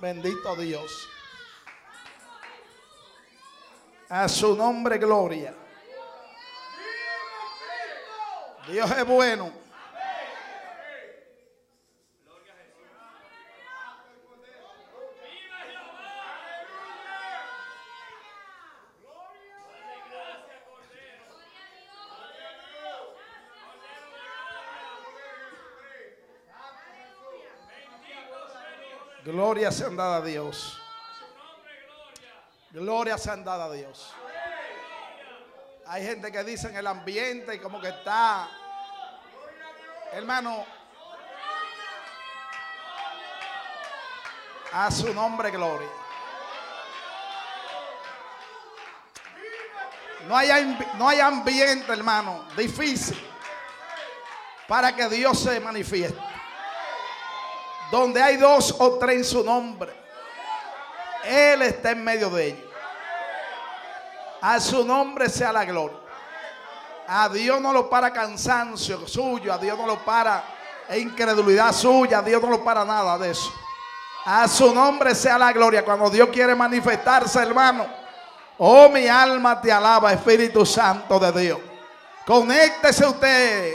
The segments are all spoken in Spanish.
Bendito Dios. A su nombre, gloria. Dios es bueno. Gloria sean dada a Dios. Gloria sean dada a Dios. Hay gente que dice en el ambiente y como que está, hermano, a su nombre gloria. No hay ambiente, hermano, difícil para que Dios se manifieste. Donde hay dos o tres en su nombre, Él está en medio de ellos. A su nombre sea la gloria. A Dios no lo para cansancio suyo, a Dios no lo para incredulidad suya, a Dios no lo para nada de eso. A su nombre sea la gloria. Cuando Dios quiere manifestarse, hermano. Oh, mi alma te alaba, Espíritu Santo de Dios. Conéctese usted.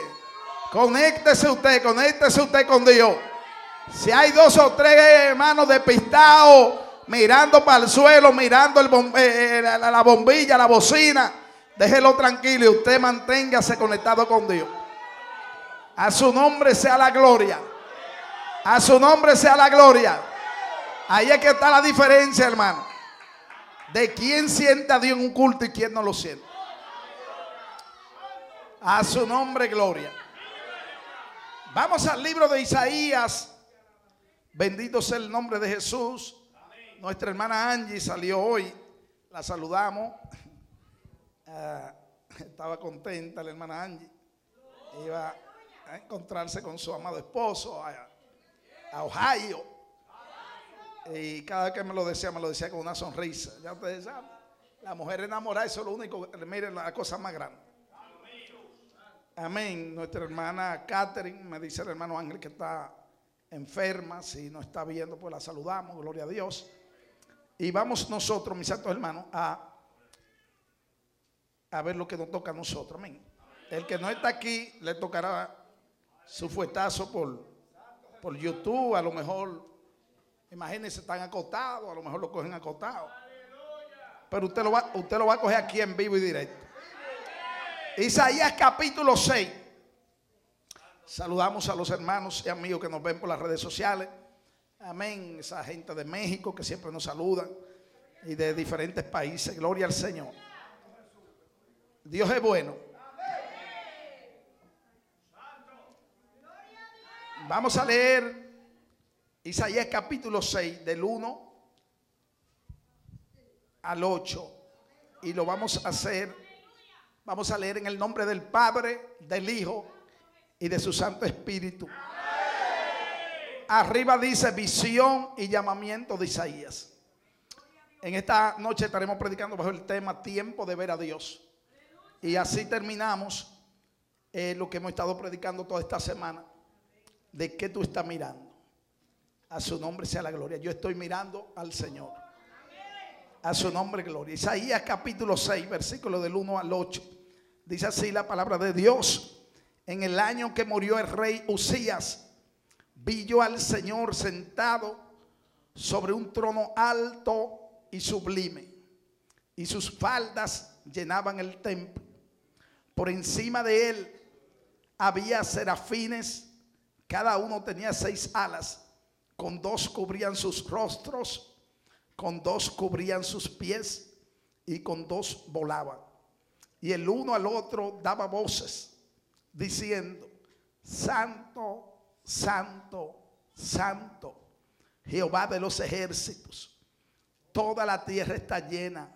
Conéctese usted, conéctese usted con Dios. Si hay dos o tres hermanos despistados, mirando para el suelo, mirando el eh, eh, la, la bombilla, la bocina, déjelo tranquilo y usted manténgase conectado con Dios. A su nombre sea la gloria. A su nombre sea la gloria. Ahí es que está la diferencia, hermano. De quién siente a Dios en un culto y quién no lo siente. A su nombre, gloria. Vamos al libro de Isaías. Bendito sea el nombre de Jesús. Nuestra hermana Angie salió hoy. La saludamos. Ah, estaba contenta la hermana Angie. Iba a encontrarse con su amado esposo a, Ohio. Y cada vez que me lo decía, me lo decía con una sonrisa. Ya ustedes saben. La mujer enamorada, eso es lo único. Miren la cosa más grande. Amén. Nuestra hermana Catherine me dice el hermano Ángel que está enferma. Si no está viendo, pues la saludamos. Gloria a Dios. Y vamos nosotros, mis santos hermanos, a, a ver lo que nos toca a nosotros. El que no está aquí le tocará su fuetazo por, por YouTube. A lo mejor, imagínense, están acotados. A lo mejor lo cogen acotado. Pero usted lo, va, usted lo va a coger aquí en vivo y directo. Isaías capítulo 6. Saludamos a los hermanos y amigos que nos ven por las redes sociales. Amén. Esa gente de México que siempre nos saludan y de diferentes países. Gloria al Señor. Dios es bueno. Vamos a leer Isaías capítulo 6 del 1 al 8 y lo vamos a hacer Vamos a leer en el nombre del Padre, del Hijo y de su Santo Espíritu. Arriba dice visión y llamamiento de Isaías. En esta noche estaremos predicando bajo el tema tiempo de ver a Dios. Y así terminamos eh, lo que hemos estado predicando toda esta semana. ¿De qué tú estás mirando? A su nombre sea la gloria. Yo estoy mirando al Señor. A su nombre, gloria. Isaías capítulo 6, versículo del 1 al 8. Dice así la palabra de Dios. En el año que murió el rey Usías, vi yo al Señor sentado sobre un trono alto y sublime, y sus faldas llenaban el templo. Por encima de él había serafines, cada uno tenía seis alas, con dos cubrían sus rostros, con dos cubrían sus pies y con dos volaban. Y el uno al otro daba voces diciendo, Santo, Santo, Santo, Jehová de los ejércitos, toda la tierra está llena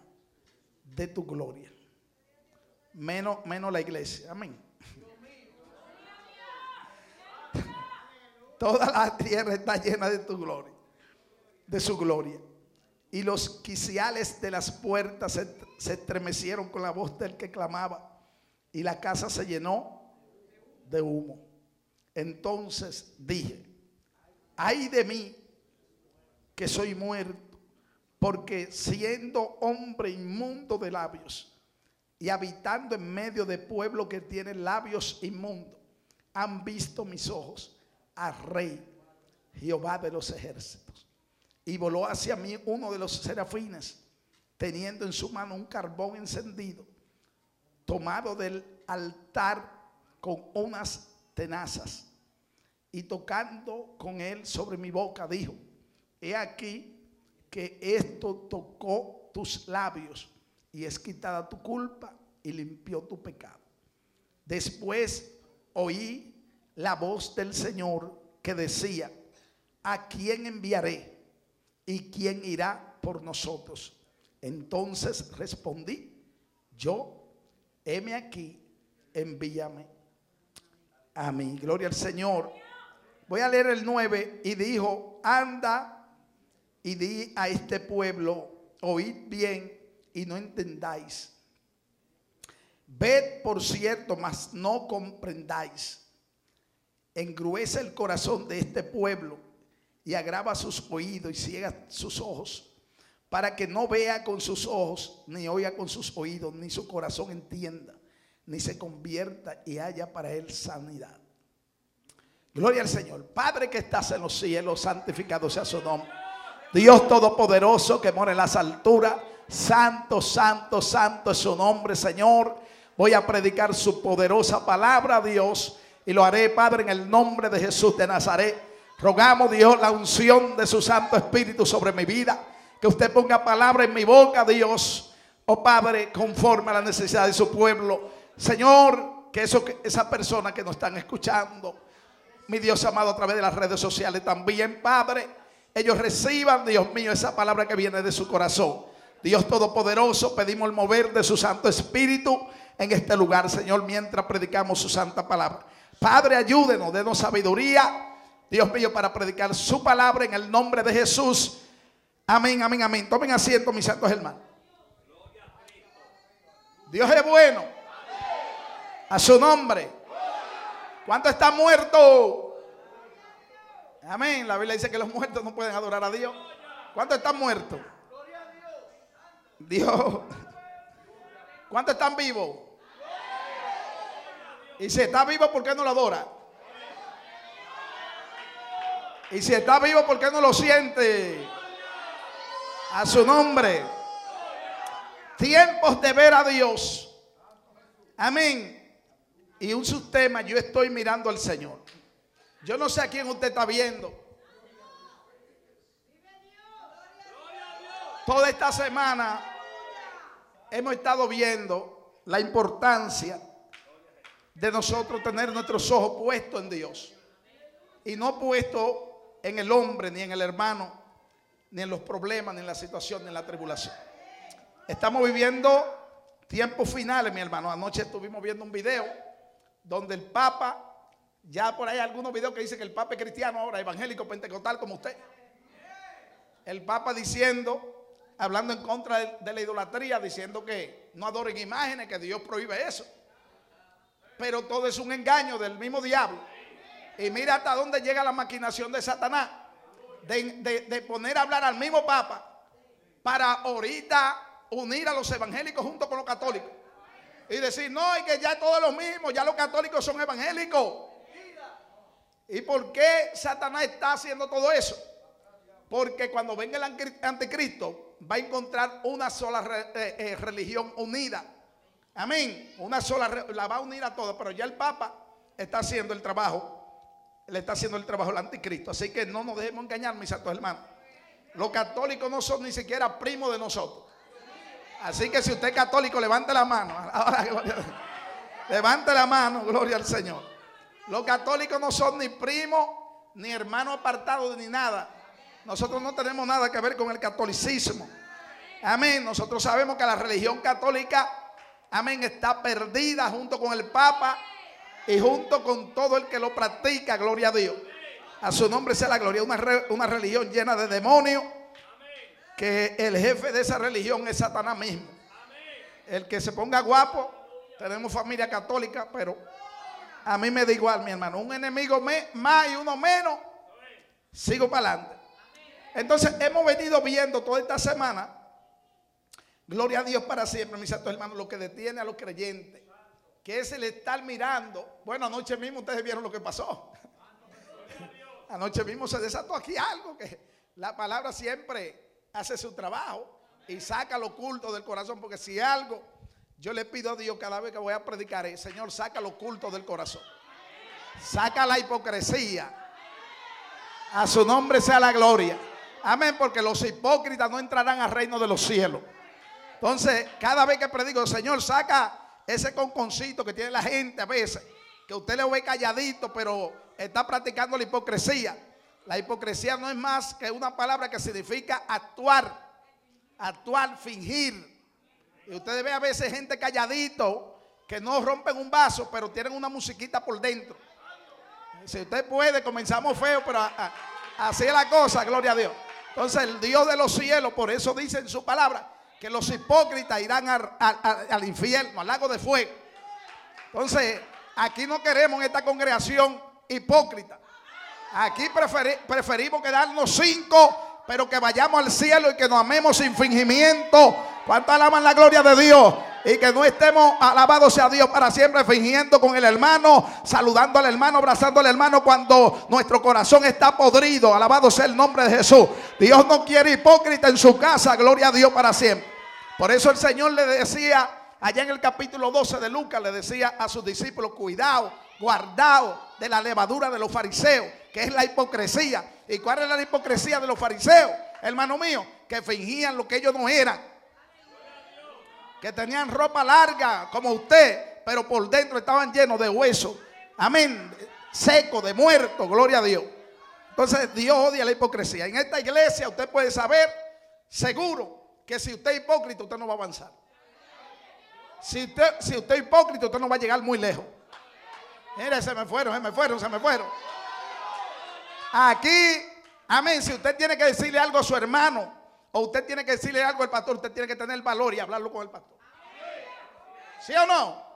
de tu gloria. Menos, menos la iglesia, amén. Toda la tierra está llena de tu gloria, de su gloria. Y los quiciales de las puertas se, se estremecieron con la voz del que clamaba. Y la casa se llenó de humo. Entonces dije, ay de mí, que soy muerto, porque siendo hombre inmundo de labios y habitando en medio de pueblo que tiene labios inmundos, han visto mis ojos al rey Jehová de los ejércitos. Y voló hacia mí uno de los serafines, teniendo en su mano un carbón encendido, tomado del altar con unas tenazas. Y tocando con él sobre mi boca, dijo, he aquí que esto tocó tus labios y es quitada tu culpa y limpió tu pecado. Después oí la voz del Señor que decía, ¿a quién enviaré? ¿Y quién irá por nosotros? Entonces respondí, yo, heme aquí, envíame a mí. Gloria al Señor. Voy a leer el 9 y dijo, anda y di a este pueblo, oíd bien y no entendáis. Ved por cierto, mas no comprendáis. Engruesa el corazón de este pueblo y agrava sus oídos y ciega sus ojos, para que no vea con sus ojos, ni oiga con sus oídos, ni su corazón entienda, ni se convierta y haya para él sanidad. Gloria al Señor. Padre que estás en los cielos, santificado sea su nombre. Dios Todopoderoso que mora en las alturas. Santo, santo, santo es su nombre, Señor. Voy a predicar su poderosa palabra, Dios. Y lo haré, Padre, en el nombre de Jesús de Nazaret. Rogamos, Dios, la unción de su Santo Espíritu sobre mi vida. Que usted ponga palabra en mi boca, Dios. Oh Padre, conforme a la necesidad de su pueblo. Señor, que, eso, que esa persona que nos están escuchando mi Dios amado, a través de las redes sociales también, Padre. Ellos reciban, Dios mío, esa palabra que viene de su corazón. Dios Todopoderoso, pedimos el mover de su Santo Espíritu en este lugar, Señor, mientras predicamos su santa palabra. Padre, ayúdenos, denos sabiduría, Dios mío, para predicar su palabra en el nombre de Jesús. Amén, amén, amén. Tomen asiento, mis santos hermanos. Dios es bueno. A su nombre. ¿Cuántos están muertos? Amén. La Biblia dice que los muertos no pueden adorar a Dios. ¿Cuántos están muertos? Dios. ¿Cuántos están vivos? Y si está vivo, ¿por qué no lo adora? Y si está vivo, ¿por qué no lo siente? A su nombre. Tiempos de ver a Dios. Amén. Y un subtema, yo estoy mirando al Señor. Yo no sé a quién usted está viendo. Toda esta semana hemos estado viendo la importancia de nosotros tener nuestros ojos puestos en Dios. Y no puestos en el hombre, ni en el hermano, ni en los problemas, ni en la situación, ni en la tribulación. Estamos viviendo tiempos finales, mi hermano. Anoche estuvimos viendo un video donde el Papa, ya por ahí hay algunos videos que dicen que el Papa es cristiano ahora, evangélico, pentecostal como usted. El Papa diciendo, hablando en contra de, la idolatría, diciendo que no adoren imágenes, que Dios prohíbe eso. Pero todo es un engaño del mismo diablo. Y mira hasta dónde llega la maquinación de Satanás. De, de, poner a hablar al mismo Papa para ahorita unir a los evangélicos junto con los católicos y decir, no, y que ya todos los mismos, ya los católicos son evangélicos. ¿Y por qué Satanás está haciendo todo eso? Porque cuando venga el anticristo va a encontrar una sola eh, eh, religión unida. Amén. Una sola, la va a unir a todos, pero ya el Papa está haciendo el trabajo. Le está haciendo el trabajo al anticristo. Así que no nos dejemos engañar, mis santos hermanos. Los católicos no son ni siquiera primos de nosotros. Así que si usted es católico, levante la mano. levante la mano, gloria al Señor. Los católicos no son ni primos, ni hermanos apartados, ni nada. Nosotros no tenemos nada que ver con el catolicismo. Amén. Nosotros sabemos que la religión católica, amén, está perdida junto con el Papa y junto con todo el que lo practica. Gloria a Dios. A su nombre sea la gloria. Una, una religión llena de demonios que el jefe de esa religión es Satanás mismo. El que se ponga guapo, tenemos familia católica, pero a mí me da igual, mi hermano. Un enemigo más y uno menos, sigo para adelante. Entonces hemos venido viendo toda esta semana, gloria a Dios para siempre, mis santos hermanos, lo que detiene a los creyentes, que es el estar mirando. Bueno, anoche mismo ustedes vieron lo que pasó. Anoche mismo se desató aquí algo que la palabra siempre hace su trabajo y saca lo oculto del corazón, porque si algo yo le pido a Dios cada vez que voy a predicar, es, Señor, saca lo oculto del corazón. Saca la hipocresía. A su nombre sea la gloria. Amén, porque los hipócritas no entrarán al reino de los cielos. Entonces, cada vez que predico, Señor, saca ese conconcito que tiene la gente a veces, que usted le ve calladito, pero está practicando la hipocresía. La hipocresía no es más que una palabra que significa actuar, actuar, fingir. Y ustedes ven a veces gente calladito que no rompen un vaso, pero tienen una musiquita por dentro. Si usted puede, comenzamos feo, pero así es la cosa, gloria a Dios. Entonces el Dios de los cielos, por eso dice en su palabra, que los hipócritas irán al infierno, al lago de fuego. Entonces, aquí no queremos esta congregación hipócrita. Aquí preferimos quedarnos cinco, pero que vayamos al cielo y que nos amemos sin fingimiento. ¿Cuánto alaban la gloria de Dios? Y que no estemos, alabados sea Dios para siempre, fingiendo con el hermano, saludando al hermano, abrazando al hermano cuando nuestro corazón está podrido. Alabado sea el nombre de Jesús. Dios no quiere hipócrita en su casa, gloria a Dios para siempre. Por eso el Señor le decía, allá en el capítulo 12 de Lucas, le decía a sus discípulos, cuidado, guardado de la levadura de los fariseos, que es la hipocresía. ¿Y cuál es la hipocresía de los fariseos? Hermano mío, que fingían lo que ellos no eran que tenían ropa larga como usted, pero por dentro estaban llenos de hueso. Amén. Seco, de muerto, gloria a Dios. Entonces Dios odia la hipocresía. En esta iglesia usted puede saber seguro que si usted es hipócrita usted no va a avanzar. Si usted, si usted es hipócrita usted no va a llegar muy lejos. Mire, se me fueron, se me fueron, se me fueron. Aquí, amén, si usted tiene que decirle algo a su hermano, o usted tiene que decirle algo al pastor, usted tiene que tener valor y hablarlo con el pastor. ¿Sí o no?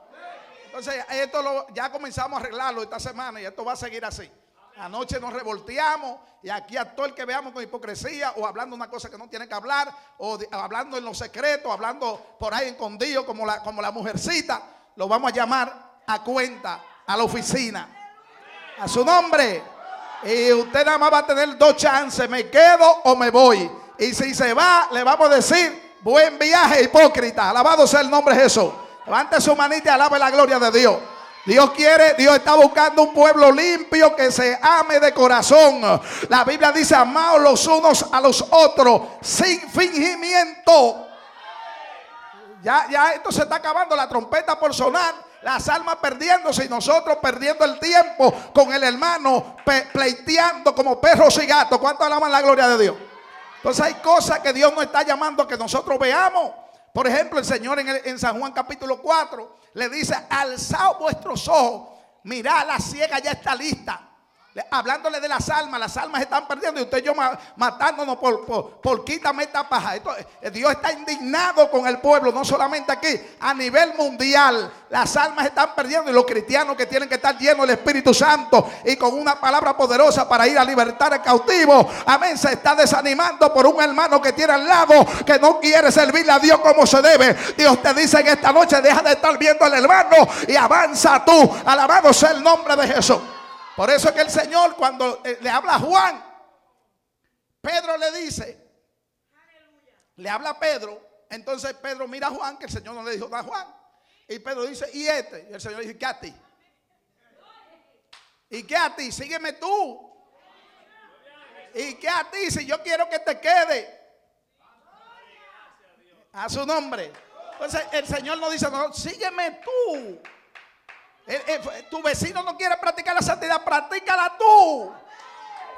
Entonces, esto ya comenzamos a arreglarlo esta semana y esto va a seguir así. Anoche nos revolteamos y aquí a todo el que veamos con hipocresía o hablando una cosa que no tiene que hablar o hablando en los secretos, hablando por ahí escondido como la, como la mujercita, lo vamos a llamar a cuenta, a la oficina, a su nombre. Y usted nada más va a tener dos chances, me quedo o me voy. Y si se va, le vamos a decir, buen viaje hipócrita. Alabado sea el nombre de Jesús. Levante su manita y alabe la gloria de Dios. Dios quiere, Dios está buscando un pueblo limpio que se ame de corazón. La Biblia dice, amaos los unos a los otros sin fingimiento. Ya, ya esto se está acabando, la trompeta por sonar, las almas perdiéndose y nosotros perdiendo el tiempo con el hermano, pleiteando como perros y gatos. ¿Cuánto alaban la gloria de Dios? Entonces hay cosas que Dios nos está llamando a que nosotros veamos. Por ejemplo, el Señor en, San Juan capítulo 4 le dice, alzad vuestros ojos, mirad, la ciega ya está lista hablándole de las almas, las almas están perdiendo y usted y yo matándonos por, por, quítame esta paja. Eh, Dios está indignado con el pueblo, no solamente aquí, a nivel mundial. Las almas están perdiendo y los cristianos que tienen que estar llenos del Espíritu Santo y con una palabra poderosa para ir a libertar al cautivo. Amén. Se está desanimando por un hermano que tiene al lado que no quiere servirle a Dios como se debe. Dios te dice en esta noche, deja de estar viendo al hermano y avanza tú. Alabado sea el nombre de Jesús. Por eso es que el Señor cuando eh, le habla a Juan, Pedro le dice, le habla a Pedro, entonces Pedro mira a Juan, que el Señor no le dijo nada a Juan. Y Pedro dice, ¿y este? Y el Señor dice, ¿qué a ti? ¿Y qué a ti? Sígueme tú. ¿Y qué a ti? Si yo quiero que te quede. A su nombre. Entonces el Señor no dice, no, sígueme tú. Eh, eh, tu vecino no quiere practicar la santidad, practícala tú.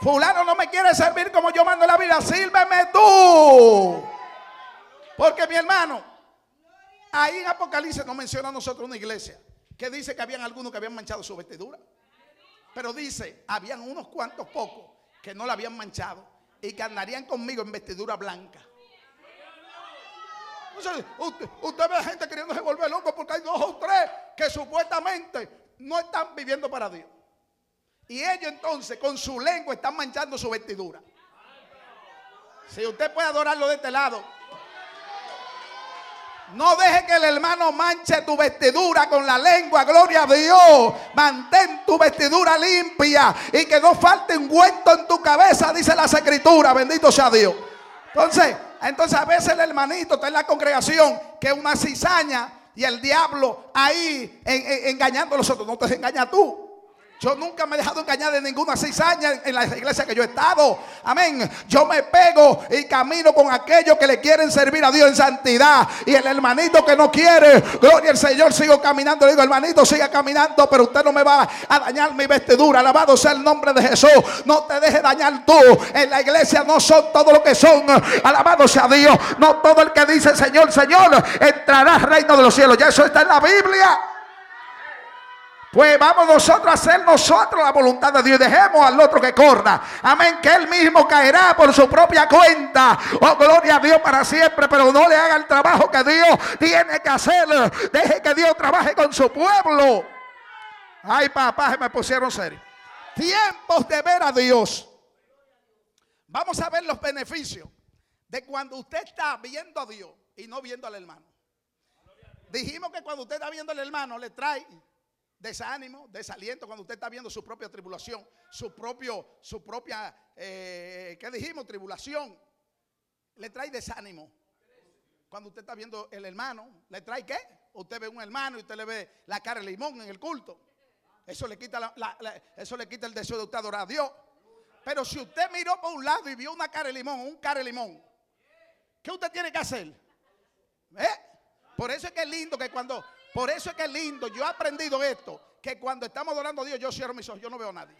Fulano no me quiere servir como yo mando la vida, sírveme tú. Porque mi hermano, ahí en Apocalipsis nos menciona a nosotros una iglesia que dice que habían algunos que habían manchado su vestidura. Pero dice, habían unos cuantos pocos que no la habían manchado y que andarían conmigo en vestidura blanca. Usted, usted ve gente queriéndose volver loco porque hay dos o tres que supuestamente no están viviendo para Dios. Y ellos entonces con su lengua están manchando su vestidura. Si usted puede adorarlo de este lado. No deje que el hermano manche tu vestidura con la lengua, gloria a Dios. Mantén tu vestidura limpia y que no falte un ungüento en tu cabeza, dice la escritura. Bendito sea Dios. Entonces, entonces a veces el hermanito está en la congregación que es una cizaña y el diablo ahí engañando a los otros. No te engaña tú. Yo nunca me he dejado engañar de ninguna cizaña en la iglesia que yo he estado. Amén. Yo me pego y camino con aquellos que le quieren servir a Dios en santidad. Y el hermanito que no quiere, gloria al Señor, sigo caminando. Le digo, hermanito, siga caminando, pero usted no me va a dañar mi vestidura. Alabado sea el nombre de Jesús. No te deje dañar tú. En la iglesia no son todo lo que son. Alabado sea Dios. No todo el que dice Señor, Señor, entrará al reino de los cielos. Ya eso está en la Biblia. Pues vamos nosotros a hacer nosotros la voluntad de Dios. Dejemos al otro que corra. Amén. Que él mismo caerá por su propia cuenta. Oh, gloria a Dios para siempre. Pero no le haga el trabajo que Dios tiene que hacer. Deje que Dios trabaje con su pueblo. Ay, papá, me pusieron serio. Tiempos de ver a Dios. Vamos a ver los beneficios de cuando usted está viendo a Dios y no viendo al hermano. Dijimos que cuando usted está viendo al hermano le trae desánimo, desaliento cuando usted está viendo su propia tribulación, su propio, su propia, eh, ¿qué dijimos? Tribulación. Le trae desánimo. Cuando usted está viendo el hermano, ¿le trae qué? Usted ve un hermano y usted le ve la cara de limón en el culto. Eso le quita, eso le quita el deseo de usted adorar a Dios. Pero si usted miró por un lado y vio una cara de limón, un cara de limón, ¿qué usted tiene que hacer? ¿Eh? Por eso es que es lindo que cuando por eso es que es lindo. Yo he aprendido esto. Que cuando estamos adorando a Dios, yo cierro mis ojos. Yo no veo a nadie.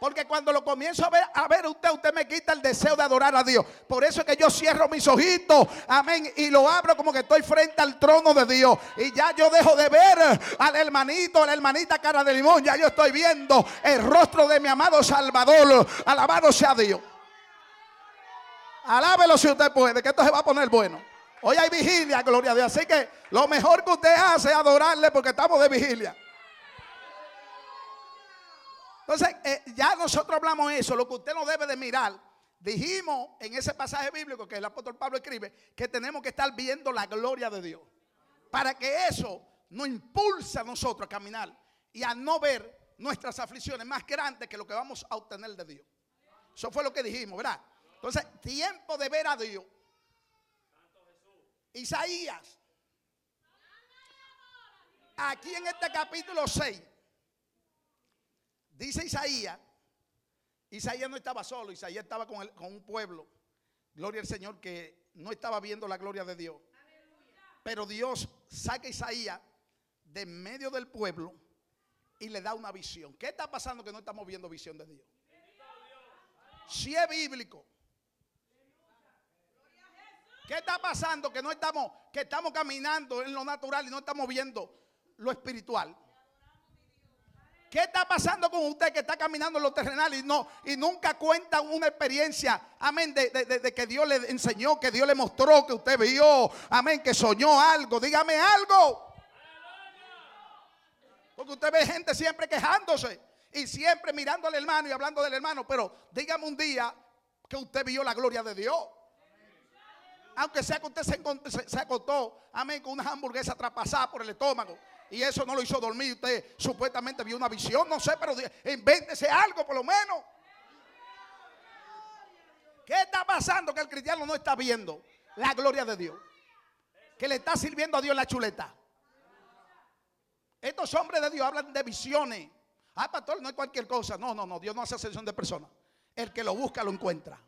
Porque cuando lo comienzo a ver, a ver usted, usted me quita el deseo de adorar a Dios. Por eso es que yo cierro mis ojitos. Amén. Y lo abro como que estoy frente al trono de Dios. Y ya yo dejo de ver al hermanito, a la hermanita cara de limón. Ya yo estoy viendo el rostro de mi amado Salvador. Alabado sea Dios. Alábelo si usted puede, que esto se va a poner bueno. Hoy hay vigilia, gloria a Dios. Así que lo mejor que usted hace es adorarle porque estamos de vigilia. Entonces, eh, ya nosotros hablamos eso, lo que usted no debe de mirar. Dijimos en ese pasaje bíblico que el apóstol Pablo escribe que tenemos que estar viendo la gloria de Dios. Para que eso nos impulse a nosotros a caminar y a no ver nuestras aflicciones más grandes que lo que vamos a obtener de Dios. Eso fue lo que dijimos, ¿verdad? Entonces, tiempo de ver a Dios Isaías. Aquí en este capítulo 6, dice Isaías, Isaías no estaba solo, Isaías estaba con, con un pueblo, gloria al Señor, que no estaba viendo la gloria de Dios. Pero Dios saca a Isaías de medio del pueblo y le da una visión. ¿Qué está pasando que no estamos viendo visión de Dios? Si es bíblico, ¿Qué está pasando? Que no estamos, que estamos caminando en lo natural y no estamos viendo lo espiritual. ¿Qué está pasando con usted que está caminando en lo terrenal y no y nunca cuenta una experiencia, amén, de, de, que Dios le enseñó, que Dios le mostró, que usted vio, amén, que soñó algo? Dígame algo. Porque usted ve gente siempre quejándose y siempre mirando al hermano y hablando del hermano, pero dígame un día que usted vio la gloria de Dios. Aunque sea que usted se, acostó, amén, con una hamburguesa traspasada por el estómago. Y eso no lo hizo dormir. Usted supuestamente vio una visión, no sé, pero invéntese algo por lo menos. ¿Qué está pasando que el cristiano no está viendo la gloria de Dios? Que le está sirviendo a Dios la chuleta. Estos hombres de Dios hablan de visiones. Ah, pastor, no es cualquier cosa. No, no, no. Dios no hace ascensión de personas. El que lo busca lo encuentra.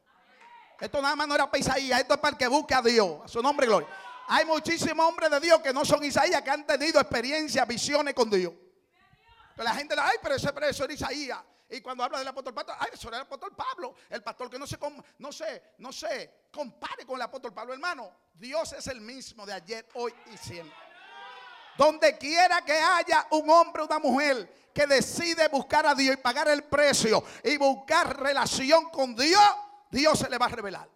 Esto nada más no era para Isaías, esto es para el que busque a Dios, a su nombre gloria. Hay muchísimos hombres de Dios que no son Isaías, que han tenido experiencias, visiones con Dios. Pero la gente, ay, pero ese preso era Isaías. Y cuando habla del apóstol Pablo, ay, eso era el apóstol Pablo, el pastor que no se, no sé, no se compare con el apóstol Pablo, hermano. Dios es el mismo de ayer, hoy y siempre. Donde quiera que haya un hombre o una mujer que decide buscar a Dios y pagar el precio y buscar relación con Dios, Dios se le va a revelar.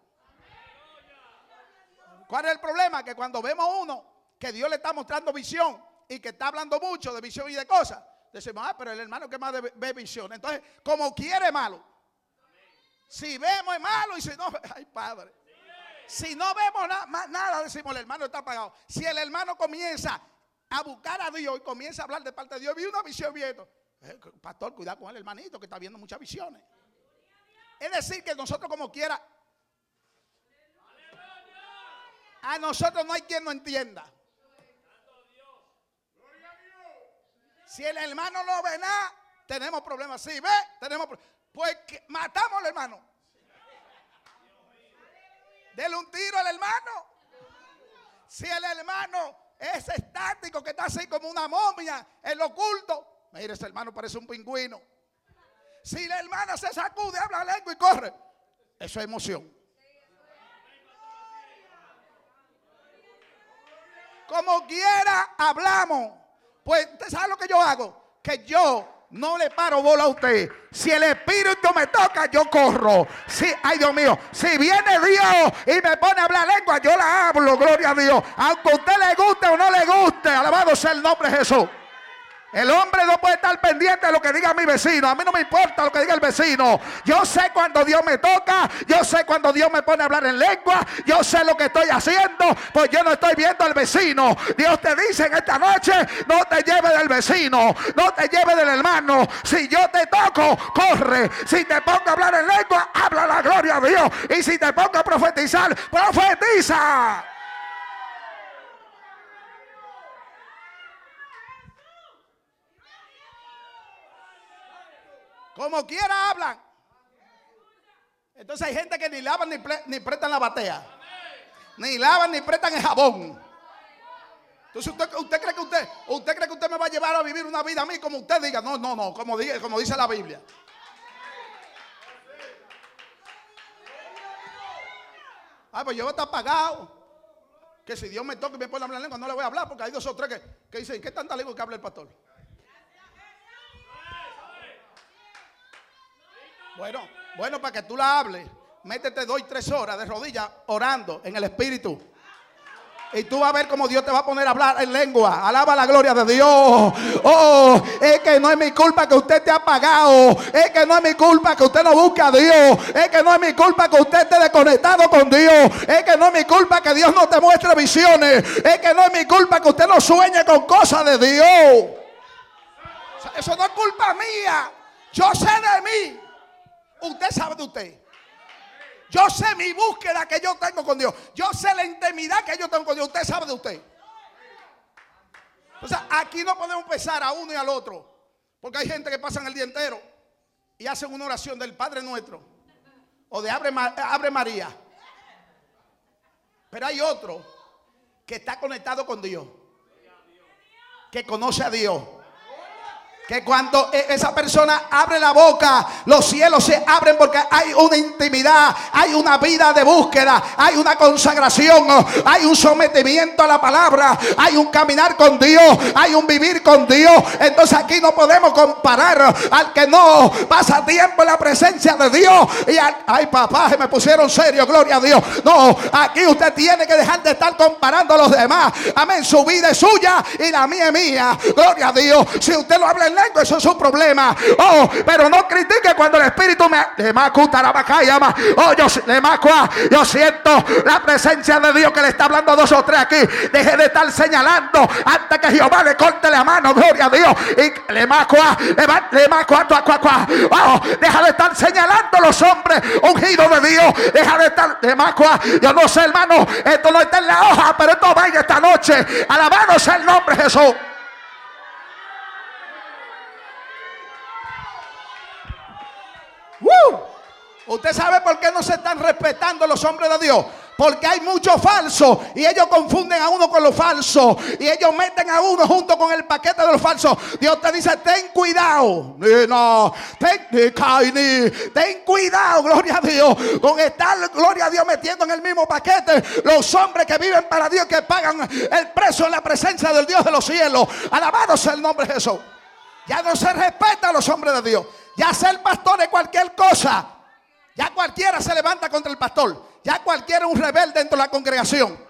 ¿Cuál es el problema? Que cuando vemos uno que Dios le está mostrando visión y que está hablando mucho de visión y de cosas, decimos, ah, pero el hermano que más ve visión. Entonces, como quiere malo. Si vemos es malo y si no, ay padre. Si no vemos nada, decimos el hermano está apagado. Si el hermano comienza a buscar a Dios y comienza a hablar de parte de Dios, vi una visión viendo. Eh, pastor, cuidado con el hermanito que está viendo muchas visiones. Es decir, que nosotros como quiera, a nosotros no hay quien no entienda. Si el hermano no ve nada, tenemos problemas. Si ve, tenemos problemas. Pues matamos al hermano. Dele un tiro al hermano. Si el hermano es estático, que está así como una momia en lo oculto. Mire, ese hermano parece un pingüino. Si la hermana se sacude, habla lengua y corre. Eso es emoción. Como quiera hablamos. Pues, ¿usted sabe lo que yo hago? Que yo no le paro bola a usted. Si el espíritu me toca, yo corro. Si, ay Dios mío, si viene Dios y me pone a hablar lengua, yo la hablo, gloria a Dios. Aunque a usted le guste o no le guste, alabado sea el nombre de Jesús. El hombre no puede estar pendiente de lo que diga mi vecino. A mí no me importa lo que diga el vecino. Yo sé cuando Dios me toca. Yo sé cuando Dios me pone a hablar en lengua. Yo sé lo que estoy haciendo. Pues yo no estoy viendo al vecino. Dios te dice en esta noche, no te lleve del vecino. No te lleve del hermano. Si yo te toco, corre. Si te pongo a hablar en lengua, habla la gloria a Dios. Y si te pongo a profetizar, profetiza. Como quiera hablan. Entonces hay gente que ni lavan ni, ni prestan la batea. Ni lavan ni prestan el jabón. Entonces usted, cree que usted, usted cree que usted me va a llevar a vivir una vida a mí como usted diga. No, no, no, como, como dice la Biblia. Ah, pues yo voy a estar pagado. Que si Dios me toca y me pone a hablar lengua, no le voy a hablar porque hay dos o tres que, que dicen, ¿qué tanta lengua que habla el pastor? Bueno, bueno, para que tú la hables, métete dos y tres horas de rodillas orando en el Espíritu. Y tú vas a ver cómo Dios te va a poner a hablar en lengua. Alaba la gloria de Dios. Oh, es que no es mi culpa que usted te ha pagado. Es que no es mi culpa que usted no busque a Dios. Es que no es mi culpa que usted esté desconectado con Dios. Es que no es mi culpa que Dios no te muestre visiones. Es que no es mi culpa que usted no sueñe con cosas de Dios. Eso no es culpa mía. Yo sé de mí. Usted sabe de usted. Yo sé mi búsqueda que yo tengo con Dios. Yo sé la intimidad que yo tengo con Dios. Usted sabe de usted. O sea, aquí no podemos pesar a uno y al otro. Porque hay gente que pasan el día entero y hacen una oración del Padre Nuestro. O de Abre, Abre María. Pero hay otro que está conectado con Dios. Que conoce a Dios que cuando e, esa persona abre la boca, los cielos se abren porque hay una intimidad, hay una vida de búsqueda, hay una consagración, hay un sometimiento a la palabra, hay un caminar con Dios, hay un vivir con Dios. Entonces aquí no podemos comparar al que no pasa tiempo en la presencia de Dios. Y ay papá, se me pusieron serio, gloria a Dios. No, aquí usted tiene que dejar de estar comparando a los demás. Amén, su vida es suya y la mía es mía. Gloria a Dios. Si usted lo habla en eso es su problema. Oh, pero no critique cuando el Espíritu me. Oh, yo, yo siento la presencia de Dios que le está hablando a dos o tres aquí. Deje de estar señalando antes que Jehová le corte la mano. Gloria a Dios. Y le macua, le macua, oh, deja de estar señalando los hombres ungidos de Dios. Deja de estar de macua. Yo no sé, hermano, esto no está en la hoja, pero esto vaya esta noche. Alabado el nombre de Jesús. ¿Usted sabe por qué no se están respetando los hombres de Dios? Porque hay mucho falso y ellos confunden a uno con lo falso y ellos meten a uno junto con el paquete de los falsos. Dios te dice, ten cuidado. No, ten, cuidado, gloria a Dios. Con estar, gloria a Dios, metiendo en el mismo paquete los hombres que viven para Dios, que pagan el precio en la presencia del Dios de los cielos. Alabado sea el nombre de Jesús. Ya no se respeta a los hombres de Dios. Ya ser pastor es cualquier cosa. Ya cualquiera se levanta contra el pastor. Ya cualquiera es un rebelde dentro de la congregación.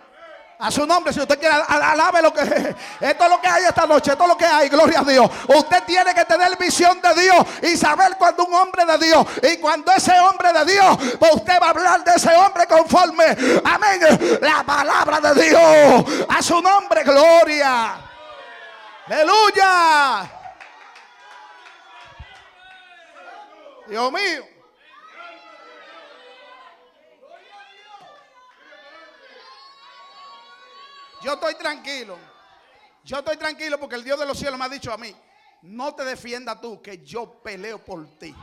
A su nombre, si usted quiere, alabe lo que Esto es lo que hay esta noche, esto es lo que hay, gloria a Dios. Usted tiene que tener visión de Dios y saber cuando un hombre de Dios y cuando ese hombre de Dios, pues usted va a hablar de ese hombre conforme, amén, la palabra de Dios. A su nombre, gloria. Aleluya. Dios mío. Yo estoy tranquilo. Yo estoy tranquilo porque el Dios de los cielos me ha dicho a mí, no te defienda tú, que yo peleo por ti.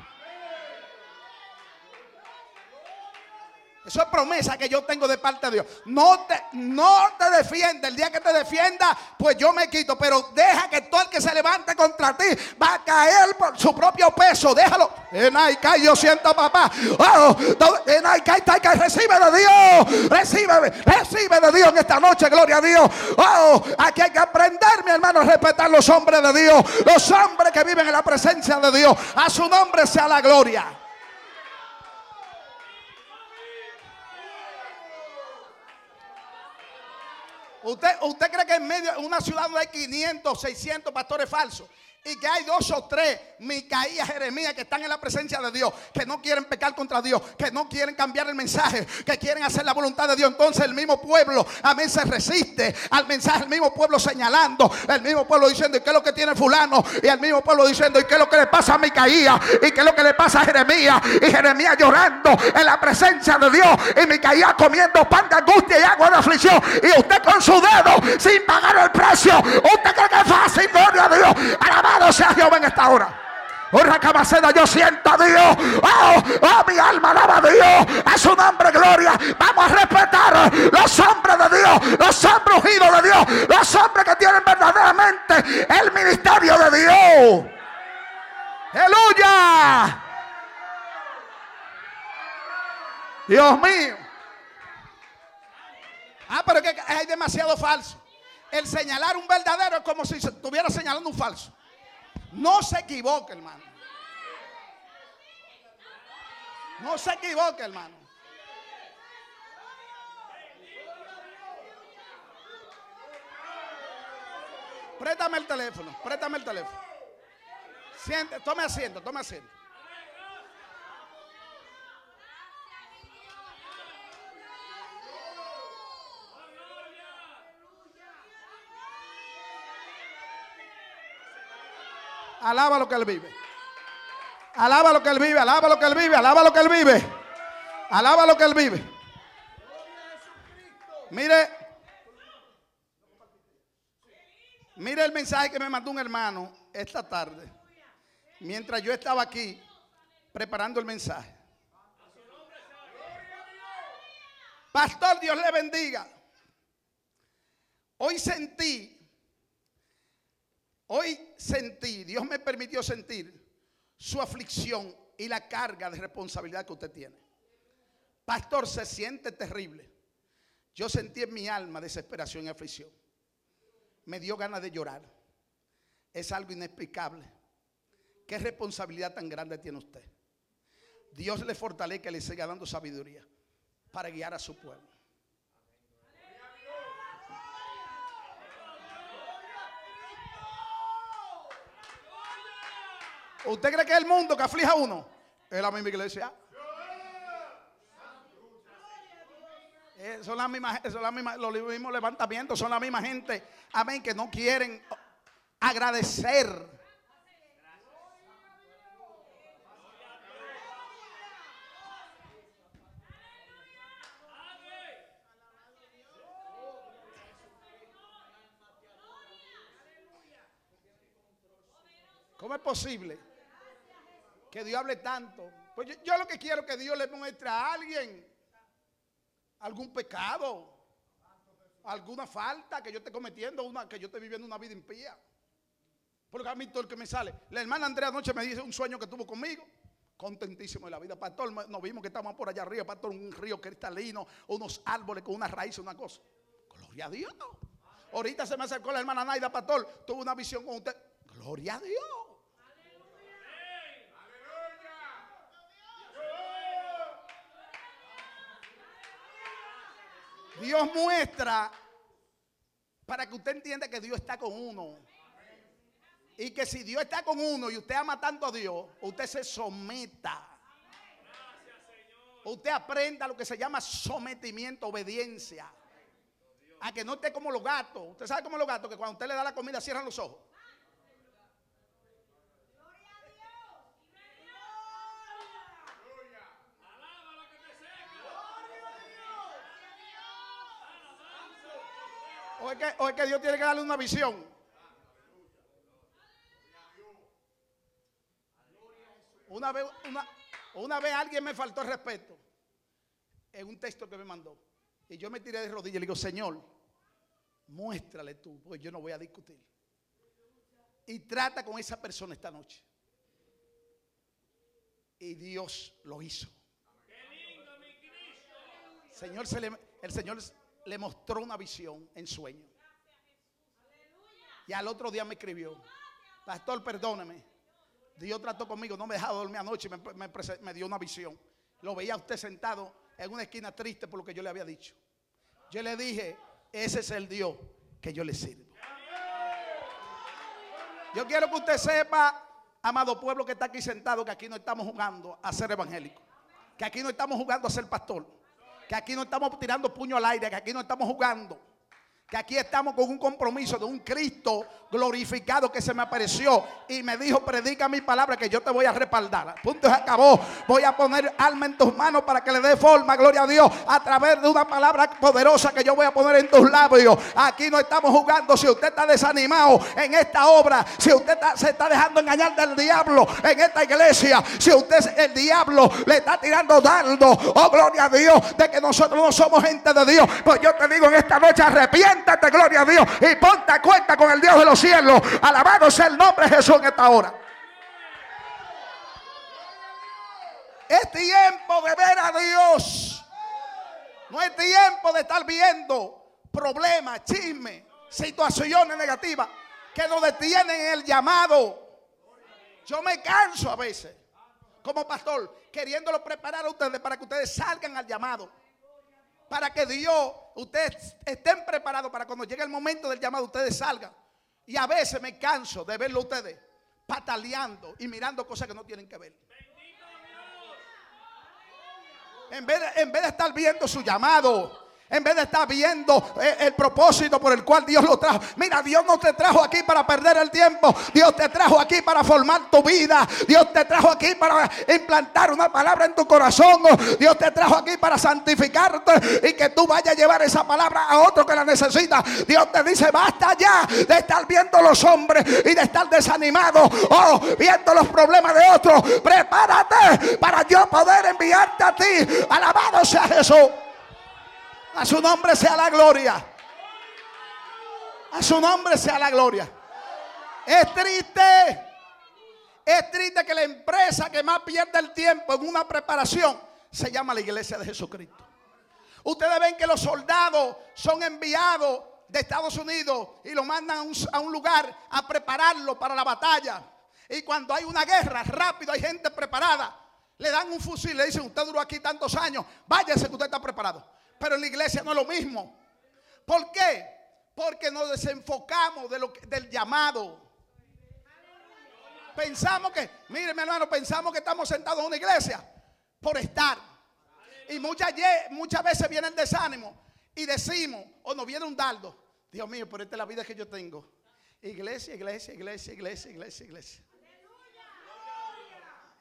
Eso es promesa que yo tengo de parte de Dios. No te, no te defienda. El día que te defienda, pues yo me quito. Pero deja que todo el que se levante contra ti va a caer por su propio peso. Déjalo. En Aikai yo siento papá. Oh, en Aikai, recibe de Dios. Recibe, recibe de Dios en esta noche. Gloria a Dios. Oh, aquí hay que aprender, mi hermano, a respetar los hombres de Dios. Los hombres que viven en la presencia de Dios. A su nombre sea la gloria. ¿Usted, ¿Usted cree que en medio de una ciudad donde hay 500, 600 pastores falsos? Y que hay dos o tres, Micaías, Jeremías, que están en la presencia de Dios, que no quieren pecar contra Dios, que no quieren cambiar el mensaje, que quieren hacer la voluntad de Dios. Entonces el mismo pueblo, amén, se resiste al mensaje, el mismo pueblo señalando, el mismo pueblo diciendo, ¿y qué es lo que tiene fulano? Y el mismo pueblo diciendo, ¿y qué es lo que le pasa a Micaías? ¿Y qué es lo que le pasa a Jeremías? Y Jeremías llorando en la presencia de Dios, y Micaías comiendo pan de angustia y agua de aflicción, y usted con su dedo, sin pagar el precio, usted cree que es fácil, gloria a Dios, Alabado sea Jehová en esta hora. Oh, Racabaceda, yo siento a Dios. Oh, oh, mi alma alaba a Dios. A su nombre, gloria. Vamos a respetar los hombres de Dios, los hombres ungidos de Dios, los hombres que tienen verdaderamente el ministerio de Dios. Aleluya. Dios mío. Ah, pero que hay demasiado falso. El señalar un verdadero es como si estuviera señalando un falso. No se equivoque, hermano. No se equivoque, hermano. Préstame el teléfono, préstame el teléfono. Siente, tome asiento, tome asiento. Alaba lo que Él vive. Alaba lo que Él vive, alaba lo que Él vive, alaba lo que Él vive. Alaba lo que Él vive. Mire, mire el mensaje que me mandó un hermano esta tarde. Mientras yo estaba aquí preparando el mensaje. Pastor, Dios le bendiga. Hoy sentí Hoy sentí, Dios me permitió sentir su aflicción y la carga de responsabilidad que usted tiene. Pastor, se siente terrible. Yo sentí en mi alma desesperación y aflicción. Me dio ganas de llorar. Es algo inexplicable. ¿Qué responsabilidad tan grande tiene usted? Dios le fortalezca y le siga dando sabiduría para guiar a su pueblo. ¿Usted cree que es el mundo que aflige a uno? Es la misma iglesia. Eh, son las mismas, son las los mismos levantamientos, son la misma gente, amén, que no quieren agradecer. ¿Cómo es posible? Que Dios hable tanto. Pues yo, lo que quiero es que Dios le muestre a alguien algún pecado, alguna falta que yo esté cometiendo, una, que yo esté viviendo una vida impía. Porque a mí todo el que me sale. La hermana Andrea anoche me dice un sueño que tuvo conmigo. Contentísimo de la vida. Pastor, nos vimos que estábamos por allá arriba, pastor, un río cristalino, unos árboles con una raíz, una cosa. Gloria a Dios. Ahorita se me acercó la hermana Naida, pastor, tuvo una visión con usted. Gloria a Dios. Dios muestra Para que usted entienda que Dios está con uno. Y que si Dios está con uno y usted ama tanto a Dios, usted se someta. Usted aprenda lo que se llama sometimiento, obediencia. A que no esté como los gatos. Usted sabe como los gatos que cuando usted le da la comida cierran los ojos. O es, que, o es que Dios tiene que darle una visión. Una vez, una, una vez alguien me faltó el respeto en un texto que me mandó. Y yo me tiré de rodillas y le digo, Señor, muéstrale tú, porque yo no voy a discutir. Y trata con esa persona esta noche. Y Dios lo hizo. Señor se le, el Señor le mostró una visión en sueño. Y al otro día me escribió, pastor, perdóneme. Dios trató conmigo, no me dejaba dormir anoche, me, me, dio una visión. Lo veía usted sentado en una esquina triste por lo que yo le había dicho. Yo le dije, ese es el Dios que yo le sirvo. Yo quiero que usted sepa, amado pueblo que está aquí sentado, que aquí no estamos jugando a ser evangélico. Que aquí no estamos jugando a ser pastor. Que aquí no estamos tirando puño al aire, que aquí no estamos jugando que aquí estamos con un compromiso de un Cristo glorificado que se me apareció y me dijo, predica mi palabra que yo te voy a respaldar. Punto se acabó. Voy a poner alma en tus manos para que le dé forma, gloria a Dios, a través de una palabra poderosa que yo voy a poner en tus labios. Aquí no estamos jugando. Si usted está desanimado en esta obra, si usted se está dejando engañar del diablo en esta iglesia, si usted el diablo le está tirando dardo, oh gloria a Dios, de que nosotros no somos gente de Dios, pues yo te digo en esta noche arrepiente gloria a Dios, y ponte a cuenta con el Dios de los cielos. Alabado sea el nombre de Jesús en esta hora. Es tiempo de ver a Dios. No es tiempo de estar viendo problemas, chismes, situaciones negativas que nos detienen en el llamado. Yo me canso a veces, como pastor, queriéndolo preparar a ustedes para que ustedes salgan al llamado para que Dios, ustedes estén preparados para cuando llegue el momento del llamado, ustedes salgan. Y a veces me canso de verlo ustedes pataleando y mirando cosas que no tienen que ver. En vez, en vez de estar viendo su llamado, en vez de estar viendo eh, el, propósito por el cual Dios lo trajo. Mira, Dios no te trajo aquí para perder el tiempo. Dios te trajo aquí para formar tu vida. Dios te trajo aquí para implantar una palabra en tu corazón. Dios te trajo aquí para santificarte y que tú vayas a llevar esa palabra a otro que la necesita. Dios te dice, basta ya de estar viendo los hombres y de estar desanimado o viendo los problemas de otros. Prepárate para yo poder enviarte a ti. Alabado sea Jesús. A su nombre sea la gloria. A su nombre sea la gloria. Es triste. Es triste que la empresa que más pierde el tiempo en una preparación se llama la iglesia de Jesucristo. Ustedes ven que los soldados son enviados de Estados Unidos y lo mandan a un, a un, lugar a prepararlo para la batalla. Y cuando hay una guerra, rápido hay gente preparada. Le dan un fusil, le dicen, usted duró aquí tantos años, váyase que usted está preparado. Pero en la iglesia no es lo mismo. ¿Por qué? Porque nos desenfocamos de lo del llamado. Pensamos que, mire mi hermano, pensamos que estamos sentados en una iglesia por estar. Y muchas, muchas veces viene el desánimo y decimos, o nos viene un dardo. Dios mío, pero esta es la vida que yo tengo. Iglesia, iglesia, iglesia, iglesia, iglesia, iglesia.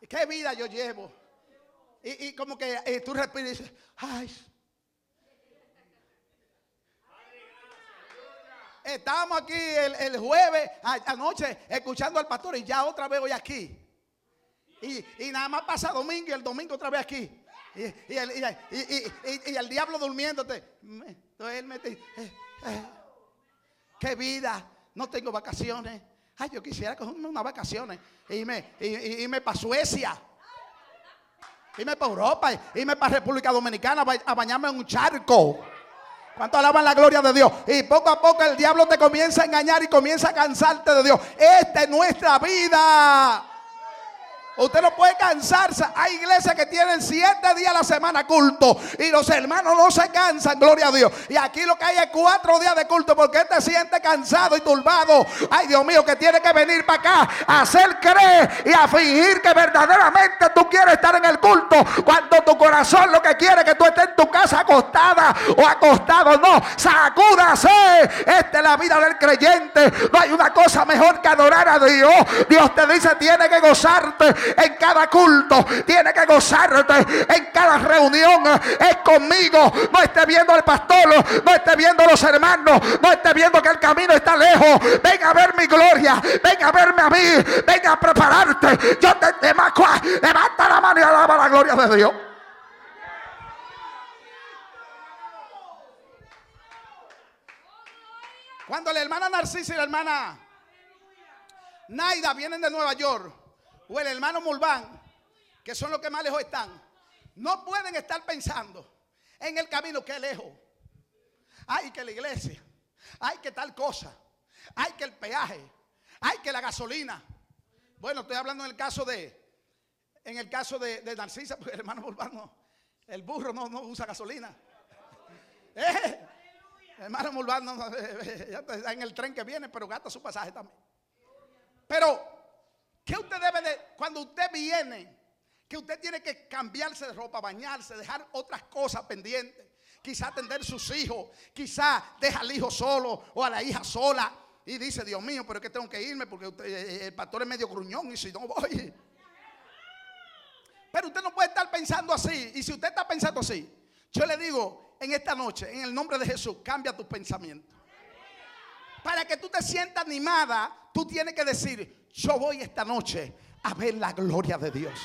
¿Qué vida yo llevo? Y, como que eh, tú respiras y dices, ay, Estábamos aquí el, jueves anoche escuchando al pastor y ya otra vez hoy aquí. Y, nada más pasa domingo y el domingo otra vez aquí. Y, el, diablo durmiéndote. Duérmete. Eh, eh. Qué vida. No tengo vacaciones. Ay, yo quisiera cogerme unas vacaciones. Y me, y, para Suecia. Irme para Europa. Irme para República Dominicana a bañarme en un charco. ¿Cuánto alaban la gloria de Dios? Y poco a poco el diablo te comienza a engañar y comienza a cansarte de Dios. Esta es nuestra vida. Usted no puede cansarse. Hay iglesias que tienen siete días a la semana culto y los hermanos no se cansan, gloria a Dios. Y aquí lo que hay es cuatro días de culto porque te siente cansado y turbado. Ay, Dios mío, que tiene que venir para acá a hacer creer y a fingir que verdaderamente tú quieres estar en el culto cuando tu corazón lo que quiere es que tú estés en tu casa acostada o acostado. No, sacúdase. Esta es la vida del creyente. No hay una cosa mejor que adorar a Dios. Dios te dice, tiene que gozarte en cada culto. Tiene que gozarte en cada reunión. Es conmigo. No esté viendo al pastor. No esté viendo a los hermanos. No esté viendo que el camino está lejos. Venga a ver mi gloria. Venga a verme a mí. Venga a prepararte. Yo te, te levanta la mano y alaba la gloria de Dios. Cuando la hermana Narcisa y la hermana Naida vienen de Nueva York, o el hermano Mulván, que son los que más lejos están, no pueden estar pensando en el camino que es lejos. Hay que la iglesia, hay que tal cosa, hay que el peaje, hay que la gasolina. Bueno, estoy hablando en el caso de, en el caso de, Narcisa, porque el hermano Mulván no, el burro no, usa gasolina. Eh, el hermano Mulván no, está en el tren que viene, pero gasta su pasaje también. Pero ¿Qué usted debe de, cuando usted viene, que usted tiene que cambiarse de ropa, bañarse, dejar otras cosas pendientes? Quizá atender sus hijos, quizá deja al hijo solo o a la hija sola y dice, Dios mío, pero es que tengo que irme porque eh, eh, el pastor es medio gruñón y si no voy. Pero usted no puede estar pensando así. Y si usted está pensando así, yo le digo en esta noche, en el nombre de Jesús, cambia tus pensamientos. Para que tú te sientas animada, tú tienes que decir, yo voy esta noche a ver la gloria de Dios.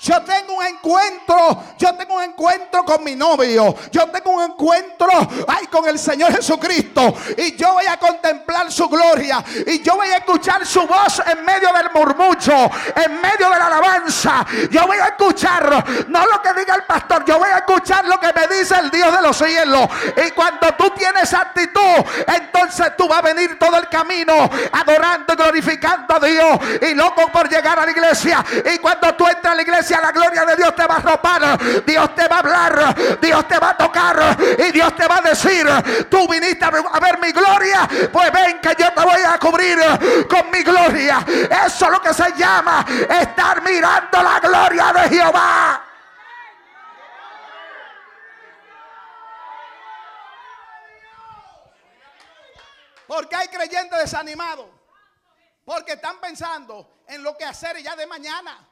Yo tengo un encuentro, yo tengo un encuentro con mi novio, yo tengo un encuentro ay con el Señor Jesucristo y yo voy a contemplar su gloria y yo voy a escuchar su voz en medio del murmucho, en medio de la alabanza. Yo voy a escuchar no lo que diga el pastor, yo voy a escuchar lo que me dice el Dios de los cielos. Y cuando tú tienes actitud, entonces tú vas a venir todo el camino adorando y glorificando a Dios y loco por llegar a la iglesia. Y cuando tú entras a la iglesia la gloria de Dios te va a ropar, Dios te va a hablar, Dios te va a tocar y Dios te va a decir, tú viniste a ver mi gloria, pues ven que yo te voy a cubrir con mi gloria. Eso es lo que se llama estar mirando la gloria de Jehová. Porque hay creyentes desanimados. Porque están pensando en lo que hacer ya de mañana.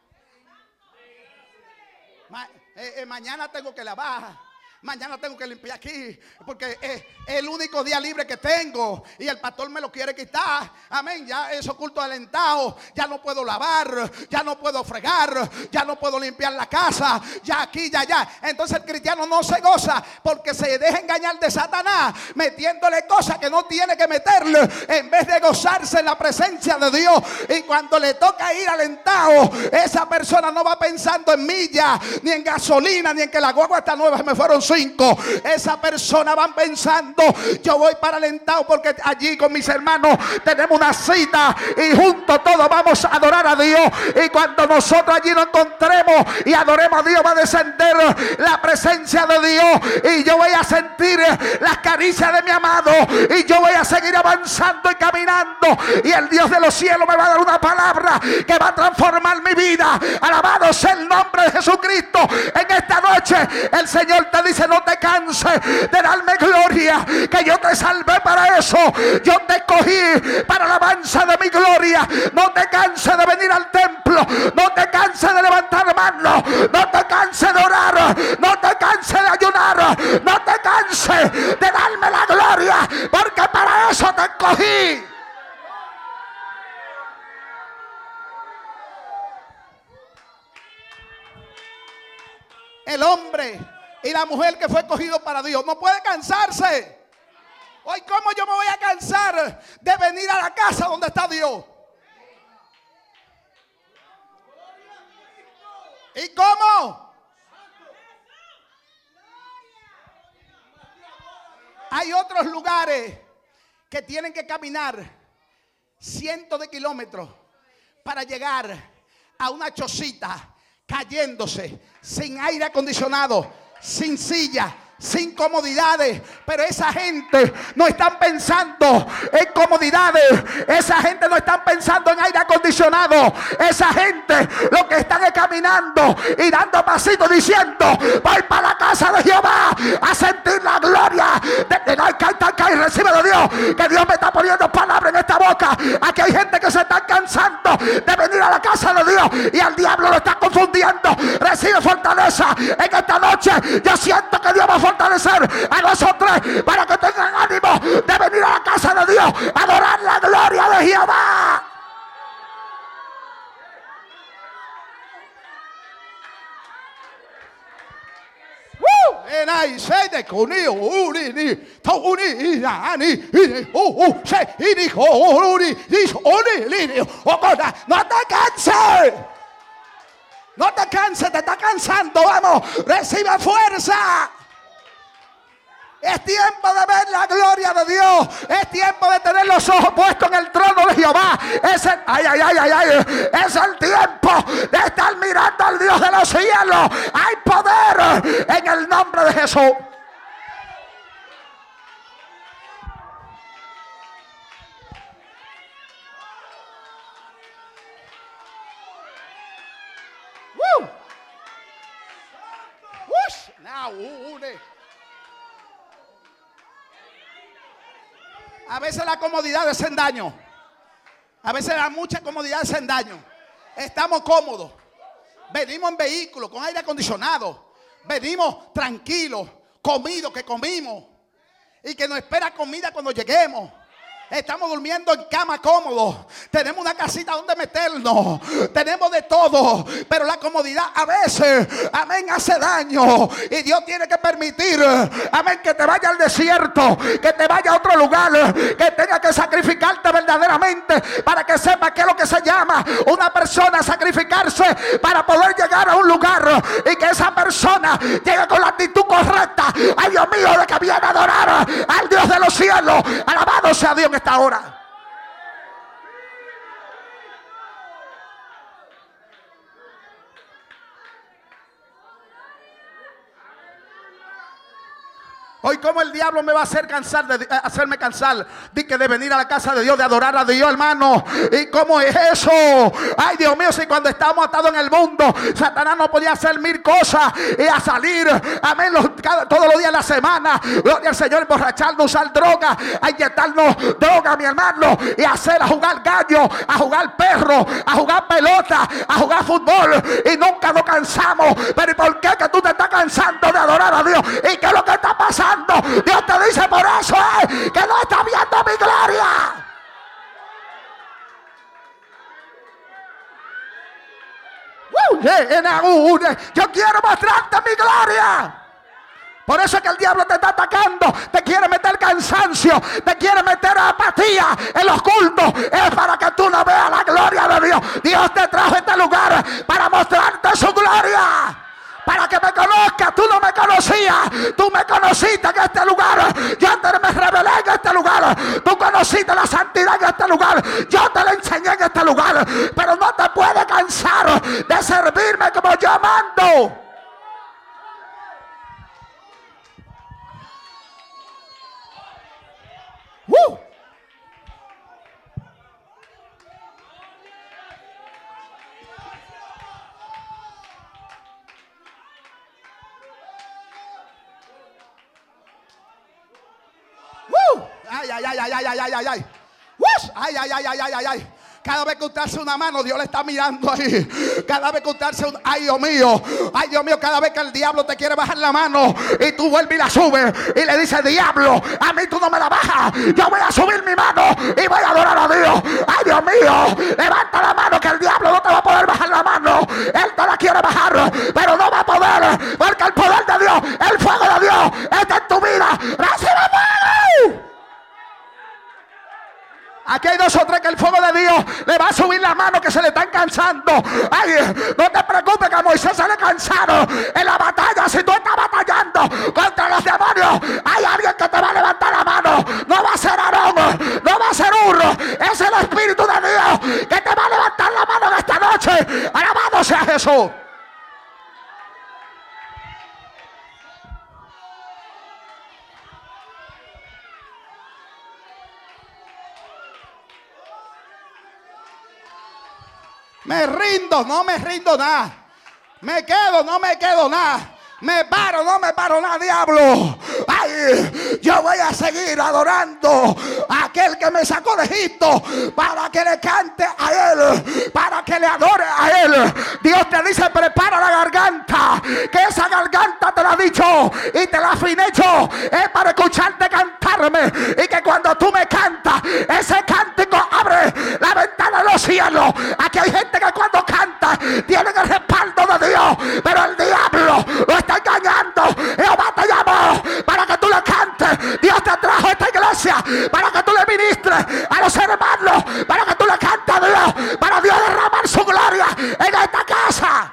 Eh, eh, mañana tengo que lavar mañana tengo que limpiar aquí porque es el único día libre que tengo y el pastor me lo quiere quitar. Amén, ya es oculto alentado, ya no puedo lavar, ya no puedo fregar, ya no puedo limpiar la casa, ya aquí, ya allá. Entonces el cristiano no se goza porque se deja engañar de Satanás metiéndole cosas que no tiene que meterle en vez de gozarse en la presencia de Dios. Y cuando le toca ir alentado, esa persona no va pensando en millas, ni en gasolina, ni en que la guagua está nueva, me fueron esa persona van pensando, yo voy para alentado porque allí con mis hermanos tenemos una cita y juntos todos vamos a adorar a Dios. Y cuando nosotros allí nos encontremos y adoremos a Dios, va a descender la presencia de Dios. Y yo voy a sentir las caricias de mi amado. Y yo voy a seguir avanzando y caminando. Y el Dios de los cielos me va a dar una palabra que va a transformar mi vida. Alabado sea el nombre de Jesucristo. En esta noche el Señor te dice, no te canses de darme gloria, que yo te salvé para eso. Yo te escogí para la alabanza de mi gloria. No te canses de venir al templo, no te canses de levantar manos, no te canses de orar, no te canses de ayunar, no te canses de darme la gloria, porque para eso te escogí. El hombre y la mujer que fue cogido para Dios no puede cansarse. Hoy, ¿cómo yo me voy a cansar de venir a la casa donde está Dios? ¿Y cómo? Hay otros lugares que tienen que caminar cientos de kilómetros para llegar a una chocita cayéndose, sin aire acondicionado, sencilla, sin comodidades. Pero esa gente no están pensando en comodidades. Esa gente no están pensando en aire acondicionado. Esa gente lo que están es caminando y dando pasitos diciendo, voy para la casa de Jehová a sentir la gloria de que no hay y recibe de Dios. Que Dios me está poniendo palabras en esta boca. Aquí hay gente que se está cansando de venir a la casa de Dios y al diablo lo está confundiendo. Recibe fortaleza en esta noche. Yo siento que Dios va a fortalecer a nosotros para que tengan ánimo de venir a la casa de Dios, adorar la gloria de Jehová. Se de se no te canses. No te canses te está cansando. Vamos recibe fuerza es tiempo de ver la gloria de Dios. Es tiempo de tener los ojos puestos en el trono de Jehová. Es el, ay, ay, ay, ay, Es el tiempo de estar mirando al Dios de los cielos. Hay poder en el nombre de Jesús. Now, A veces la comodidad es en daño. A veces la mucha comodidad es en daño. Estamos cómodos. Venimos en vehículo con aire acondicionado. Venimos tranquilos, comidos que comimos. Y que nos espera comida cuando lleguemos. Estamos durmiendo en cama cómodo. Tenemos una casita donde meternos. Tenemos de todo. Pero la comodidad a veces, amén, hace daño. Y Dios tiene que permitir, amén, que te vaya al desierto. Que te vaya a otro lugar. Que tenga que sacrificarte verdaderamente. Para que sepa qué es lo que se llama una persona sacrificarse. Para poder llegar a un lugar. Y que esa persona llegue con la actitud correcta. Ay Dios mío, de que viene a adorar al Dios de los cielos. Alabado sea Dios hasta ahora. Hoy como el diablo me va a hacer cansar de hacerme cansar de que de venir a la casa de Dios, de adorar a Dios, hermano. ¿Y cómo es eso? Ay, Dios mío, si cuando estamos atados en el mundo, Satanás no podía hacer mil cosas y a salir, amén, todos los días de la semana. Gloria al Señor, emborracharnos, usar droga, a inyectarnos droga, mi hermano, y hacer a jugar gallo, a jugar perro, a jugar pelota, a jugar fútbol. Y nunca nos cansamos. Pero ¿y por qué que tú te estás cansando de adorar a Dios? ¿Y qué es lo que está pasando? Dios te dice por eso eh, que no está viendo mi gloria. Yo quiero mostrarte mi gloria. Por eso es que el diablo te está atacando, te quiere meter cansancio, te quiere meter apatía en los cultos. Es para que tú no veas la gloria de Dios. Dios te trajo este lugar para mostrarte su gloria para que me conozcas. Tú no me conocías, tú me conociste en este lugar. Yo te me revelé en este lugar. Tú conociste la santidad en este lugar. Yo te la enseñé en este lugar. Pero no te puedes cansar de servirme como yo mando. Ay, ay, ay, ay, ay. Cada vez que usted hace una mano, Dios le está mirando ahí. Cada vez que usted hace un, ay Dios mío, ay Dios mío, cada vez que el diablo te quiere bajar la mano y tú vuelves y la subes y le dices, diablo, a mí tú no me la bajas. Yo voy a subir mi mano y voy a adorar a Dios. Ay Dios mío, levanta la mano que el diablo no te va a poder bajar la mano. Él te la quiere bajar, pero no va a poder, porque el poder de Dios, el fuego de Dios está en tu vida. Recibe fuego. Aquí hay dos o tres que el fuego de Dios le va a subir la mano que se le están cansando. Ay, no te preocupes que a Moisés se le cansaron en la batalla. Si tú estás batallando contra los demonios, hay alguien que te va a levantar la mano. No va a ser Aarón, no va a ser Urro. Es el Espíritu de Dios que te va a levantar la mano en esta noche. Me rindo, no me rindo nada. Me quedo, no me quedo nada. Me paro, no me paro nada, diablo. Ay, yo voy a seguir adorando a aquel que me sacó de Egipto para que le cante a él, para que le adore a él. Dios te dice, prepara la garganta, que esa garganta te la ha dicho y te la yo. Es para escucharte cantarme y que cuando tú me cantas, ese cántico abre la ventana de los cielos. Aquí hay gente que cuando canta tienen el respaldo de Dios, pero el diablo lo está engañando. Jehová te llamó para que tú le cantes. Dios te trajo a esta iglesia para que tú le ministres a los hermanos, para que tú le cantes a Dios, para Dios derramar su gloria en esta casa.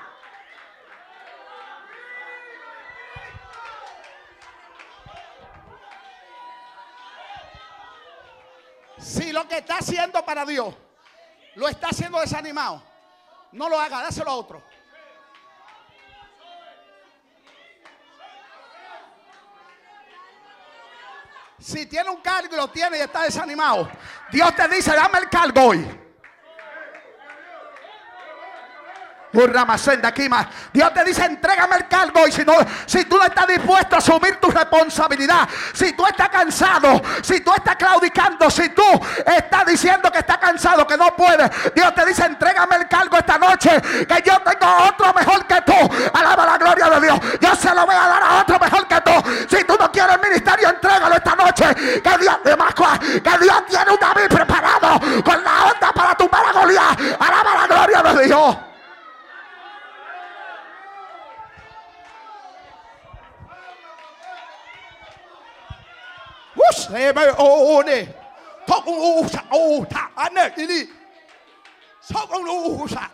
Si lo que está haciendo para Dios lo está haciendo desanimado, no lo haga, dáselo a otro. Si tiene un cargo y lo tiene y está desanimado, Dios te dice, dame el cargo hoy. Un ramacén de aquí más. Dios te dice, entrégame el cargo. Y si no, si tú no estás dispuesto a asumir tu responsabilidad, si tú estás cansado, si tú estás claudicando, si tú estás diciendo que estás cansado, que no puedes, Dios te dice, entrégame el cargo esta noche, que yo tengo otro mejor que tú. Alaba la gloria de Dios. Yo se lo voy a dar a otro mejor que tú. Si tú no quieres el ministerio, entrégalo esta noche. Que Dios, que Dios tiene un David preparado con la onda para tu para Goliat. Alaba la gloria de Dios. Whoosh. Everybody, oh, oh, ne. Talk on, oh, sha, oh, ta, I know, ili. Talk on, oh, sha.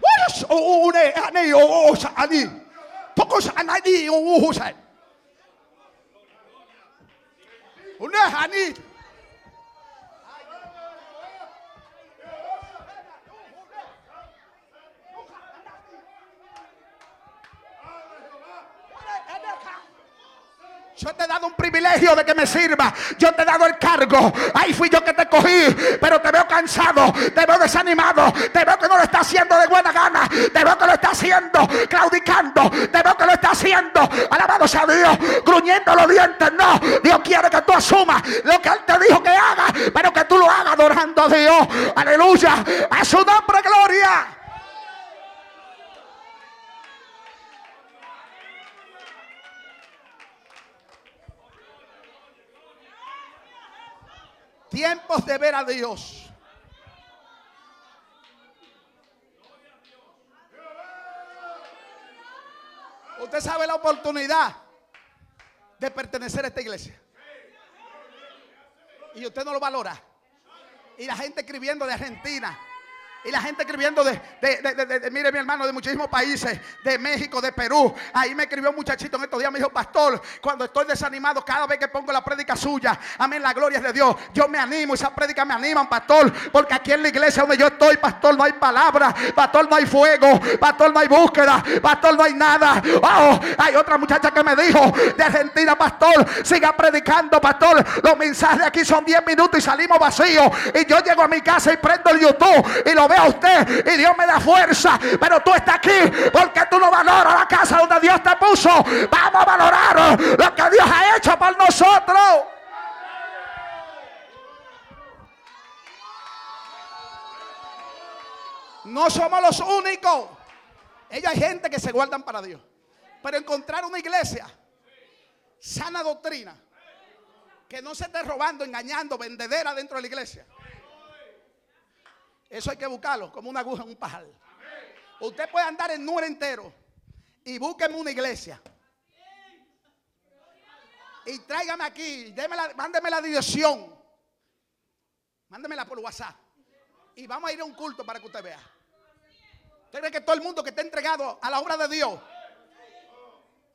Whoosh, oh, oh, ne, I ne, oh, oh, sha, ali. Talk on, oh, oh, sha. I need. Yo te he dado un privilegio de que me sirva. Yo te he dado el cargo. Ahí fui yo que te cogí. Pero te veo cansado. Te veo desanimado. Te veo que no lo está haciendo de buena gana. Te veo que lo está haciendo claudicando. Te veo que lo está haciendo. Alabado sea Dios. Gruñendo los dientes. No. Dios quiere que tú asumas lo que Él te dijo que haga. Pero que tú lo hagas adorando a Dios. Aleluya. A su nombre, gloria. Tiempos de ver a Dios. Usted sabe la oportunidad de pertenecer a esta iglesia. Y usted no lo valora. Y la gente escribiendo de Argentina. Y la gente escribiendo de, de, de, de, mire mi hermano, de muchísimos países, de México, de Perú. Ahí me escribió un muchachito en estos días, me dijo, pastor, cuando estoy desanimado, cada vez que pongo la prédica suya, amén, la gloria es de Dios. Yo me animo, esa prédica me animan, pastor, porque aquí en la iglesia donde yo estoy, pastor, no hay palabra, pastor, no hay fuego, pastor, no hay búsqueda, pastor, no hay nada. Oh, hay otra muchacha que me dijo de Argentina, pastor, siga predicando, pastor. Los mensajes aquí son 10 minutos y salimos vacíos. Y yo llego a mi casa y prendo el YouTube y lo veo a usted y Dios me da fuerza. Pero tú estás aquí porque tú no valoras la casa donde Dios te puso. Vamos a valorar lo que Dios ha hecho por nosotros. No somos los únicos. Ella hay gente que se guardan para Dios. Pero encontrar una iglesia sana doctrina que no se esté robando, engañando, vendedera dentro de la iglesia. Eso hay que buscarlo como una aguja en un pajal. Usted puede andar en número entero y búsqueme una iglesia. Y tráigame aquí, la, mándeme la dirección. Mándemela por WhatsApp. Y vamos a ir a un culto para que usted vea. ¿Usted cree que todo el mundo que está entregado a la obra de Dios?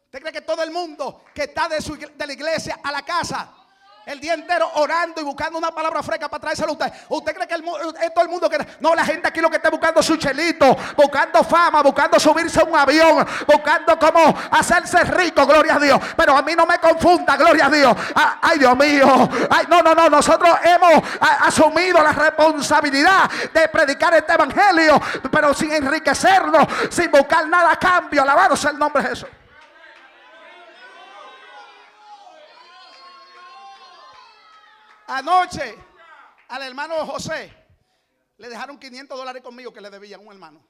¿Usted cree que todo el mundo que está de, su, de la iglesia a la casa el día entero orando y buscando una palabra fresca para traérselo a usted. ¿Usted cree que el, es todo el mundo que... No, la gente aquí lo que está buscando es su chelito, buscando fama, buscando subirse a un avión, buscando cómo hacerse rico, gloria a Dios. Pero a mí no me confunda, gloria a Dios. Ah, ay, Dios mío. Ay, no, no, no. Nosotros hemos asumido la responsabilidad de predicar este evangelio, pero sin enriquecernos, sin buscar nada a cambio. Alabado sea el nombre de Jesús. Anoche al hermano José le dejaron 500 dólares conmigo que le debían un hermano.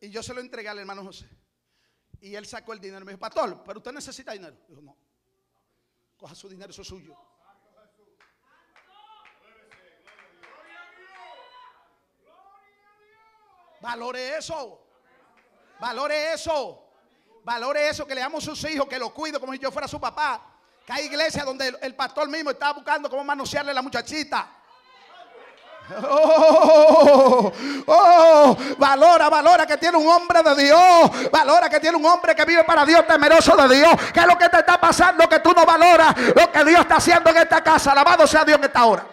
Y yo se lo entregué al hermano José. Y él sacó el dinero y me dijo, pastor, pero usted necesita dinero. Dijo, no, coja su dinero, eso es suyo. Valore eso. Valore eso. Valore eso, que le amo a sus hijos, que lo cuido como si yo fuera su papá. Que hay iglesias donde el, pastor mismo está buscando cómo manosearle a la muchachita. Oh, oh, valora, valora que tiene un hombre de Dios. Valora que tiene un hombre que vive para Dios, temeroso de Dios. ¿Qué es lo que te está pasando? Que tú no valoras lo que Dios está haciendo en esta casa. Alabado sea Dios en esta hora.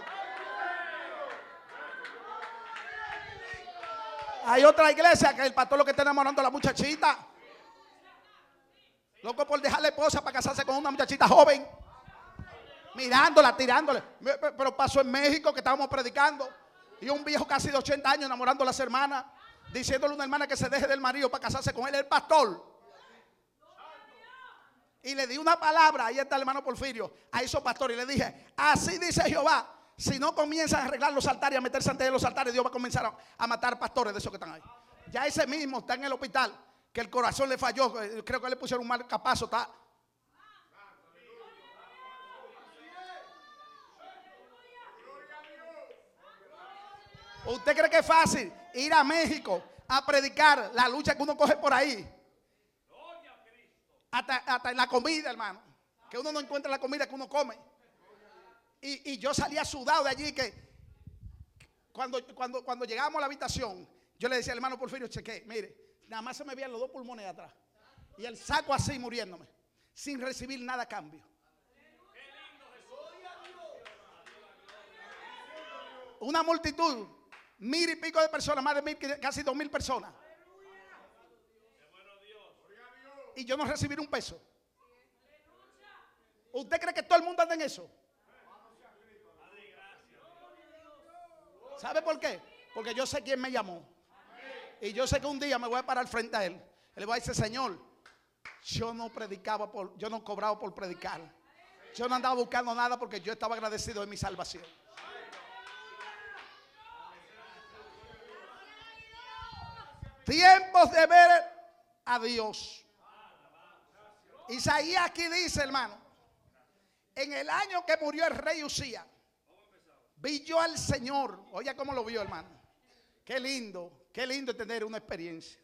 Hay otra iglesia que el pastor lo que está enamorando a la muchachita. Loco por dejarle esposa para casarse con una muchachita joven. Mirándola, tirándole. Pero pasó en México que estábamos predicando. Y un viejo casi de 80 años enamorando a las hermanas. Diciéndole a una hermana que se deje del marido para casarse con él, el pastor. Y le di una palabra, ahí está el hermano Porfirio, a esos pastores. Y le dije, así dice Jehová, si no comienzan a arreglar los altares, a meterse ante los altares, Dios va a comenzar a matar pastores de esos que están ahí. Ya ese mismo está en el hospital que el corazón le falló. Eh, creo que le pusieron un mal capazo. Está. ¿Usted cree que es fácil ir a México a predicar la lucha que uno coge por ahí? Hasta, en la comida, hermano. Que uno no encuentra la comida que uno come. Y, yo salía sudado de allí que cuando, cuando, cuando llegamos a la habitación, yo le decía al hermano Porfirio, cheque, mire, Nada más se me veían los dos pulmones de atrás. Y el saco así muriéndome. Sin recibir nada a cambio. Una multitud. Mil y pico de personas. Más de mil, casi dos mil personas. Y yo no recibir un peso. ¿Usted cree que todo el mundo anda en eso? ¿Sabe por qué? Porque yo sé quién me llamó. Y yo sé que un día me voy a parar frente a él. Le voy a decir, Señor, yo no predicaba por, yo no cobraba por predicar. Yo no andaba buscando nada porque yo estaba agradecido de mi salvación. Tiempos de ver a Dios. Isaías aquí dice, hermano, en el año que murió el rey Usía, vi yo al Señor. Oye, cómo lo vio, hermano. Qué lindo. Qué lindo tener una experiencia.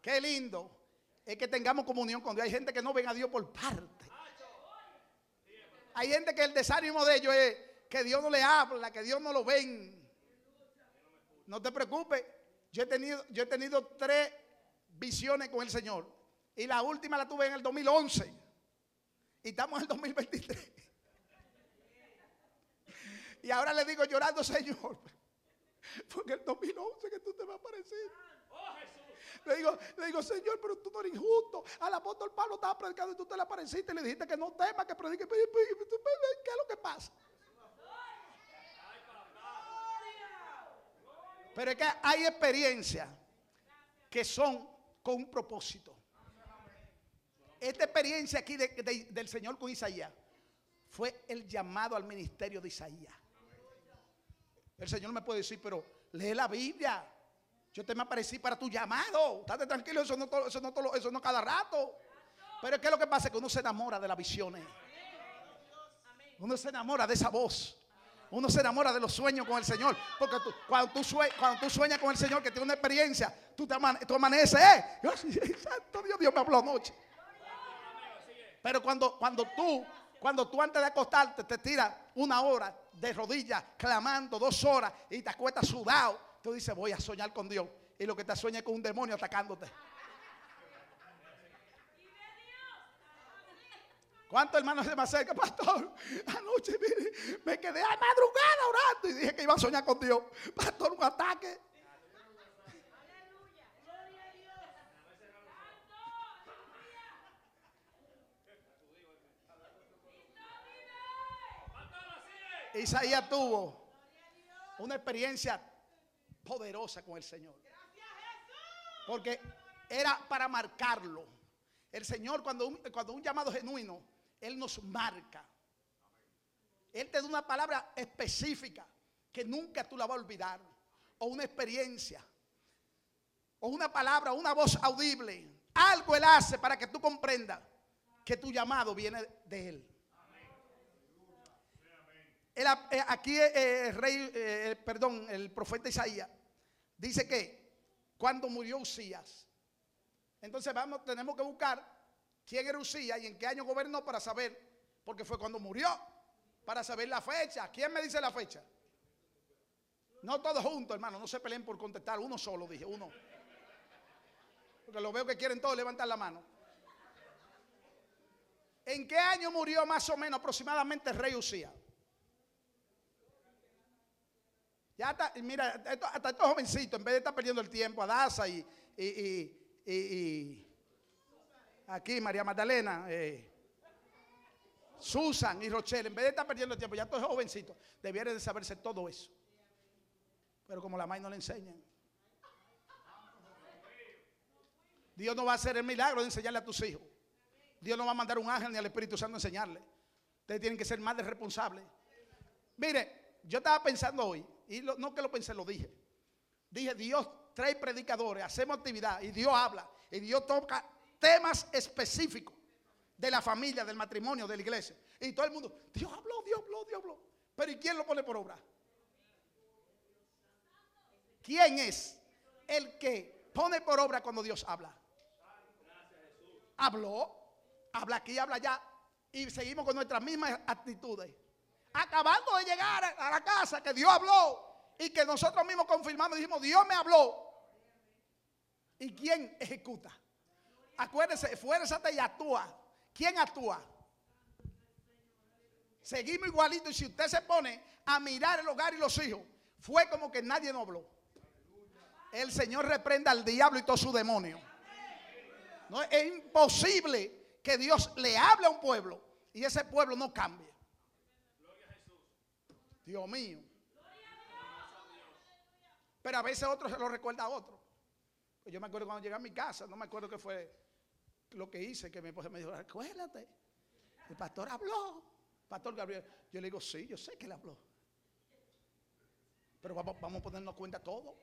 Qué lindo es que tengamos comunión con Dios. Hay gente que no ven a Dios por parte. Hay gente que el desánimo de ellos es que Dios no le habla, que Dios no lo ven. No te preocupes. Yo he tenido, yo he tenido tres visiones con el Señor. Y la última la tuve en el 2011. Y estamos en el 2023. Y ahora le digo llorando, Señor. Porque el 2011 que tú te vas a aparecer. Le digo, le digo, Señor, pero tú no eres injusto. Al apóstol Pablo estaba predicando y tú te le apareciste y le dijiste que no tema, que predique. ¿Qué es lo que pasa? Pero es que hay experiencias que son con un propósito. Esta experiencia aquí del Señor con Isaías fue el llamado al ministerio de Isaías. El Señor me puede decir, pero lee la Biblia. Yo te me aparecí para tu llamado. Estate tranquilo, eso no, eso no, eso no cada rato. Pero ¿qué es lo que pasa? Que uno se enamora de las visiones. Uno se enamora de esa voz. Uno se enamora de los sueños con el Señor. Porque cuando, tú cuando tú sueñas con el Señor, que tiene una experiencia, tú, te amaneces. ¿eh? Santo Dios, Dios me habló anoche. Pero cuando, cuando tú cuando tú antes de acostarte te tiras una hora de rodillas clamando, dos horas y te acuestas sudado, tú dices, voy a soñar con Dios. Y lo que te sueña es con un demonio atacándote. ¿Cuántos hermanos se me acercan, pastor? Anoche mire, me quedé a madrugada orando y dije que iba a soñar con Dios. Pastor, un ataque. Isaías tuvo una experiencia poderosa con el Señor. Porque era para marcarlo. El Señor cuando un, cuando un llamado genuino, Él nos marca. Él te da una palabra específica que nunca tú la vas a olvidar. O una experiencia. O una palabra, una voz audible. Algo Él hace para que tú comprendas que tu llamado viene de Él. Eh, aquí eh, el rey, eh, perdón, el profeta Isaías dice que cuando murió Usías, entonces vamos, tenemos que buscar quién era Usías y en qué año gobernó para saber, porque fue cuando murió, para saber la fecha. ¿Quién me dice la fecha? No todos juntos, hermano, no se peleen por contestar, uno solo, dije, uno. Porque lo veo que quieren todos levantar la mano. ¿En qué año murió más o menos aproximadamente el rey Usías? Ya está, mira, hasta estos jovencitos, en vez de estar perdiendo el tiempo, a Daza y, y, aquí María Magdalena, eh, Susan y Rochelle, en vez de estar perdiendo el tiempo, ya estos jovencitos debieran de saberse todo eso. Pero como la madre no le enseñan. Dios no va a hacer el milagro de enseñarle a tus hijos. Dios no va a mandar un ángel ni al Espíritu Santo a enseñarle. Ustedes tienen que ser más de responsables. Mire, yo estaba pensando hoy, y no que lo pensé, lo dije. Dije, Dios trae predicadores, hacemos actividad y Dios habla. Y Dios toca temas específicos de la familia, del matrimonio, de la iglesia. Y todo el mundo, Dios habló, Dios habló, Dios habló. Pero ¿y quién lo pone por obra? ¿Quién es el que pone por obra cuando Dios habla? Habló, habla aquí, habla allá. Y seguimos con nuestras mismas actitudes acabando de llegar a la casa, que Dios habló y que nosotros mismos confirmamos dijimos, Dios me habló. ¿Y quién ejecuta? Acuérdese, esfuérzate y actúa. ¿Quién actúa? Seguimos igualito y si usted se pone a mirar el hogar y los hijos, fue como que nadie no habló. El Señor reprenda al diablo y todo su demonio. No, es imposible que Dios le hable a un pueblo y ese pueblo no cambie. Dios mío. Pero a veces otro se lo recuerda a otro. Pues yo me acuerdo cuando llegué a mi casa, no me acuerdo qué fue lo que hice, que mi esposa me dijo, acuérdate, el pastor habló. Pastor Gabriel, yo le digo, sí, yo sé que le habló. Pero vamos, vamos a ponernos cuenta todo.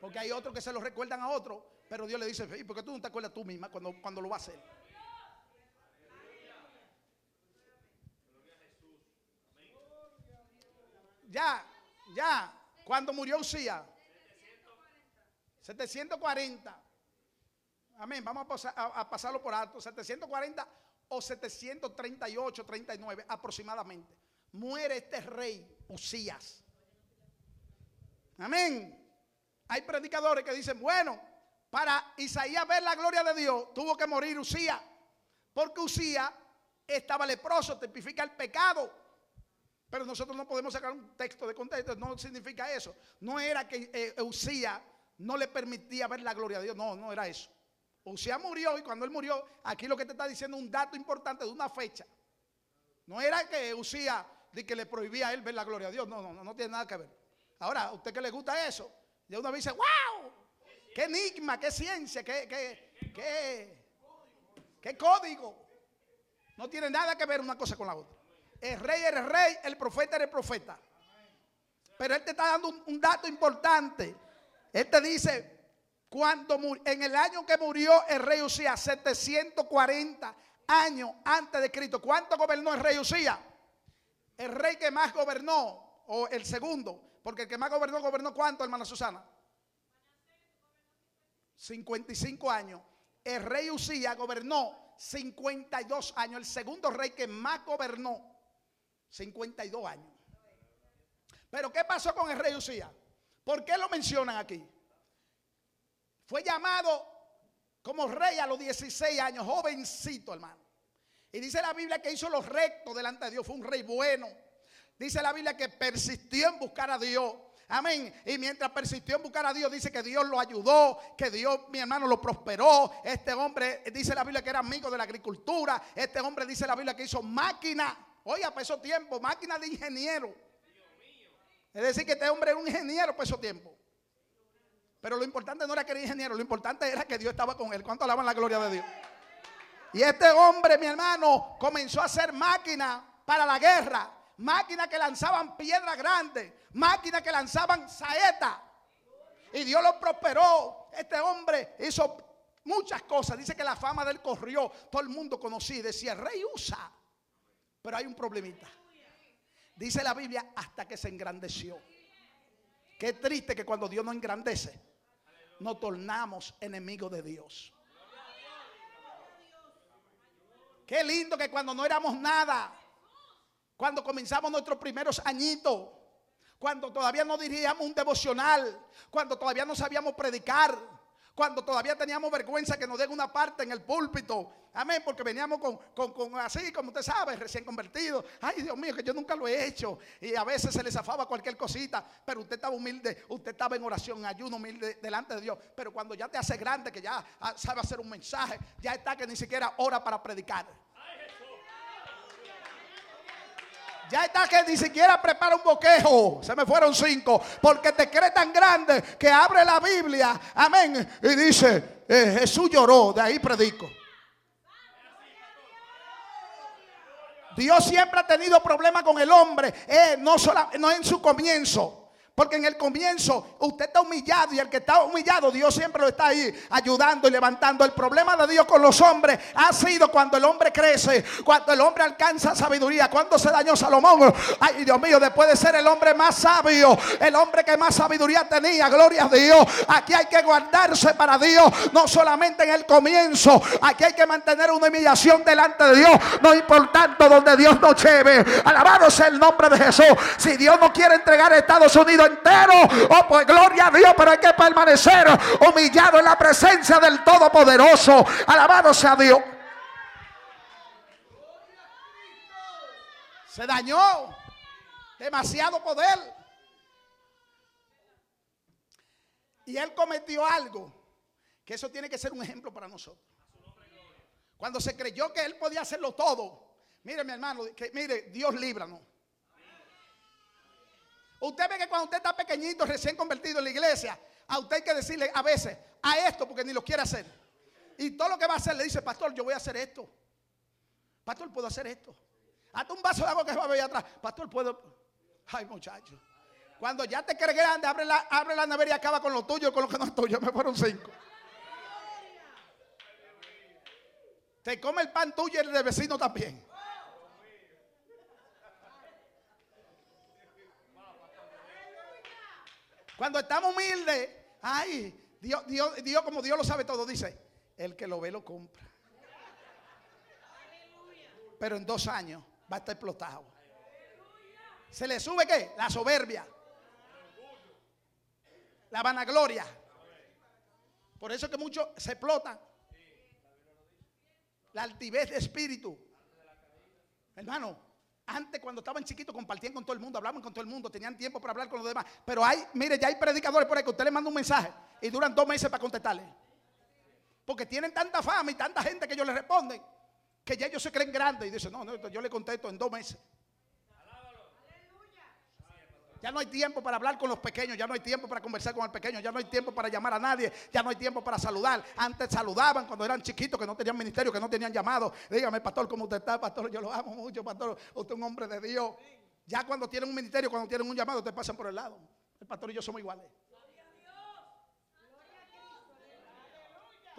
Porque hay otros que se lo recuerdan a otro, pero Dios le dice, ¿por qué tú no te acuerdas tú misma cuando, cuando lo va a hacer? Ya, ya, cuando murió Usía. 740. Amén, vamos a, pasarlo por alto. 740 o 738, 39 aproximadamente. Muere este rey Usías. Amén. Hay predicadores que dicen, bueno, para Isaías ver la gloria de Dios, tuvo que morir Usía. Porque Usía estaba leproso, tipifica el pecado. Pero nosotros no podemos sacar un texto de contexto, no significa eso. No era que eh, no le permitía ver la gloria de Dios, no, no era eso. Usía murió y cuando él murió, aquí lo que te está diciendo es un dato importante de una fecha. No era que Usía de que le prohibía a él ver la gloria de Dios, no, no, no, tiene nada que ver. Ahora, a usted que le gusta eso, ya vez dice, wow, qué enigma, qué ciencia, qué, qué, qué, qué código. No tiene nada que ver una cosa con la otra. El rey era el rey, el profeta era el profeta. Pero él te está dando un, dato importante. Él te dice, cuando en el año que murió el rey Usías, 740 años antes de Cristo, ¿cuánto gobernó el rey Usías? El rey que más gobernó, o el segundo, porque el que más gobernó, gobernó cuánto, hermana Susana? 55 años. El rey Usías gobernó 52 años, el segundo rey que más gobernó 52 años. Pero ¿qué pasó con el rey Usía? ¿Por qué lo mencionan aquí? Fue llamado como rey a los 16 años, jovencito, hermano. Y dice la Biblia que hizo lo recto delante de Dios, fue un rey bueno. Dice la Biblia que persistió en buscar a Dios. Amén. Y mientras persistió en buscar a Dios, dice que Dios lo ayudó, que Dios, mi hermano, lo prosperó. Este hombre, dice la Biblia que era amigo de la agricultura. Este hombre, dice la Biblia que hizo máquina. Oiga, para esos tiempos, máquina de ingeniero. Es decir, que este hombre era un ingeniero para esos tiempos. Pero lo importante no era que era ingeniero, lo importante era que Dios estaba con él. ¿Cuánto alaban la gloria de Dios? Y este hombre, mi hermano, comenzó a hacer máquina para la guerra. Máquinas que lanzaban piedras grandes. Máquinas que lanzaban saetas. Y Dios lo prosperó. Este hombre hizo muchas cosas. Dice que la fama de él corrió. Todo el mundo conocía. Decía, rey usa. Pero hay un problemita. Dice la Biblia hasta que se engrandeció. Qué triste que cuando Dios nos engrandece, nos tornamos enemigos de Dios. Qué lindo que cuando no éramos nada, cuando comenzamos nuestros primeros añitos, cuando todavía no diríamos un devocional, cuando todavía no sabíamos predicar, cuando todavía teníamos vergüenza que nos den una parte en el púlpito. Amén, porque veníamos con, así, como usted sabe, recién convertido. Ay, Dios mío, que yo nunca lo he hecho. Y a veces se le zafaba cualquier cosita, pero usted estaba humilde, usted estaba en oración, ayuno, humilde delante de Dios. Pero cuando ya te hace grande, que ya ah, sabe hacer un mensaje, ya está que ni siquiera ora para predicar. Ya está que ni siquiera prepara un boquejo. Se me fueron cinco. Porque te cree tan grande que abre la Biblia. Amén. Y dice, eh, Jesús lloró. De ahí predico. Dios siempre ha tenido problemas con el hombre. Eh, no, solo, no en su comienzo. Porque en el comienzo usted está humillado y el que está humillado, Dios siempre lo está ahí ayudando y levantando. El problema de Dios con los hombres ha sido cuando el hombre crece, cuando el hombre alcanza sabiduría, cuando se dañó Salomón. Ay, Dios mío, después de ser el hombre más sabio, el hombre que más sabiduría tenía, gloria a Dios. Aquí hay que guardarse para Dios, no solamente en el comienzo. Aquí hay que mantener una humillación delante de Dios, no importando donde Dios nos lleve. Alabado sea el nombre de Jesús. Si Dios no quiere entregar a Estados Unidos, entero. Oh, pues gloria a Dios, pero hay que permanecer humillado en la presencia del Todopoderoso. Alabado sea Dios. Se dañó. Demasiado poder. Y él cometió algo. Que eso tiene que ser un ejemplo para nosotros. Cuando se creyó que él podía hacerlo todo. Mire mi hermano, mire, Dios líbranos. Usted ve que cuando usted está pequeñito, recién convertido en la iglesia, a usted hay que decirle a veces a esto porque ni lo quiere hacer. Y todo lo que va a hacer le dice, pastor, yo voy a hacer esto. Pastor, puedo hacer esto. Hasta un vaso de agua que va a ver atrás. Pastor, puedo. Ay, muchacho. Cuando ya te crees grande, abre la, abre la nevera y acaba con lo tuyo, con lo que no es tuyo. Me fueron cinco. Te come el pan tuyo y el de vecino también. Cuando estamos humildes, ay, Dios, Dios, Dios como Dios lo sabe todo, dice, el que lo ve lo compra. Pero en dos años va a estar explotado. ¿Se le sube qué? La soberbia. La vanagloria. Por eso que muchos se explotan. La altivez de espíritu. Hermano, antes, cuando estaban chiquitos, compartían con todo el mundo, hablaban con todo el mundo, tenían tiempo para hablar con los demás. Pero hay, mire, ya hay predicadores por ahí que usted le manda un mensaje y duran dos meses para contestarle. Porque tienen tanta fama y tanta gente que ellos le responden que ya ellos se creen grandes y dicen, no, no, yo le contesto en dos meses. Ya no hay tiempo para hablar con los pequeños, ya no hay tiempo para conversar con el pequeño, ya no hay tiempo para llamar a nadie, ya no hay tiempo para saludar. Antes saludaban cuando eran chiquitos, que no tenían ministerio, que no tenían llamado. Dígame, pastor, ¿cómo usted está? Pastor, yo lo amo mucho, pastor. Usted es un hombre de Dios. Ya cuando tienen un ministerio, cuando tienen un llamado, te pasan por el lado. El pastor y yo somos iguales.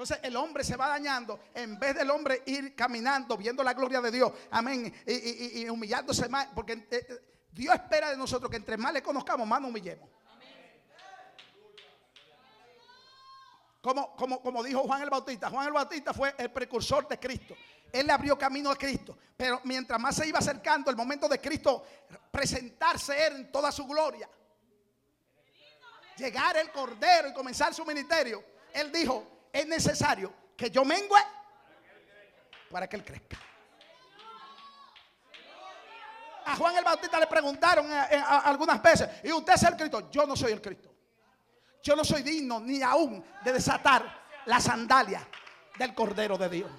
Entonces el hombre se va dañando en vez del hombre ir caminando, viendo la gloria de Dios, amén, y, humillándose más, porque eh, eh, Dios espera de nosotros que entre más le conozcamos, más nos humillemos. Como, como, como dijo Juan el Bautista, Juan el Bautista fue el precursor de Cristo. Él le abrió camino a Cristo. Pero mientras más se iba acercando el momento de Cristo presentarse en toda su gloria, llegar el Cordero y comenzar su ministerio, Él dijo, es necesario que yo mengüe para que él crezca. A Juan el Bautista le preguntaron eh, eh, algunas veces, ¿y usted es el Cristo? Yo no soy el Cristo. Yo no soy digno ni aún de desatar la sandalia del Cordero de Dios.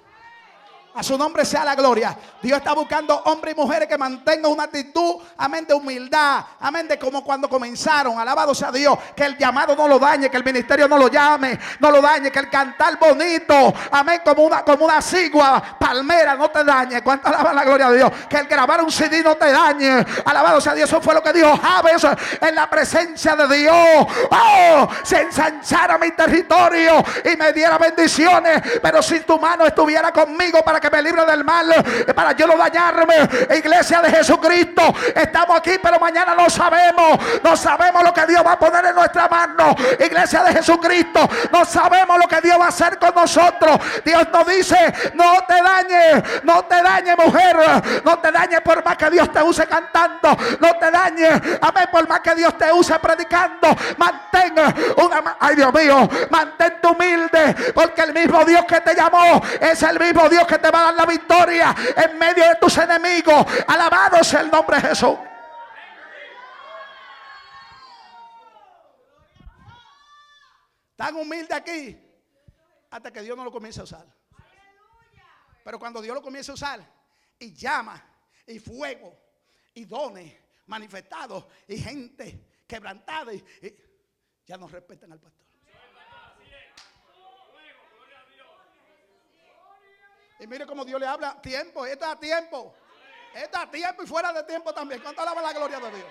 A su nombre sea la gloria. Dios está buscando hombres y mujeres que mantengan una actitud, amén, de humildad. Amén, de como cuando comenzaron. Alabado sea Dios. Que el llamado no lo dañe, que el ministerio no lo llame, no lo dañe. Que el cantar bonito, amén, como una, como una sigua palmera no te dañe. ¿Cuánto alaban la gloria de Dios? Que el grabar un CD no te dañe. Alabado sea Dios. Eso fue lo que dijo Javes en la presencia de Dios. Oh, se ensanchara mi territorio y me diera bendiciones. Pero si tu mano estuviera conmigo para que me libre del mal, eh, para yo no dañarme. Iglesia de Jesucristo, estamos aquí, pero mañana no sabemos. No sabemos lo que Dios va a poner en nuestra mano. Iglesia de Jesucristo, no sabemos lo que Dios va a hacer con nosotros. Dios nos dice, no te dañes, no te dañes mujer, no te dañes por más que Dios te use cantando, no te dañes, amén, por más que Dios te use predicando. Mantén una, ay Dios mío, mantente humilde, porque el mismo Dios que te llamó es el mismo Dios que te va a dar la victoria en medio de tus enemigos. Alabado sea el nombre de Jesús. Tan humilde aquí hasta que Dios no lo comience a usar. Pero cuando Dios lo comience a usar y llama y fuego y dones manifestados y gente quebrantada ya no respetan al pastor. Y mire cómo Dios le habla tiempo, está a tiempo. Está a tiempo y fuera de tiempo también. ¿Cuánto alaba la gloria de Dios?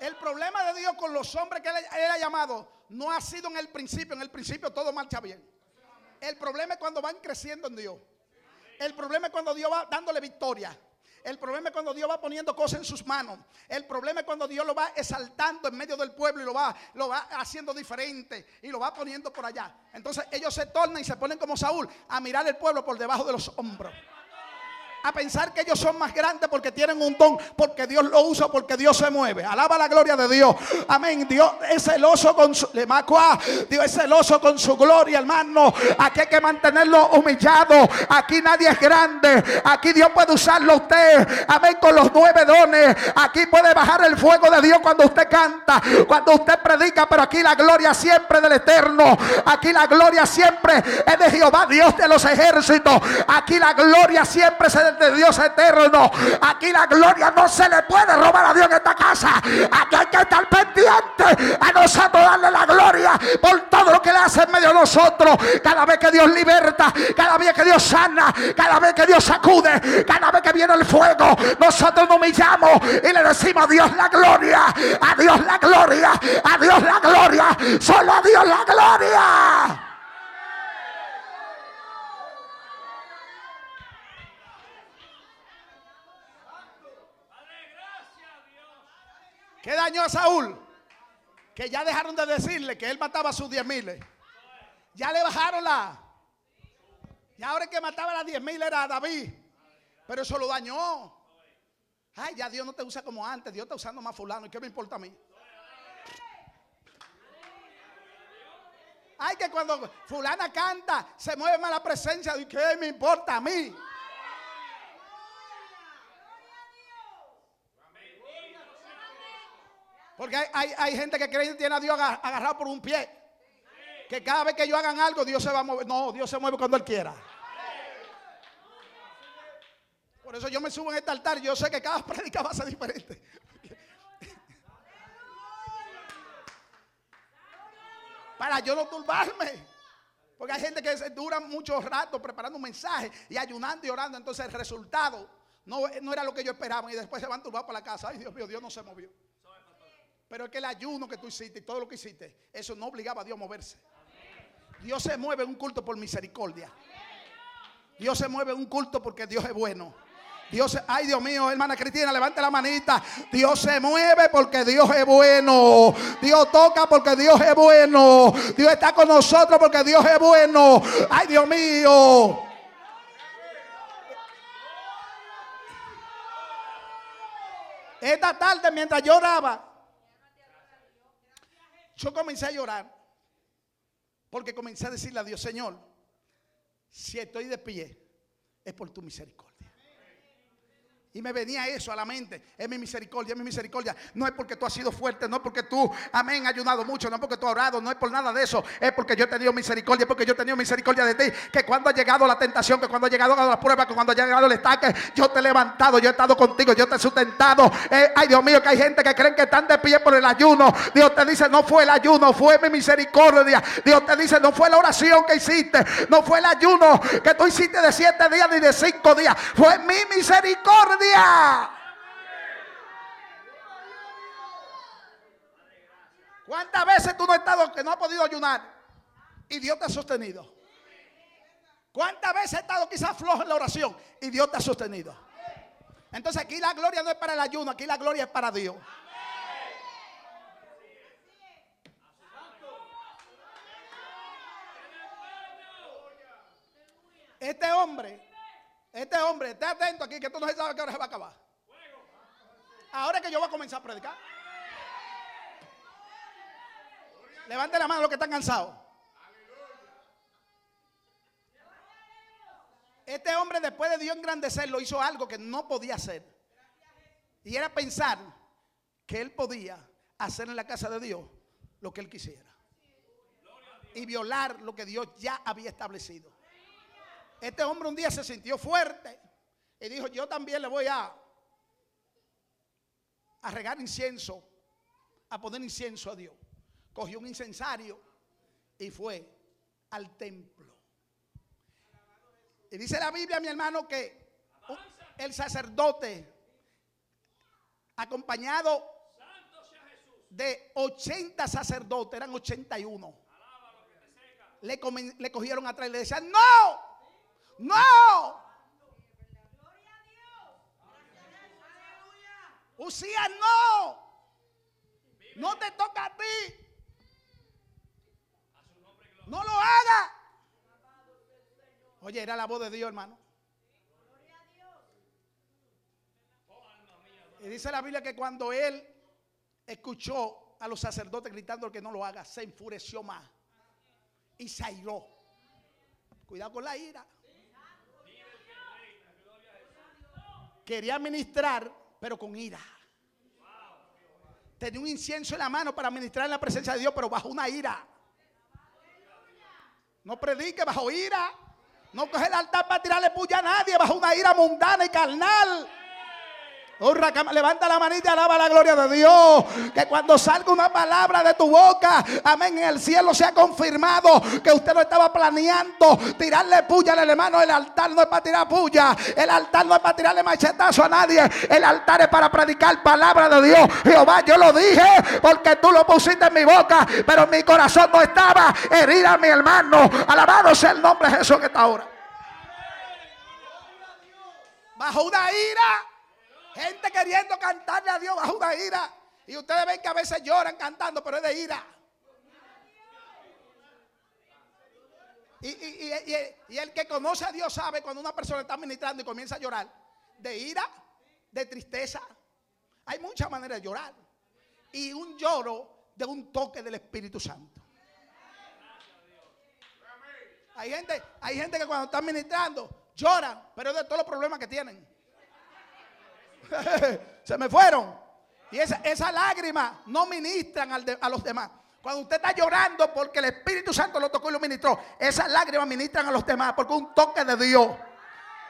El problema de Dios con los hombres que él, ha llamado no ha sido en el principio. En el principio todo marcha bien. El problema es cuando van creciendo en Dios. El problema es cuando Dios va dándole victoria. El problema es cuando Dios va poniendo cosas en sus manos. El problema es cuando Dios lo va exaltando en medio del pueblo y lo va, lo va haciendo diferente y lo va poniendo por allá. Entonces ellos se tornan y se ponen como Saúl a mirar el pueblo por debajo de los hombros a pensar que ellos son más grandes porque tienen un don, porque Dios lo usa, porque Dios se mueve. Alaba la gloria de Dios. Amén. Dios es celoso con su Dios es celoso con su gloria, hermano. Aquí hay que mantenerlo humillado. Aquí nadie es grande. Aquí Dios puede usarlo usted. Amén. Con los nueve dones. Aquí puede bajar el fuego de Dios cuando usted canta, cuando usted predica. Pero aquí la gloria siempre del eterno. Aquí la gloria siempre es de Jehová, Dios de los ejércitos. Aquí la gloria siempre se de Dios eterno. Aquí la gloria no se le puede robar a Dios en esta casa. Aquí hay que estar pendiente a nosotros darle la gloria por todo lo que le hace en medio de nosotros. Cada vez que Dios liberta, cada vez que Dios sana, cada vez que Dios sacude, cada vez que viene el fuego, nosotros nos humillamos y le decimos a Dios la gloria, a Dios la gloria, a Dios la gloria, solo a Dios la gloria. ¿Qué dañó a Saúl? Que ya dejaron de decirle que él mataba a sus diez miles. Ya le bajaron la. Y ahora el que mataba a las diez mil era David. Pero eso lo dañó. Ay, ya Dios no te usa como antes. Dios está usando más fulano. ¿Y qué me importa a mí? Ay, que cuando fulana canta, se mueve más la presencia. ¿Y qué me importa a mí? Porque hay, gente que cree que tiene a Dios agarrado por un pie. Que cada vez que ellos hagan algo, Dios se va a mover. No, Dios se mueve cuando Él quiera. Por eso yo me subo en este altar. Yo sé que cada predica va a ser diferente. Para yo no turbarme. Porque hay gente que dura mucho rato preparando un mensaje y ayunando y orando. Entonces el resultado no, no era lo que yo esperaba. Y después se van turbados para la casa. Ay, Dios mío, Dios no se movió. Pero es que el ayuno que tú hiciste y todo lo que hiciste, eso no obligaba a Dios a moverse. Dios se mueve en un culto por misericordia. Dios se mueve en un culto porque Dios es bueno. Dios, ay Dios mío, hermana Cristina, levante la manita. Dios se mueve porque Dios es bueno. Dios toca porque Dios es bueno. Dios está con nosotros porque Dios es bueno. Ay Dios mío. Esta tarde mientras yo oraba, yo comencé a llorar. Porque comencé a decirle a Dios, Señor, si estoy de pie, es por tu misericordia. Y me venía eso a la mente. Es mi misericordia, es mi misericordia. No es porque tú has sido fuerte, no es porque tú, amén, ayudado mucho, no es porque tú has orado, no es por nada de eso. Es porque yo he tenido misericordia, es porque yo he tenido misericordia de ti. Que cuando ha llegado la tentación, que cuando ha llegado la prueba, que cuando ha llegado el estaque, yo te he levantado, yo he estado contigo, yo te he sustentado. Eh, ay, Dios mío, que hay gente que creen que están de pie por el ayuno. Dios te dice, no fue el ayuno, fue mi misericordia. Dios te dice, no fue la oración que hiciste, no fue el ayuno que tú hiciste de siete días ni de cinco días. Fue mi misericordia. ¿Cuántas veces tú no has estado que no has podido ayunar y Dios te ha sostenido? ¿Cuántas veces has estado quizás flojo en la oración y Dios te ha sostenido? Entonces aquí la gloria no es para el ayuno, aquí la gloria es para Dios. Este hombre este hombre, esté atento aquí que tú no sabes qué hora se va a acabar. Ahora que yo voy a comenzar a predicar. Levante la mano los que están cansados. Este hombre después de Dios engrandecerlo hizo algo que no podía hacer. Y era pensar que él podía hacer en la casa de Dios lo que él quisiera. Y violar lo que Dios ya había establecido. Este hombre un día se sintió fuerte y dijo, yo también le voy a, a regar incienso, a poner incienso a Dios. Cogió un incensario y fue al templo. Y dice la Biblia, mi hermano, que el sacerdote, acompañado de 80 sacerdotes, eran 81, le, le cogieron atrás y le decían, no, no. Usía, no. No te toca a ti. No lo haga. Oye, era la voz de Dios, hermano. Y dice la Biblia que cuando él escuchó a los sacerdotes gritando que no lo haga, se enfureció más y se airó. Cuidado con la ira. Quería ministrar, pero con ira. Tenía un incienso en la mano para ministrar en la presencia de Dios, pero bajo una ira. No predique bajo ira. No coge el altar para tirarle puya a nadie bajo una ira mundana y carnal. Levanta la manita y alaba la gloria de Dios. Que cuando salga una palabra de tu boca, amén, en el cielo se ha confirmado que usted no estaba planeando tirarle puya al hermano. El altar no es para tirar puya. El altar no es para tirarle machetazo a nadie. El altar es para predicar palabra de Dios. Jehová, yo lo dije porque tú lo pusiste en mi boca, pero mi corazón no estaba herida mi hermano. Alabado sea el nombre de Jesús que está ahora. Bajo una ira Gente queriendo cantarle a Dios bajo una ira. Y ustedes ven que a veces lloran cantando, pero es de ira. Y, el que conoce a Dios sabe cuando una persona está ministrando y comienza a llorar. De ira, de tristeza. Hay muchas maneras de llorar. Y un lloro de un toque del Espíritu Santo. Hay gente, hay gente que cuando está ministrando llora, pero es de todos los problemas que tienen. se me fueron. Y esa, esa lágrima no ministran a los demás. Cuando usted está llorando porque el Espíritu Santo lo tocó y lo ministró, esas lágrimas ministran a los demás porque un toque de Dios.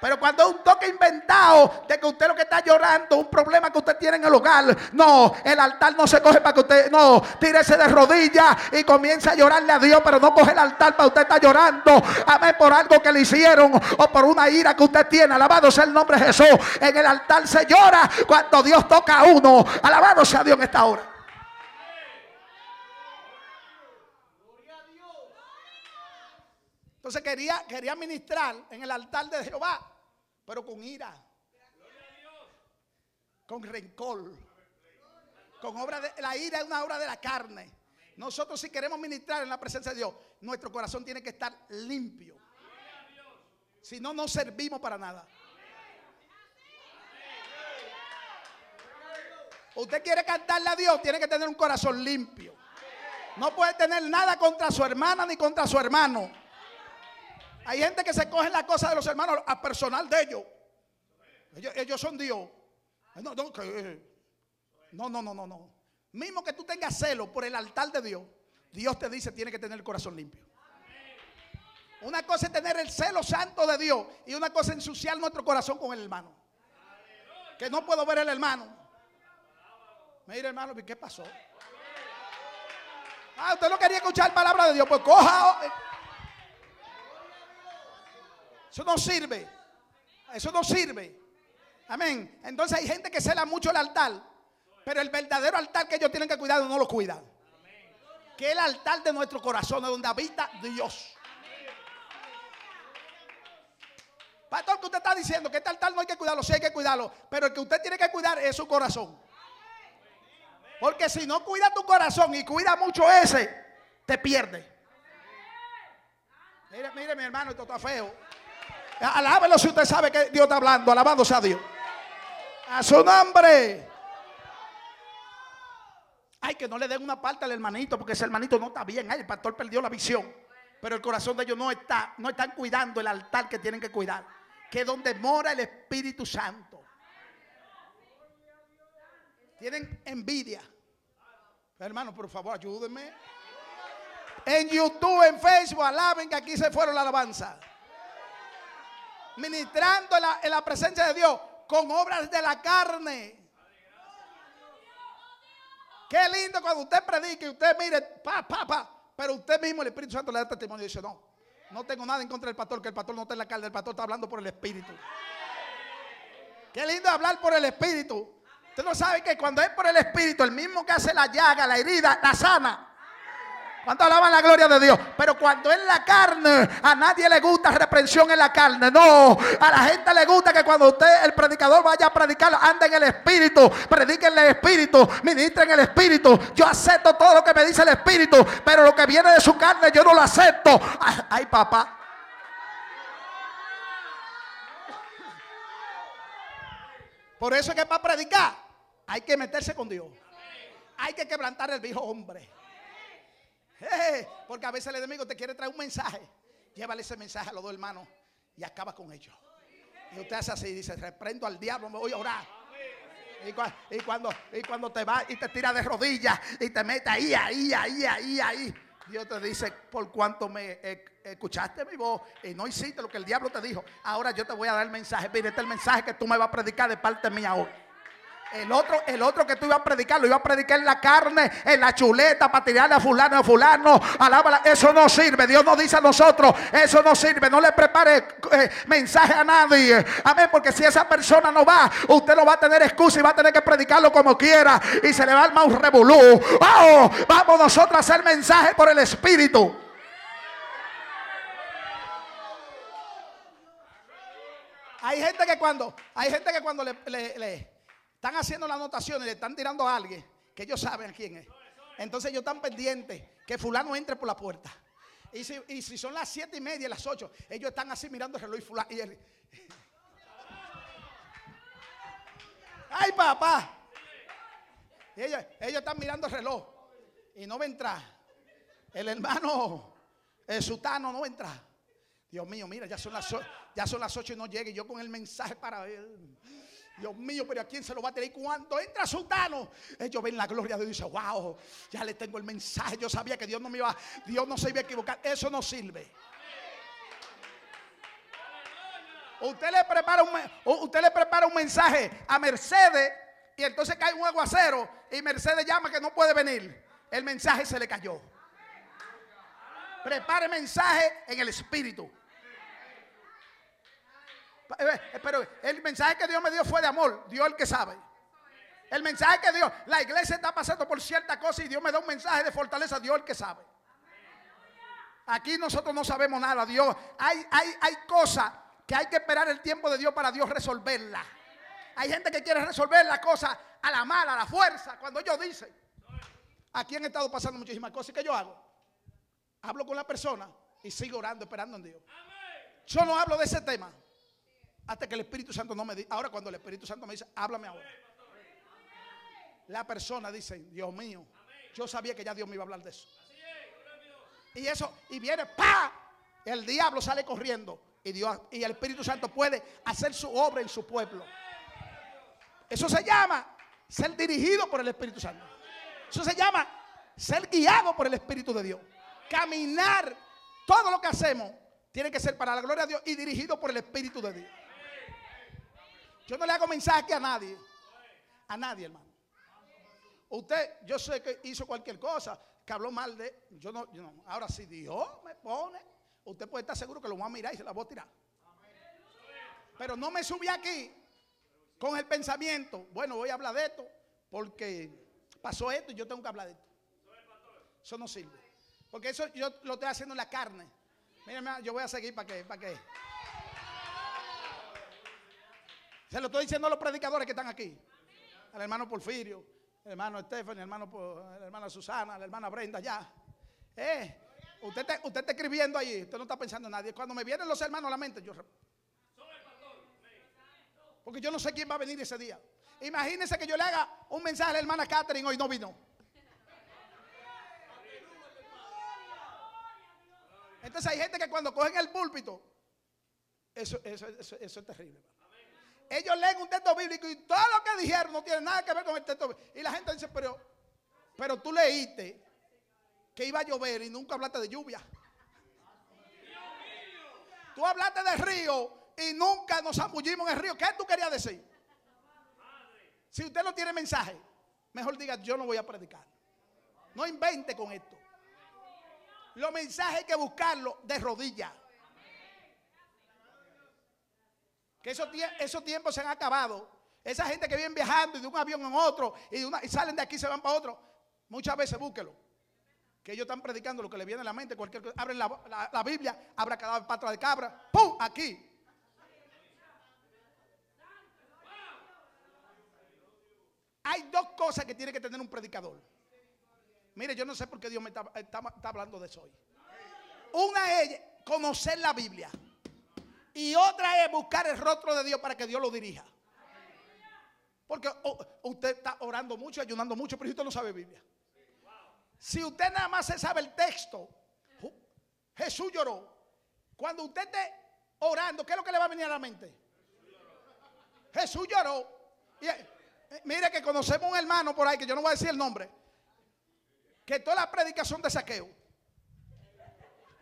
Pero cuando es un toque inventado de que usted lo que está llorando, un problema que usted tiene en el hogar, no, el altar no se coge para que usted, no, tírese de rodillas y comience a llorarle a Dios, pero no coge el altar para usted estar llorando, amén, por algo que le hicieron o por una ira que usted tiene. Alabado sea el nombre de Jesús. En el altar se llora cuando Dios toca a uno. Alabado sea Dios en esta hora. Entonces quería, quería ministrar en el altar de Jehová pero con ira. Con rencor. Con obra de la ira es una obra de la carne. Nosotros si queremos ministrar en la presencia de Dios, nuestro corazón tiene que estar limpio. Si no, no servimos para nada. Usted quiere cantarle a Dios, tiene que tener un corazón limpio. No puede tener nada contra su hermana ni contra su hermano. Hay gente que se coge la cosa de los hermanos a personal de ellos. Ellos, son Dios. No, no, no, no, no. Mismo que tú tengas celo por el altar de Dios, Dios te dice tiene que tener el corazón limpio. Una cosa es tener el celo santo de Dios y una cosa es ensuciar nuestro corazón con el hermano. Que no puedo ver el hermano. Mire hermano, ¿qué pasó? Ah, usted no quería escuchar palabra de Dios, pues coja. Eso no sirve. Eso no sirve. Amén. Entonces hay gente que cela mucho el altar, pero el verdadero altar que ellos tienen que cuidar no lo cuidan. Que es el altar de nuestro corazón, donde habita Dios. Pastor, que usted está diciendo que este altar no hay que cuidarlo, sí hay que cuidarlo, pero el que usted tiene que cuidar es su corazón. Porque si no cuida tu corazón y cuida mucho ese, te pierde. Mire, mire mi hermano, esto está feo. Alábelo si usted sabe que Dios está hablando, alabándose a Dios. A su nombre. Ay, que no le den una parte al hermanito, porque ese hermanito no está bien. Ay, el pastor perdió la visión. Pero el corazón de ellos no está, no están cuidando el altar que tienen que cuidar que es donde mora el Espíritu Santo. Tienen envidia. Hermano, por favor, ayúdenme. En YouTube, en Facebook, alaben que aquí se fueron la alabanza. Ministrando en la, presencia de Dios con obras de la carne. Qué lindo cuando usted predique y usted mire, pa, pa, pa. Pero usted mismo, el Espíritu Santo, le da testimonio y dice: No, no tengo nada en contra del pastor, que el pastor no está en la carne, el pastor está hablando por el Espíritu. Qué lindo hablar por el Espíritu. Usted no sabe que cuando es por el Espíritu, el mismo que hace la llaga, la herida, la sana. ¿Cuánto alaban la gloria de Dios? Pero cuando es la carne, a nadie le gusta reprensión en la carne. No, a la gente le gusta que cuando usted, el predicador, vaya a predicar, ande en el Espíritu, predique en el Espíritu, ministre en el Espíritu. Yo acepto todo lo que me dice el Espíritu, pero lo que viene de su carne yo no lo acepto. Ay, papá. Por eso es que para predicar hay que meterse con Dios. Hay que quebrantar el viejo hombre. Porque a veces el enemigo te quiere traer un mensaje. Llévale ese mensaje a los dos hermanos y acaba con ellos. Y usted hace así, dice, reprendo al diablo, me voy a orar. Y, cuando, y cuando te va y te tira de rodillas y te mete ahí, ahí, ahí, ahí, ahí. Dios te dice, por cuanto me escuchaste mi voz y no hiciste lo que el diablo te dijo, ahora yo te voy a dar el mensaje. Mire, este es el mensaje que tú me vas a predicar de parte mía hoy. El otro, el otro que tú ibas a predicar, lo iba a predicar en la carne, en la chuleta, para tirarle a fulano, a fulano. Alábala. Eso no sirve. Dios nos dice a nosotros, eso no sirve. No le prepare eh, mensaje a nadie. Amén. Porque si esa persona no va, usted no va a tener excusa y va a tener que predicarlo como quiera. Y se le va a armar un revolú. Oh, vamos nosotros a hacer mensaje por el Espíritu. Hay gente que cuando, hay gente que cuando le están haciendo la anotación y le están tirando a alguien que ellos saben a quién es. Entonces ellos están pendientes que fulano entre por la puerta. Y si, son las siete y media, las ocho, ellos están así mirando el reloj y fulano. ¡Ay, papá! ellos, están mirando el reloj y no va a entrar. El hermano el sutano no va a entrar. Dios mío, mira, ya son las, ya son las ocho y no llegue. Yo con el mensaje para él. Dios mío, pero ¿a quién se lo va a tener? Cuando entra Sultano, ellos ven la gloria de Dios y dicen, wow, ya le tengo el mensaje. Yo sabía que Dios no me iba, Dios no se iba a equivocar. Eso no sirve. Usted le prepara un, usted le prepara un mensaje a Mercedes y entonces cae un aguacero y Mercedes llama que no puede venir. El mensaje se le cayó. Prepare mensaje en el espíritu. Eh, eh, pero el mensaje que Dios me dio fue de amor. Dios el que sabe. El mensaje que Dios, la iglesia está pasando por cierta cosa y Dios me da un mensaje de fortaleza. Dios el que sabe. Aquí nosotros no sabemos nada. Dios, hay, hay, hay cosas que hay que esperar el tiempo de Dios para Dios resolverla. Hay gente que quiere resolver la cosa a la mala, a la fuerza, cuando ellos dicen. Aquí han estado pasando muchísimas cosas. ¿Y qué yo hago? Hablo con la persona y sigo orando, esperando en Dios. Yo no hablo de ese tema. Hasta que el Espíritu Santo no me dice. Ahora cuando el Espíritu Santo me dice, háblame ahora. La persona dice, Dios mío, yo sabía que ya Dios me iba a hablar de eso. Y eso, y viene, ¡pa! El diablo sale corriendo. Y, Dios, y el Espíritu Santo puede hacer su obra en su pueblo. Eso se llama ser dirigido por el Espíritu Santo. Eso se llama ser guiado por el Espíritu de Dios. Caminar, todo lo que hacemos tiene que ser para la gloria de Dios y dirigido por el Espíritu de Dios. Yo no le hago mensaje a nadie. A nadie, hermano. Usted, yo sé que hizo cualquier cosa, que habló mal de. Yo no, yo no. Ahora, si Dios me pone, usted puede estar seguro que lo voy a mirar y se la voy a tirar. Pero no me subí aquí con el pensamiento, bueno, voy a hablar de esto porque pasó esto y yo tengo que hablar de esto. Eso no sirve. Porque eso yo lo estoy haciendo en la carne. Mira, yo voy a seguir para que, para que. Se lo estoy diciendo a los predicadores que están aquí. Al hermano Porfirio, el hermano Estefan, el hermano, la hermana Susana, la hermana Brenda, ya. Eh, usted, usted está escribiendo ahí, usted no está pensando en nadie. Cuando me vienen los hermanos a la mente, yo... Porque yo no sé quién va a venir ese día. Imagínense que yo le haga un mensaje a la hermana Catherine hoy no vino. Entonces hay gente que cuando cogen el púlpito, eso, eso, eso, eso es terrible. Ellos leen un texto bíblico y todo lo que dijeron no tiene nada que ver con el texto bíblico. Y la gente dice, pero, pero tú leíste que iba a llover y nunca hablaste de lluvia. Tú hablaste de río y nunca nos zambullimos en el río. ¿Qué tú querías decir? Si usted no tiene mensaje, mejor diga, yo no voy a predicar. No invente con esto. Los mensajes hay que buscarlos de rodillas. Que esos, tiempos se han acabado. Esa gente que viene viajando de un avión en otro y, salen de aquí y se van para otro, muchas veces búsquelo. Que ellos están predicando lo que le viene a la mente. Cualquier cosa. Abren la, Biblia, abra cada patra de cabra. ¡Pum! Aquí. Hay dos cosas que tiene que tener un predicador. Mire, yo no sé por qué Dios me está, está hablando de eso hoy. Una es conocer la Biblia. Y otra es buscar el rostro de Dios para que Dios lo dirija. Porque usted está orando mucho, ayunando mucho, pero usted no sabe Biblia. Si usted nada más se sabe el texto, Jesús lloró. Cuando usted esté orando, ¿qué es lo que le va a venir a la mente? Jesús lloró. Y, eh, mire que conocemos un hermano por ahí, que yo no voy a decir el nombre, que toda la predicación de saqueo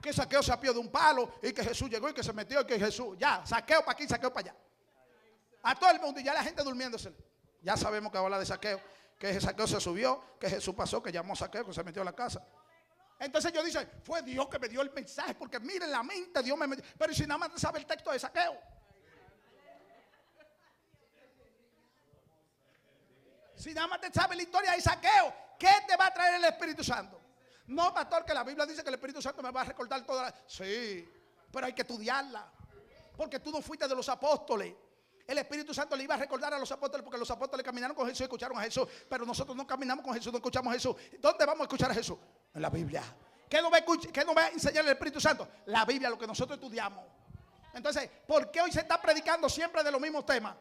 que saqueo se apió de un palo y que Jesús llegó y que se metió y que Jesús, ya, saqueo para aquí, saqueo para allá. A todo el mundo y ya la gente durmiéndose. Ya sabemos que habla de saqueo, que ese saqueo se subió, que Jesús pasó, que llamó a saqueo, que se metió a la casa. Entonces yo dice, fue Dios que me dio el mensaje, porque miren la mente, Dios me metió. Pero si nada más sabe el texto de saqueo. Si nada más te sabe la historia de saqueo, ¿qué te va a traer el Espíritu Santo? No, pastor, que la Biblia dice que el Espíritu Santo me va a recordar toda la... Sí, pero hay que estudiarla. Porque tú no fuiste de los apóstoles. El Espíritu Santo le iba a recordar a los apóstoles porque los apóstoles caminaron con Jesús y escucharon a Jesús. Pero nosotros no caminamos con Jesús, no escuchamos a Jesús. ¿Dónde vamos a escuchar a Jesús? En la Biblia. ¿Qué nos va a, qué nos va a enseñar el Espíritu Santo? La Biblia, lo que nosotros estudiamos. Entonces, ¿por qué hoy se está predicando siempre de los mismos temas?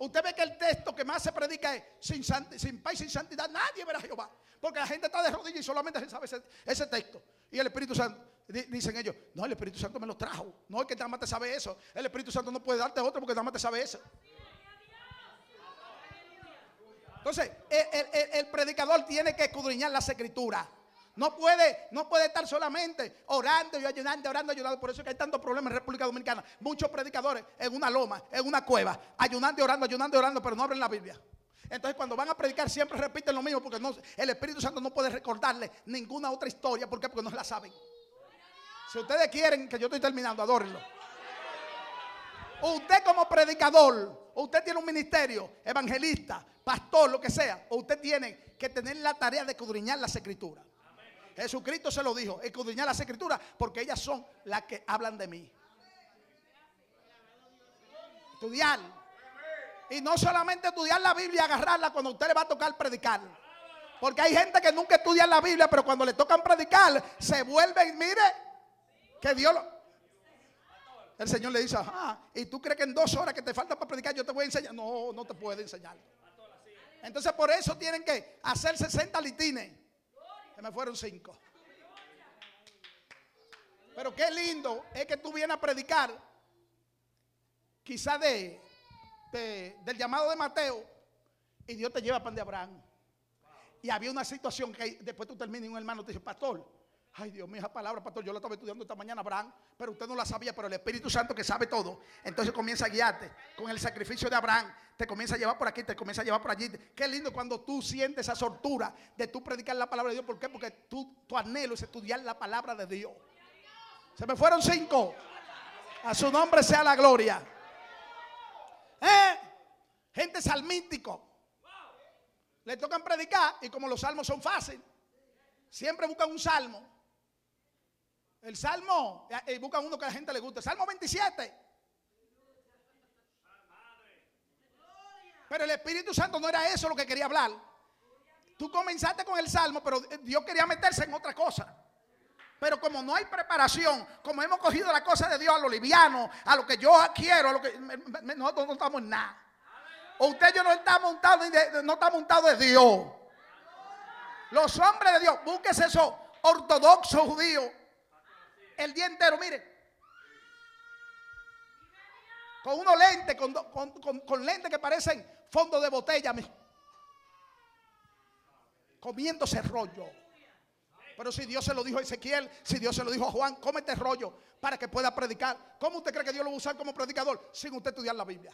Usted ve que el texto que más se predica es sin, sin paz y sin santidad. Nadie verá a Jehová. Porque la gente está de rodillas y solamente se sabe ese, texto. Y el Espíritu Santo, dicen ellos, no, el Espíritu Santo me lo trajo. No es que nada más te sabe eso. El Espíritu Santo no puede darte otro porque nada más te sabe eso. Entonces, el, predicador tiene que escudriñar las escrituras. No puede, no puede estar solamente orando y ayudando, orando, ayudando. Por eso es que hay tantos problemas en República Dominicana. Muchos predicadores en una loma, en una cueva, ayudando y orando, ayudando y orando, pero no abren la Biblia. Entonces cuando van a predicar siempre repiten lo mismo porque el Espíritu Santo no puede recordarle ninguna otra historia. ¿Por qué? Porque no la saben. Si ustedes quieren que yo estoy terminando, adórenlo. Usted como predicador, usted tiene un ministerio, evangelista, pastor, lo que sea, usted tiene que tener la tarea de escudriñar las escrituras. Jesucristo se lo dijo, escudriñar las escrituras porque ellas son las que hablan de mí. Estudiar. Y no solamente estudiar la Biblia y agarrarla cuando usted le va a tocar predicar. Porque hay gente que nunca estudia la Biblia, pero cuando le tocan predicar, se vuelven, mire, que Dios lo... El Señor le dice, ah, y tú crees que en dos horas que te falta para predicar yo te voy a enseñar. No, no te puede enseñar. Entonces por eso tienen que hacer 60 litines me fueron cinco. Pero qué lindo es que tú vienes a predicar, quizá de, de- del llamado de Mateo, y Dios te lleva pan de Abraham. Y había una situación que después tú terminas y un hermano te dice, pastor, ay Dios mío, esa palabra, pastor, yo la estaba estudiando esta mañana, Abraham, pero usted no la sabía, pero el Espíritu Santo que sabe todo, entonces comienza a guiarte con el sacrificio de Abraham, te comienza a llevar por aquí, te comienza a llevar por allí. Qué lindo cuando tú sientes esa sortura de tú predicar la palabra de Dios. ¿Por qué? Porque tú, tu anhelo es estudiar la palabra de Dios. Se me fueron cinco. A su nombre sea la gloria. ¿Eh? Gente salmístico. Le tocan predicar y como los salmos son fáciles, siempre buscan un salmo. El salmo, y buscan uno que a la gente le guste. Salmo 27. Pero el Espíritu Santo no era eso lo que quería hablar. Tú comenzaste con el salmo, pero Dios quería meterse en otra cosa. Pero como no hay preparación, como hemos cogido la cosa de Dios a lo liviano, a lo que yo quiero, a lo que nosotros no estamos en nada. O usted yo no ni de- no está montado de Dios. Los hombres de Dios, búsquese esos ortodoxos judíos el día entero, mire. Con unos lentes, con, lentes que parecen fondo de botella, mi- comiéndose rollo. Pero si Dios se lo dijo a Ezequiel, si Dios se lo dijo a Juan, cómete rollo para que pueda predicar. ¿Cómo usted cree que Dios lo va a usar como predicador sin usted estudiar la Biblia?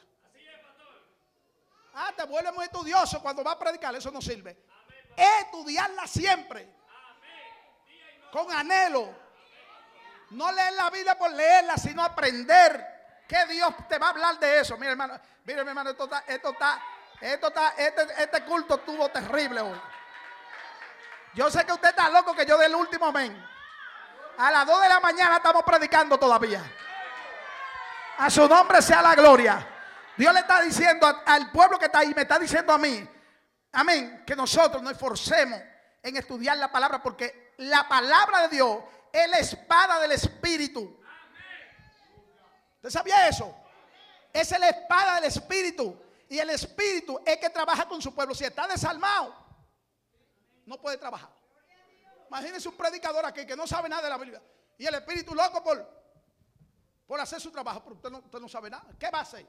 Ah, te vuelve muy estudioso cuando va a predicar, eso no sirve. Estudiarla siempre. Con anhelo. No leer la Biblia por leerla, sino aprender que Dios te va a hablar de eso. Mira, hermano, mira, mi hermano, esto está, esto está, esto está, este, este culto estuvo terrible hoy. Yo sé que usted está loco que yo dé el último amén. A las 2 de la mañana estamos predicando todavía. A su nombre sea la gloria. Dios le está diciendo al pueblo que está ahí, me está diciendo a mí, amén, que nosotros nos esforcemos en estudiar la palabra porque la palabra de Dios es la espada del Espíritu. ¿Usted sabía eso? Es la espada del Espíritu. Y el Espíritu es que trabaja con su pueblo. Si está desalmado, no puede trabajar. Imagínense un predicador aquí que no sabe nada de la Biblia. Y el Espíritu loco por, por hacer su trabajo. Pero usted no, usted no sabe nada. ¿Qué va a hacer?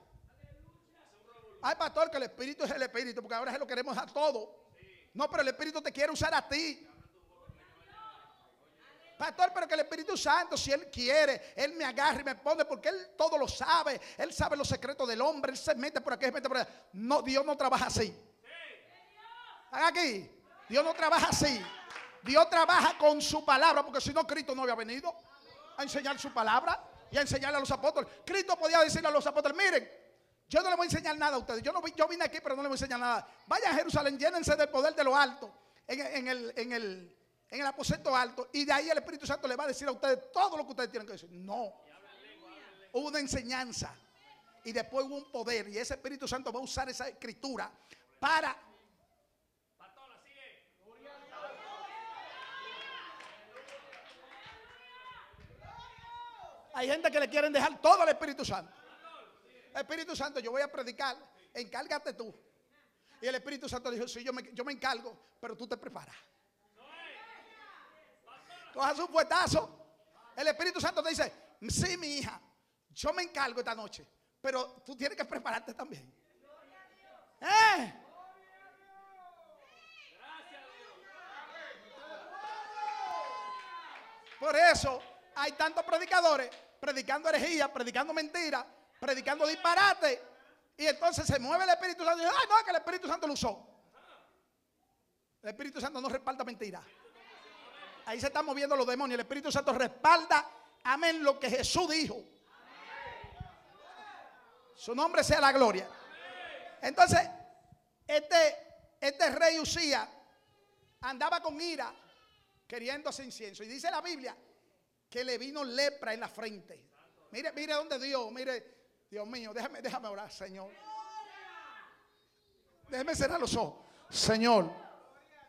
Ay, pastor, que el Espíritu es el Espíritu. Porque ahora se lo queremos a todo. No, pero el Espíritu te quiere usar a ti. Pastor, pero que el Espíritu Santo, si Él quiere, Él me agarra y me pone, porque Él todo lo sabe. Él sabe los secretos del hombre. Él se mete por aquí, se mete por allá. No, Dios no trabaja así. ¿Están aquí? Dios no trabaja así. Dios trabaja con su palabra, porque si no, Cristo no había venido a enseñar su palabra y a enseñarle a los apóstoles. Cristo podía decirle a los apóstoles, miren, yo no les voy a enseñar nada a ustedes. Yo, no, yo vine aquí, pero no les voy a enseñar nada. Vayan a Jerusalén, llénense del poder de lo alto, en el, en, el, en el aposento alto, y de ahí el Espíritu Santo les va a decir a ustedes todo lo que ustedes tienen que decir. No. Hubo una enseñanza y después hubo un poder, y ese Espíritu Santo va a usar esa escritura para Hay gente que le quieren dejar todo al Espíritu Santo. Espíritu Santo, yo voy a predicar, encárgate tú. Y el Espíritu Santo dijo, sí, yo me, yo me encargo, pero tú te preparas. Cojas un puestazo. El Espíritu Santo te dice, sí, mi hija, yo me encargo esta noche, pero tú tienes que prepararte también. ¿Eh? Por eso hay tantos predicadores predicando herejía, predicando mentiras, predicando disparate. Y entonces se mueve el Espíritu Santo y dice, ay, no, que el Espíritu Santo lo usó. El Espíritu Santo no respalda mentiras. Ahí se están moviendo los demonios. El Espíritu Santo respalda, amén, lo que Jesús dijo. Su nombre sea la gloria. Entonces, este, este rey Usía andaba con ira queriendo hacer incienso. Y dice la Biblia que le vino lepra en la frente. Mire, mire dónde Dios, mire, Dios mío, déjame, déjame orar, Señor. Déjeme cerrar los ojos. Señor,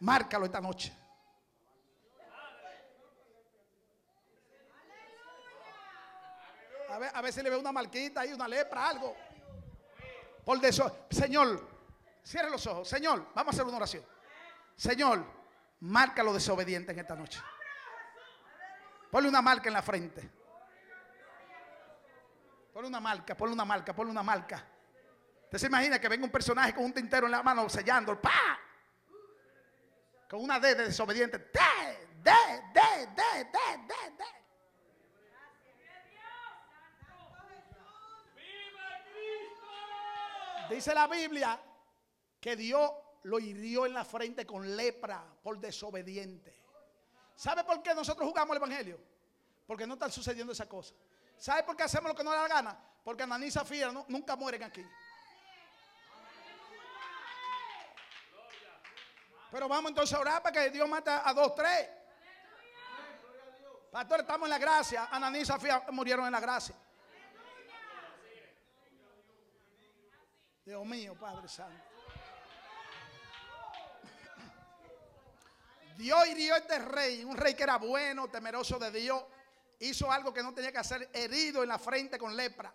márcalo esta noche. A ver, si le ve una marquita ahí, una lepra, algo. Por eso, Señor, cierre los ojos. Señor, vamos a hacer una oración. Señor, marca lo desobediente en esta noche. Ponle una marca en la frente. Ponle una marca, ponle una marca, ponle una marca. Usted se imagina que venga un personaje con un tintero en la mano sellando, ¡pa! Con una D de desobediente. D, D, D, D, D, D, D. Dice la Biblia que Dios lo hirió en la frente con lepra por desobediente. ¿Sabe por qué nosotros jugamos el Evangelio? Porque no están sucediendo esas cosas. ¿Sabe por qué hacemos lo que no da la gana? Porque Ananí y Zafira nunca mueren aquí. Pero vamos entonces a orar para que Dios mate a dos, tres. Pastor, estamos en la gracia. Ananí y Zafira murieron en la gracia. Dios mío, Padre Santo. Dios hirió a este rey, un rey que era bueno, temeroso de Dios. Hizo algo que no tenía que hacer, herido en la frente con lepra.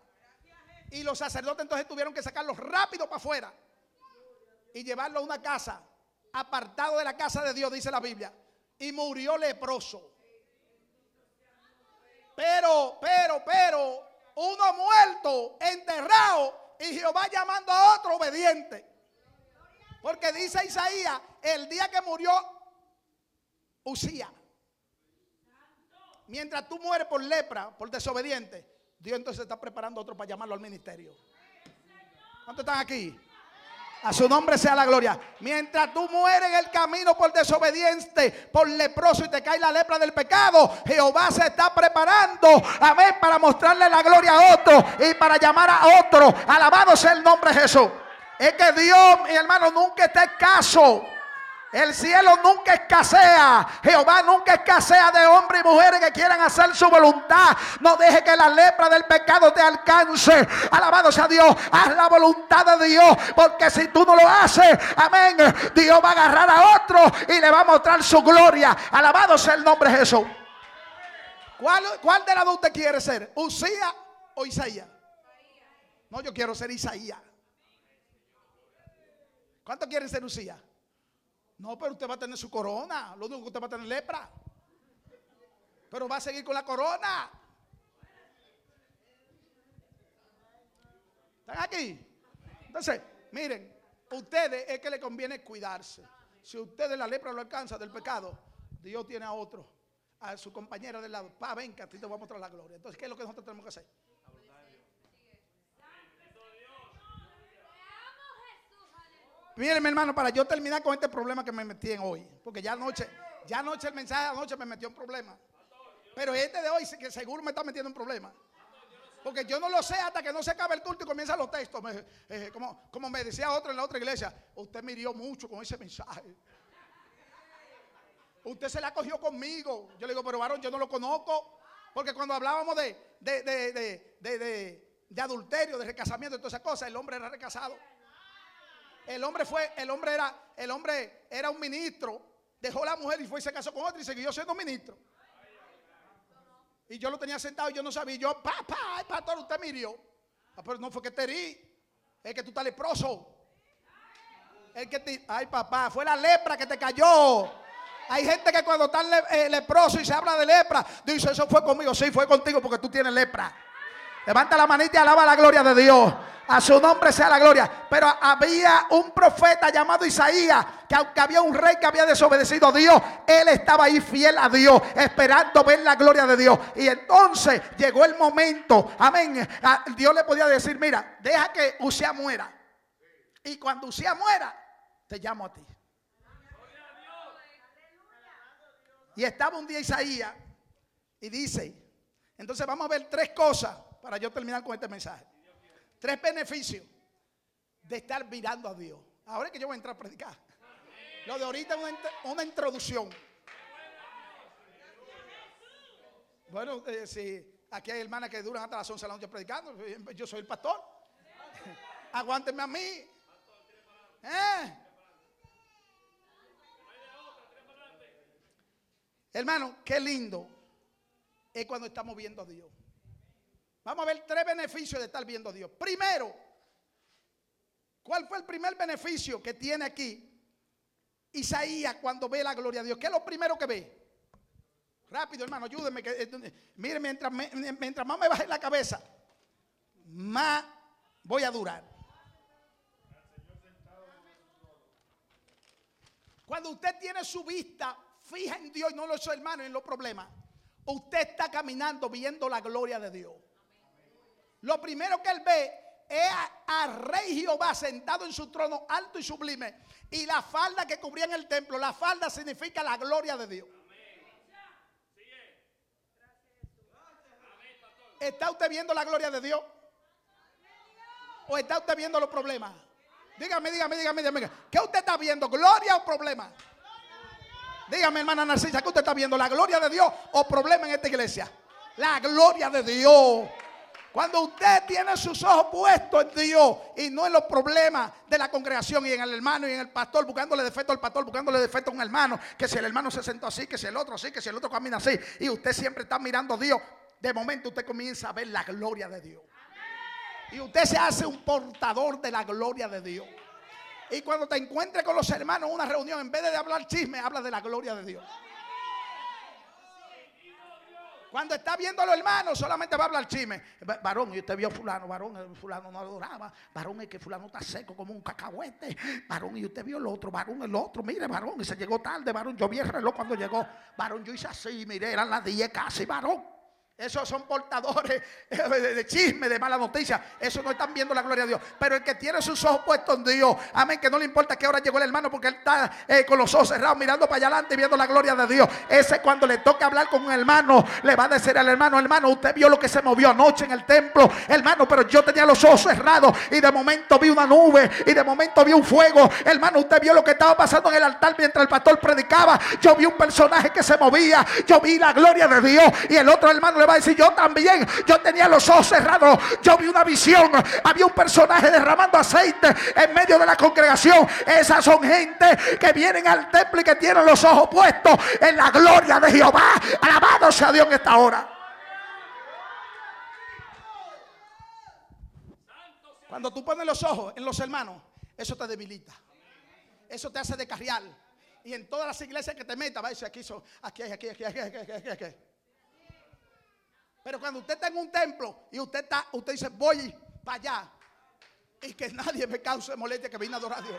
Y los sacerdotes entonces tuvieron que sacarlo rápido para afuera y llevarlo a una casa, apartado de la casa de Dios, dice la Biblia. Y murió leproso. Pero, pero, pero, uno muerto, enterrado, y Jehová llamando a otro obediente. Porque dice Isaías, el día que murió Usía, mientras tú mueres por lepra, por desobediente, Dios entonces está preparando a otro para llamarlo al ministerio. ¿Cuántos están aquí? A su nombre sea la gloria. Mientras tú mueres en el camino por desobediente, por leproso y te cae la lepra del pecado, Jehová se está preparando, amén, para mostrarle la gloria a otro y para llamar a otro. Alabado sea el nombre de Jesús. Es que Dios, mi hermano, nunca está escaso. El cielo nunca escasea. Jehová nunca escasea de hombres y mujeres que quieran hacer su voluntad. No deje que la lepra del pecado te alcance. Alabado sea Dios. Haz la voluntad de Dios. Porque si tú no lo haces, amén, Dios va a agarrar a otro y le va a mostrar su gloria. Alabado sea el nombre de Jesús. ¿Cuál, de las dos usted quiere ser? ¿Usía o Isaías? No, yo quiero ser Isaías. ¿Cuántos quieren ser Usías? No, pero usted va a tener su corona. Lo único que usted va a tener lepra. Pero va a seguir con la corona. ¿Están aquí? Entonces, miren, ustedes es que le conviene cuidarse. Si ustedes la lepra lo alcanza del pecado, Dios tiene a otro, a su compañera del lado. Pa, ven que a ti te voy a mostrar la gloria. Entonces, ¿qué es lo que nosotros tenemos que hacer? Miren, mi hermano, para yo terminar con este problema que me metí en hoy. Porque ya anoche, ya anoche el mensaje de anoche me metió en problema. Pero este de hoy que seguro me está metiendo en problema. Porque yo no lo sé hasta que no se acabe el culto y comienzan los textos. Eh, como, como me decía otro en la otra iglesia, usted me hirió mucho con ese mensaje. Usted se la cogió conmigo. Yo le digo, pero varón, yo no lo conozco. Porque cuando hablábamos de, de, de, de adulterio, de recasamiento, de todas esas cosas, el hombre era recasado. El hombre fue, el hombre era, el hombre era un ministro, dejó la mujer y fue y se casó con otra y siguió siendo ministro. Y yo lo tenía sentado y yo no sabía. yo, papá, ay, pastor, usted me hirió. Ah, pero no fue que te herí, es que tú estás leproso. El que te, ay, papá, fue la lepra que te cayó. Hay gente que cuando están eh, leproso y se habla de lepra, dice, eso fue conmigo. Sí, fue contigo porque tú tienes lepra. Levanta la manita y alaba la gloria de Dios. A su nombre sea la gloria. Pero había un profeta llamado Isaías, que aunque había un rey que había desobedecido a Dios, él estaba ahí fiel a Dios, esperando ver la gloria de Dios. Y entonces llegó el momento, amén. Dios le podía decir, mira, deja que Usía muera. Y cuando Usía muera, te llamo a ti. Y estaba un día Isaías y dice, entonces vamos a ver tres cosas para yo terminar con este mensaje. Tres beneficios de estar mirando a Dios. Ahora es que yo voy a entrar a predicar. Lo de ahorita es una, introducción. Bueno, eh, si aquí hay hermanas que duran hasta las 11 de la noche predicando, yo soy el pastor. Aguántenme a mí. ¿Eh? Hermano, qué lindo es cuando estamos viendo a Dios. Vamos a ver tres beneficios de estar viendo a Dios. Primero, ¿cuál fue el primer beneficio que tiene aquí Isaías cuando ve la gloria de Dios? ¿Qué es lo primero que ve? Rápido, hermano, ayúdenme. Que, eh, mire, mientras, mientras más me baje la cabeza, más voy a durar. Cuando usted tiene su vista fija en Dios y no en los hermanos y en los problemas, usted está caminando viendo la gloria de Dios. Lo primero que él ve es a, Rey Jehová sentado en su trono alto y sublime. Y la falda que cubría en el templo, la falda significa la gloria de Dios. ¿Está usted viendo la gloria de Dios? ¿O está usted viendo los problemas? Dígame, dígame, dígame, dígame. ¿Qué usted está viendo? ¿Gloria o problema? Dígame, hermana Narcisa, ¿qué usted está viendo? ¿La gloria de Dios o problema en esta iglesia? La gloria de Dios. Cuando usted tiene sus ojos puestos en Dios y no en los problemas de la congregación y en el hermano y en el pastor, buscándole defecto al pastor, buscándole defecto a un hermano, que si el hermano se sentó así, que si el otro así, que si el otro camina así, y usted siempre está mirando a Dios, de momento usted comienza a ver la gloria de Dios. Y usted se hace un portador de la gloria de Dios. Y cuando te encuentre con los hermanos en una reunión, en vez de hablar chisme, habla de la gloria de Dios. Cuando está viendo a los hermanos, solamente va a hablar chisme. Varón, y usted vio fulano, varón, fulano no adoraba. Varón, es que fulano está seco como un cacahuete. Varón, y usted vio el otro, varón, el otro. Mire, varón, y se llegó tarde, varón. Yo vi el reloj cuando llegó. Varón, yo hice así, mire, eran las 10 casi, varón. Esos son portadores de chisme, de mala noticia. Eso no están viendo la gloria de Dios. Pero el que tiene sus ojos puestos en Dios, amén, que no le importa que ahora llegó el hermano porque él está eh, con los ojos cerrados mirando para allá adelante y viendo la gloria de Dios. Ese cuando le toca hablar con un hermano, le va a decir al hermano, hermano, usted vio lo que se movió anoche en el templo, hermano, pero yo tenía los ojos cerrados y de momento vi una nube y de momento vi un fuego. Hermano, usted vio lo que estaba pasando en el altar mientras el pastor predicaba. Yo vi un personaje que se movía, yo vi la gloria de Dios y el otro hermano va a decir, yo también, yo tenía los ojos cerrados, yo vi una visión, había un personaje derramando aceite en medio de la congregación. Esas son gente que vienen al templo y que tienen los ojos puestos en la gloria de Jehová. Alabado sea Dios en esta hora. Cuando tú pones los ojos en los hermanos, eso te debilita. Eso te hace descarriar. Y en todas las iglesias que te metas, va a decir aquí, aquí, aquí, aquí, aquí, aquí, aquí, aquí. Pero cuando usted está en un templo y usted está, usted dice, voy para allá. Y que nadie me cause molestia que vine a adorar a Dios.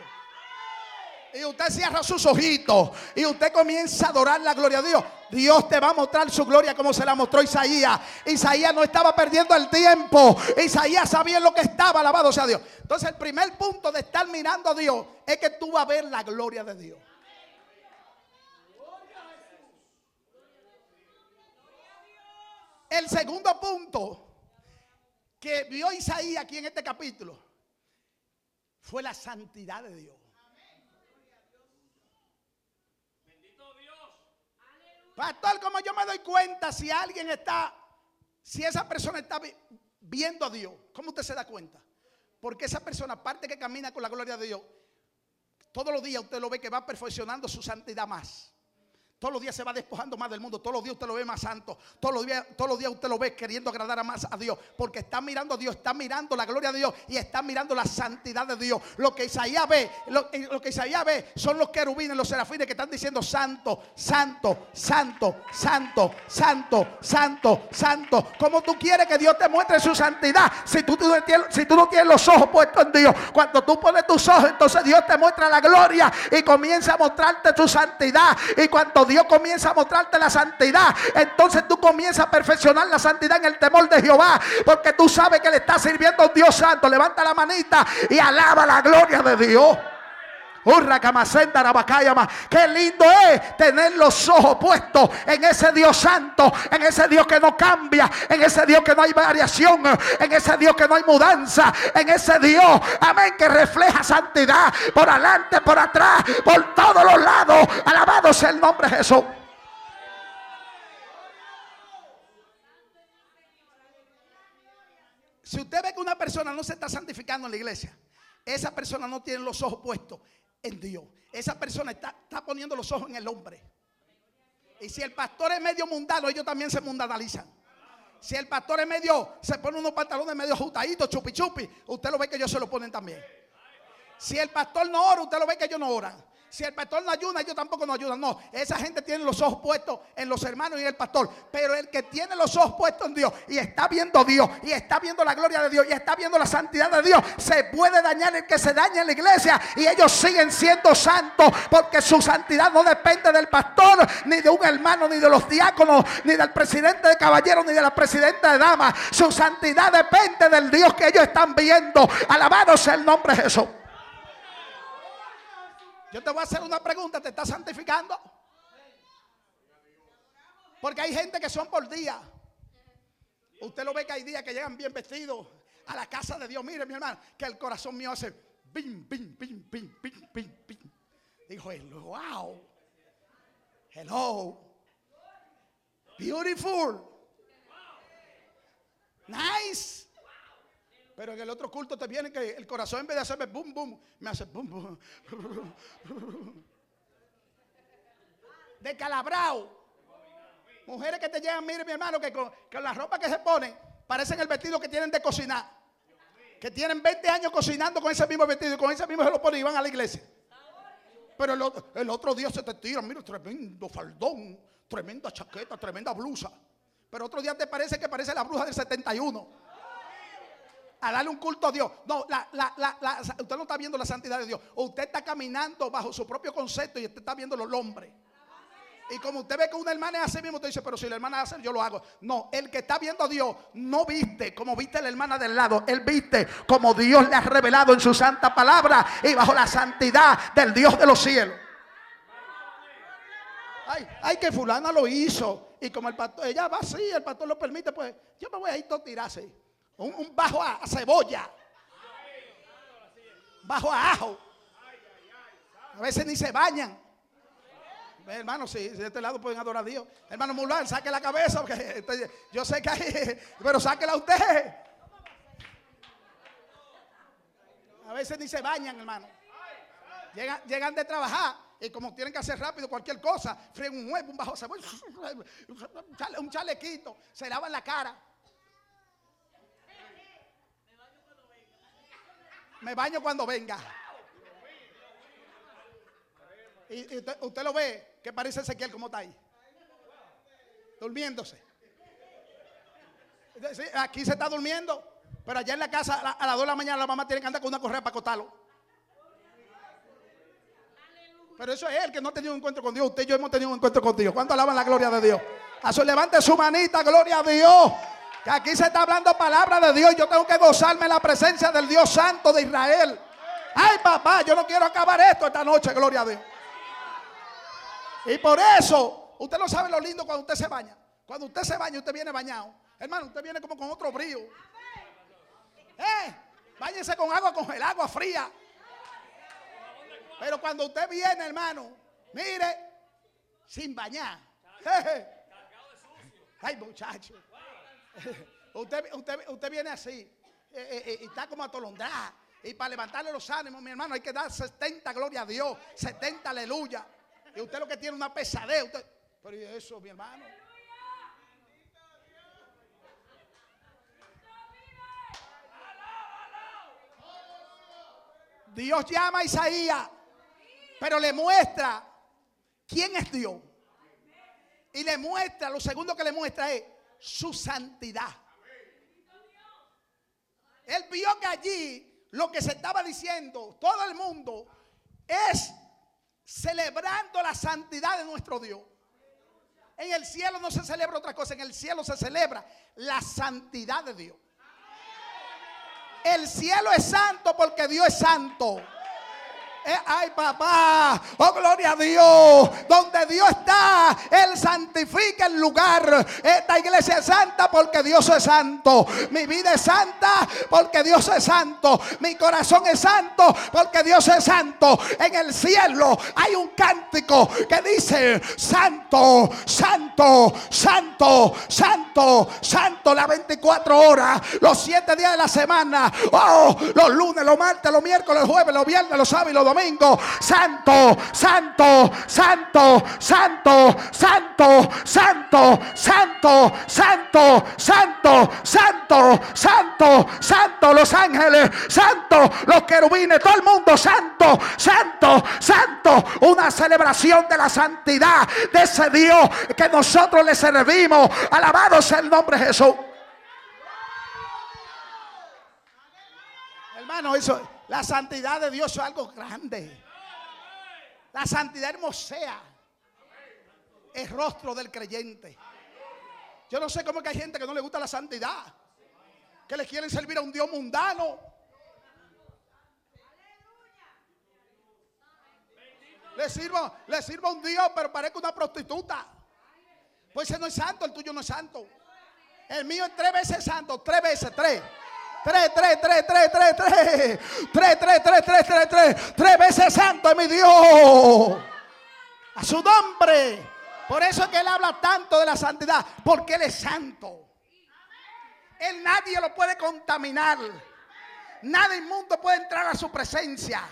Y usted cierra sus ojitos y usted comienza a adorar la gloria de Dios. Dios te va a mostrar su gloria como se la mostró Isaías. Isaías no estaba perdiendo el tiempo. Isaías sabía lo que estaba, alabado sea Dios. Entonces el primer punto de estar mirando a Dios es que tú vas a ver la gloria de Dios. El segundo punto que vio Isaías aquí en este capítulo fue la santidad de Dios. Pastor, como yo me doy cuenta si alguien está, si esa persona está viendo a Dios, ¿cómo usted se da cuenta? Porque esa persona, aparte que camina con la gloria de Dios, todos los días usted lo ve que va perfeccionando su santidad más. Todos los días se va despojando más del mundo. Todos los días usted lo ve más santo. Todos los días, todos los días usted lo ve queriendo agradar a más a Dios. Porque está mirando a Dios, está mirando la gloria de Dios y está mirando la santidad de Dios. Lo que Isaías ve, lo, eh, que Isaías ve son los querubines, los serafines que están diciendo santo, santo, santo, santo, santo, santo, santo. Como tú quieres que Dios te muestre su santidad? Si tú, si tú no tienes los ojos puestos en Dios, cuando tú pones tus ojos, entonces Dios te muestra la gloria y comienza a mostrarte su santidad. Y cuando Dios comienza a mostrarte la santidad, entonces tú comienzas a perfeccionar la santidad en el temor de Jehová, porque tú sabes que le está sirviendo a Dios santo. Levanta la manita y alaba la gloria de Dios. Qué lindo es tener los ojos puestos en ese Dios santo, en ese Dios que no cambia, en ese Dios que no hay variación, en ese Dios que no hay mudanza, en ese Dios, amén, que refleja santidad por adelante, por atrás, por todos los lados. Alabado sea el nombre de Jesús. Si usted ve que una persona no se está santificando en la iglesia, esa persona no tiene los ojos puestos en Dios. Esa persona está, poniendo los ojos en el hombre. Y si el pastor es medio mundano, ellos también se mundanalizan. Si el pastor es medio, se pone unos pantalones medio ajustaditos, chupi chupi, usted lo ve que ellos se lo ponen también. Si el pastor no ora, usted lo ve que ellos no oran. Si el pastor no ayuda, yo tampoco no ayudan. No, esa gente tiene los ojos puestos en los hermanos y en el pastor. Pero el que tiene los ojos puestos en Dios y está viendo Dios y está viendo la gloria de Dios y está viendo la santidad de Dios, se puede dañar el que se daña en la iglesia y ellos siguen siendo santos porque su santidad no depende del pastor, ni de un hermano, ni de los diáconos, ni del presidente de caballeros, ni de la presidenta de damas. Su santidad depende del Dios que ellos están viendo. Alabado sea el nombre de Jesús. Yo te voy a hacer una pregunta, ¿te estás santificando? Porque hay gente que son por día. Usted lo ve que hay días que llegan bien vestidos a la casa de Dios. Mire, mi hermano, que el corazón mío hace pim, pim, pim, pim, pim, pim, pim. Dijo él, wow. Hello. Beautiful. Nice. Pero en el otro culto te viene que el corazón en vez de hacerme boom, boom, me hace boom, boom. De calabrao. Mujeres que te llegan, mire mi hermano, que con, la ropa que se ponen, parecen el vestido que tienen de cocinar. Que tienen 20 años cocinando con ese mismo vestido y con ese mismo se lo ponen y van a la iglesia. Pero el, el otro día se te tira, mira, tremendo faldón, tremenda chaqueta, tremenda blusa. Pero otro día te parece que parece la bruja del 71 a darle un culto a Dios. No, usted no está viendo la santidad de Dios. Usted está caminando bajo su propio concepto y usted está viendo los hombres. Y como usted ve que una hermana es así mismo, usted dice, pero si la hermana hace, yo lo hago. No, el que está viendo a Dios no viste como viste la hermana del lado. Él viste como Dios le ha revelado en su santa palabra y bajo la santidad del Dios de los cielos. Ay, ay, que fulana lo hizo. Y como el pastor, ella va así, el pastor lo permite, pues yo me voy a ir todo tirarse. Un, bajo a, cebolla. Bajo a ajo. A veces ni se bañan. Hermano, si de este lado pueden adorar a Dios. Hermano Mulán, saque la cabeza. Porque yo sé que hay, pero sáquela usted. A veces ni se bañan, hermano. Llegan, llegan de trabajar y como tienen que hacer rápido cualquier cosa, fríen un huevo, un bajo cebolla, un chalequito, se lavan la cara. Me baño cuando venga. Y, usted, lo ve, que parece Ezequiel como está ahí. Durmiéndose. aquí se está durmiendo, pero allá en la casa a, las 2 de la mañana la mamá tiene que andar con una correa para acostarlo. Pero eso es él que no ha tenido un encuentro con Dios. Usted y yo hemos tenido un encuentro con Dios. ¿Cuánto alaban la gloria de Dios? A levante su manita, gloria a Dios. Que aquí se está hablando palabra de Dios. Yo tengo que gozarme la presencia del Dios Santo de Israel. Ay, papá, yo no quiero acabar esto esta noche, gloria a Dios. Y por eso, usted no sabe lo lindo cuando usted se baña. Cuando usted se baña, usted viene bañado. Hermano, usted viene como con otro brío. Eh, báñese con agua con el agua fría. Pero cuando usted viene, hermano, mire, sin bañar. Ay, muchacho. usted, usted, usted viene así eh, eh, eh, y está como atolondrada. Y para levantarle los ánimos, mi hermano, hay que dar 70 gloria a Dios, 70 aleluya. Y usted lo que tiene una pesadez. Pero ¿y eso, mi hermano? Dios llama a Isaías, pero le muestra quién es Dios. Y le muestra, lo segundo que le muestra es su santidad. Él vio que allí lo que se estaba diciendo, todo el mundo, es celebrando la santidad de nuestro Dios. En el cielo no se celebra otra cosa, en el cielo se celebra la santidad de Dios. El cielo es santo porque Dios es santo. Eh, ay, papá. Oh, gloria a Dios. Donde Dios está, Él santifica el lugar. Esta iglesia es santa porque Dios es santo. Mi vida es santa porque Dios es santo. Mi corazón es santo porque Dios es santo. En el cielo hay un cántico que dice: Santo, Santo, Santo, Santo santo, las 24 horas, los 7 días de la semana, oh, los lunes, los martes, los miércoles, los jueves, los viernes, los sábados y los domingos. Santo, santo, santo, santo, santo, santo, santo, santo, santo, santo, santo, santo, los ángeles, santo, los querubines, todo el mundo, santo, santo, santo, una celebración de la santidad de ese Dios que nosotros le servimos. Alabado sea el nombre de Jesús. Hermano, eso, la santidad de Dios es algo grande. La santidad hermosea el rostro del creyente. Yo no sé cómo es que hay gente que no le gusta la santidad, que le quieren servir a un Dios mundano. Le sirvo, le sirvo a un Dios, pero parezco una prostituta. Pues ese no es santo, el tuyo no es santo. El mío es tres veces santo, tres veces, tres. Tres, tres, tres, tres, tres, tres. Tres, tres, tres, tres, tres, tres. Tres veces santo es mi Dios. A su nombre. Por eso es que él habla tanto de la santidad. Porque él es santo. Él nadie lo puede contaminar. Nada inmundo puede entrar a su presencia.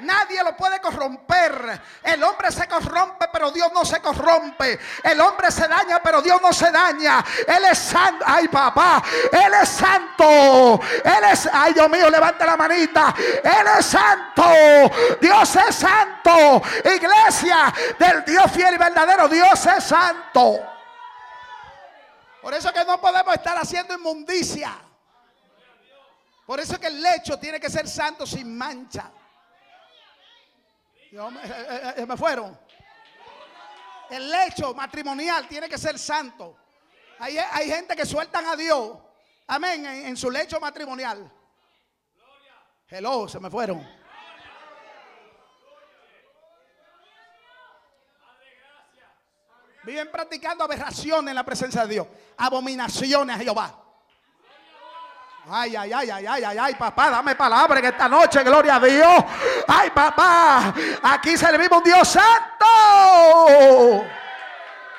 Nadie lo puede corromper. El hombre se corrompe, pero Dios no se corrompe. El hombre se daña, pero Dios no se daña. Él es santo. Ay, papá. Él es santo. Él es. Ay, Dios mío, levanta la manita. Él es santo. Dios es santo. Iglesia del Dios fiel y verdadero. Dios es santo. Por eso que no podemos estar haciendo inmundicia. Por eso que el lecho tiene que ser santo sin mancha. Yo me, eh, eh, me fueron. El lecho matrimonial tiene que ser santo. Hay, hay gente que sueltan a Dios. Amén. En, en, su lecho matrimonial. Hello, se me fueron. Viven practicando aberraciones en la presencia de Dios. Abominaciones a Jehová. Ay, ay, ay, ay, ay, ay, ay, papá, dame palabra en esta noche, gloria a Dios. Ay, papá, aquí servimos un Dios santo.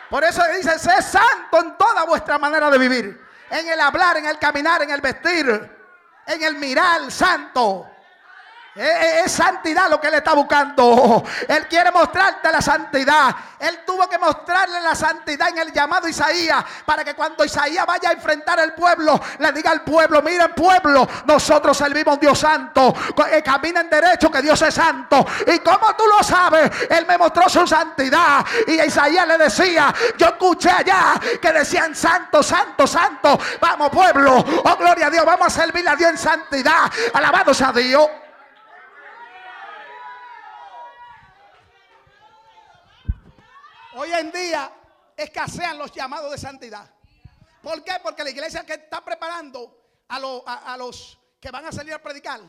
Por eso dice, sé santo en toda vuestra manera de vivir. En el hablar, en el caminar, en el vestir, en el mirar santo. Es, santidad lo que él está buscando. Él quiere mostrarte la santidad. Él tuvo que mostrarle la santidad en el llamado Isaías para que cuando Isaías vaya a enfrentar al pueblo, le diga al pueblo, miren pueblo, nosotros servimos a Dios santo. Eh, caminen derecho que Dios es santo. Y como tú lo sabes, Él me mostró su santidad. Y Isaías le decía, yo escuché allá que decían santo, santo, santo. Vamos pueblo, oh gloria a Dios, vamos a servirle a Dios en santidad. Alabados a Dios. Hoy en día escasean los llamados de santidad. ¿Por qué? Porque la iglesia que está preparando a, los que van a salir a predicar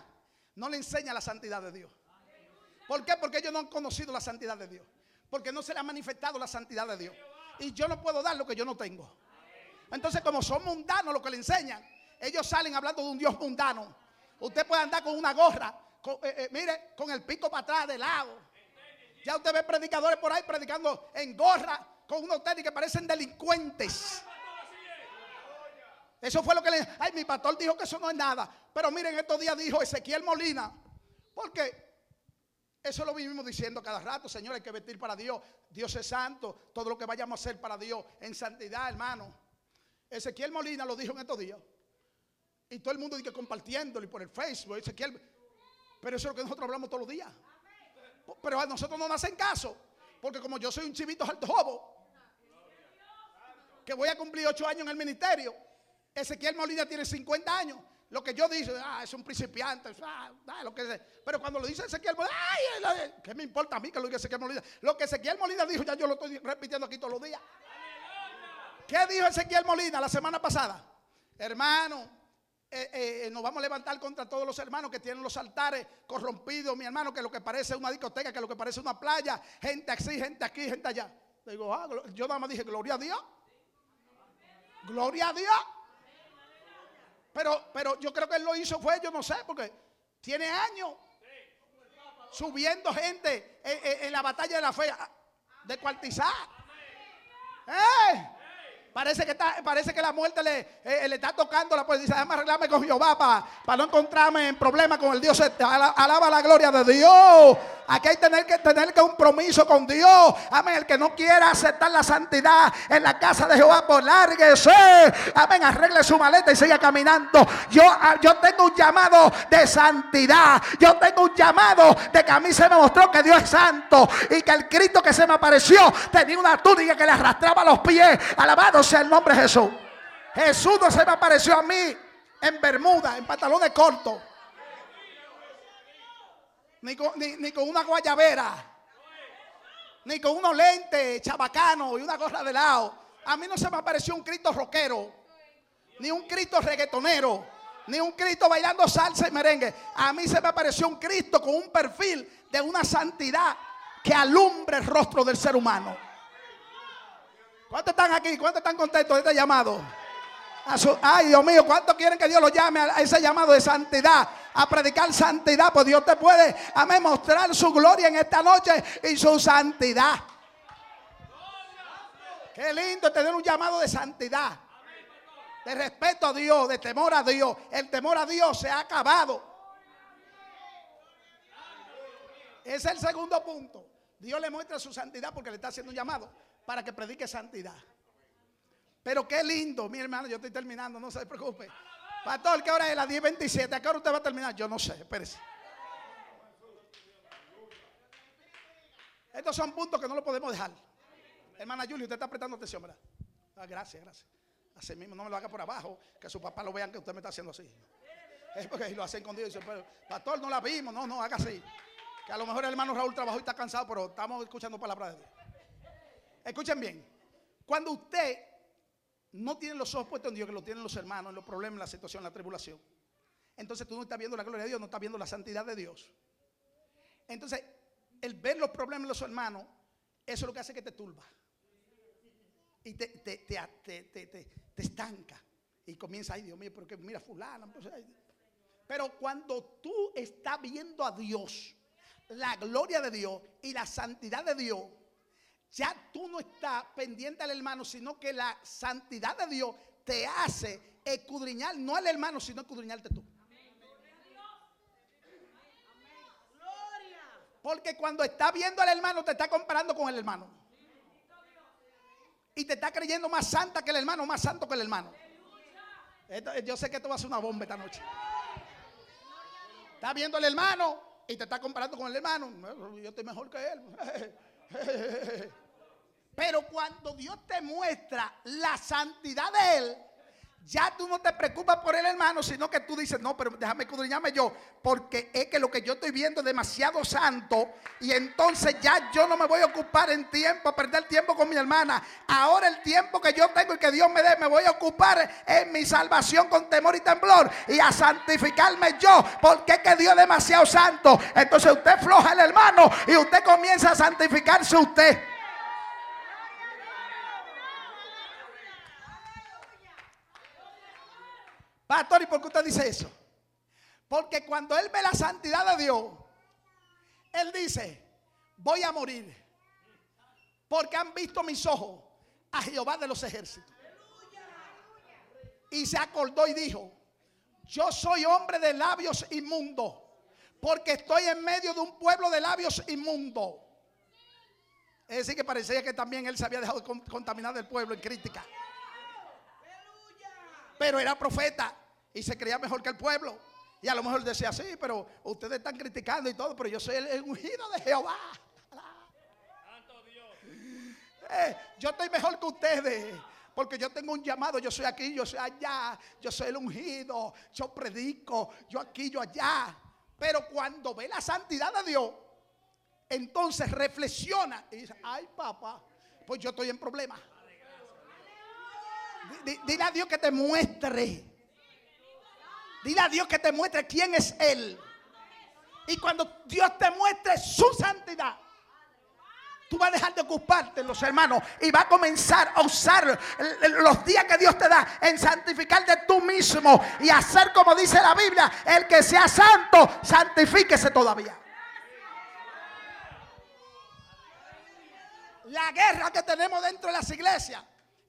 no le enseña la santidad de Dios. ¿Por qué? Porque ellos no han conocido la santidad de Dios. Porque no se le ha manifestado la santidad de Dios. Y yo no puedo dar lo que yo no tengo. Entonces, como son mundanos lo que le enseñan, ellos salen hablando de un Dios mundano. Usted puede andar con una gorra, eh, eh, mire, con el pico para atrás de lado ya usted ve predicadores por ahí predicando en gorra con unos tenis que parecen delincuentes. Eso fue lo que le. Ay, mi pastor dijo que eso no es nada. Pero miren, estos días dijo Ezequiel Molina. Porque eso lo vivimos diciendo cada rato, Señor, hay que vestir para Dios. Dios es santo. Todo lo que vayamos a hacer para Dios en santidad, hermano. Ezequiel Molina lo dijo en estos días. Y todo el mundo dice compartiéndolo y por el Facebook. Ezequiel. Pero eso es lo que nosotros hablamos todos los días. Pero a nosotros no nos hacen caso. Porque como yo soy un chivito alto jobo, que voy a cumplir ocho años en el ministerio, Ezequiel Molina tiene 50 años. Lo que yo digo, ah, es un principiante, ah, ah, lo que Pero cuando lo dice Ezequiel Molina, ¿qué me importa a mí que lo diga Ezequiel Molina? Lo que Ezequiel Molina dijo, ya yo lo estoy repitiendo aquí todos los días. ¿Qué dijo Ezequiel Molina la semana pasada? Hermano, eh, eh, nos vamos a levantar contra todos los hermanos que tienen los altares corrompidos, mi hermano, que lo que parece una discoteca, que lo que parece una playa, gente así, gente aquí, gente allá. Digo, ah, yo nada más dije, gloria a Dios. Gloria a Dios. Pero, pero yo creo que él lo hizo fue, yo no sé, porque tiene años subiendo gente en, la batalla de la fe, de cuartizar. ¡Eh! Parece que, está, parece que la muerte le, eh, le está tocando la puerta. Dice, déjame arreglarme con Jehová para no encontrarme en problemas con el Dios. este". Ala- Alaba la gloria de Dios. Aquí hay tener que tener compromiso con Dios. Amén. El que no quiera aceptar la santidad en la casa de Jehová, pues lárguese. Amén. Arregle su maleta y siga caminando. Yo, ah, yo tengo un llamado de santidad. Yo tengo un llamado de que a mí se me mostró que Dios es santo. Y que el Cristo que se me apareció tenía una túnica que le arrastraba los pies. Alabado sea el nombre de Jesús. Jesús no se me apareció a mí en bermuda, en pantalones cortos. Ni con, ni- ni con una guayabera. Ni con unos lentes chabacanos y una gorra de lado. A mí no se me apareció un Cristo rockero. Ni un Cristo reggaetonero. Ni un Cristo bailando salsa y merengue. A mí se me apareció un Cristo con un perfil de una santidad que alumbre el rostro del ser humano. ¿Cuántos están aquí? ¿Cuántos están contentos de este llamado? Su- ay, Dios mío, ¿cuántos quieren que Dios los llame a a ese llamado de santidad? A predicar santidad, pues Dios te puede, amén, mostrar su gloria en esta noche y su santidad. Qué lindo tener un llamado de santidad, de respeto a Dios, de temor a Dios. El temor a Dios se ha acabado. Ese es el segundo punto. Dios le muestra su santidad porque le está haciendo un llamado para que predique santidad. Pero qué lindo, mi hermano, yo estoy terminando, no se preocupe. Pastor, ¿qué hora es? Las 10.27. ¿A qué hora usted va a terminar? Yo no sé, espérese. Estos son puntos que no lo podemos dejar. Hermana Julia, usted está prestando atención, ¿verdad? Ah, gracias, gracias. Así mismo, no me lo haga por abajo, que su papá lo vean que usted me está haciendo así. Es porque lo hace escondido y dice, pero, pastor, no la vimos. No, no, haga así. Que a lo mejor el hermano Raúl trabajó y está cansado, pero estamos escuchando palabra de Dios. Escuchen bien. Cuando usted no tiene los ojos puestos en Dios, que lo tienen los hermanos, en los problemas, en la situación, en la tribulación. Entonces tú no estás viendo la gloria de Dios, no estás viendo la santidad de Dios. Entonces, el ver los problemas de los hermanos, eso es lo que hace que te turba. Y te, te, te, te, estanca. Y comienza, ay Dios mío, porque mira fulano. pues, ay". Pero cuando tú estás viendo a Dios, la gloria de Dios y la santidad de Dios, ya tú no estás pendiente al hermano, sino que la santidad de Dios te hace escudriñar, no al hermano, sino escudriñarte tú. Porque cuando estás viendo al hermano, te está comparando con el hermano. Y te está creyendo más santa que el hermano, más santo que el hermano. Yo sé que esto va a ser una bomba esta noche. Está viendo al hermano y te está comparando con el hermano. No, Yo estoy mejor que él. Pero cuando Dios te muestra la santidad de Él, ya tú no te preocupas por el hermano, sino que tú dices, no, pero déjame escudriñarme yo, porque es que lo que yo estoy viendo es demasiado santo y entonces ya yo no me voy a ocupar en tiempo, a perder tiempo con mi hermana. Ahora el tiempo que yo tengo y que Dios me dé, me voy a ocupar en mi salvación con temor y temblor y a santificarme yo, porque es que Dios es demasiado santo. Entonces usted floja el hermano y usted comienza a santificarse usted. Pastor, ¿y por qué usted dice eso? Porque cuando él ve la santidad de Dios, él dice, voy a morir. Porque han visto mis ojos a Jehová de los ejércitos. Y se acordó y dijo, yo soy hombre de labios inmundos, porque estoy en medio de un pueblo de labios inmundos. Es decir, que parecía que también él se había dejado con- contaminar del pueblo en crítica. Pero era profeta y se creía mejor que el pueblo. Y a lo mejor decía, sí, pero ustedes están criticando y todo, pero yo soy el, ungido de Jehová. Eh, yo estoy mejor que ustedes. Porque yo tengo un llamado, yo soy aquí, yo soy allá, yo soy el ungido, yo predico, yo aquí, yo allá. Pero cuando ve la santidad de Dios, entonces reflexiona y dice, ay papá, pues yo estoy en problemas. Di- di- Dile a Dios que te muestre. Dile a Dios que te muestre quién es Él. Y cuando Dios te muestre su santidad, tú vas a dejar de ocuparte, los hermanos, y vas a comenzar a usar los días que Dios te da en santificar de tú mismo y hacer como dice la Biblia: el que sea santo, santifíquese todavía. La guerra que tenemos dentro de las iglesias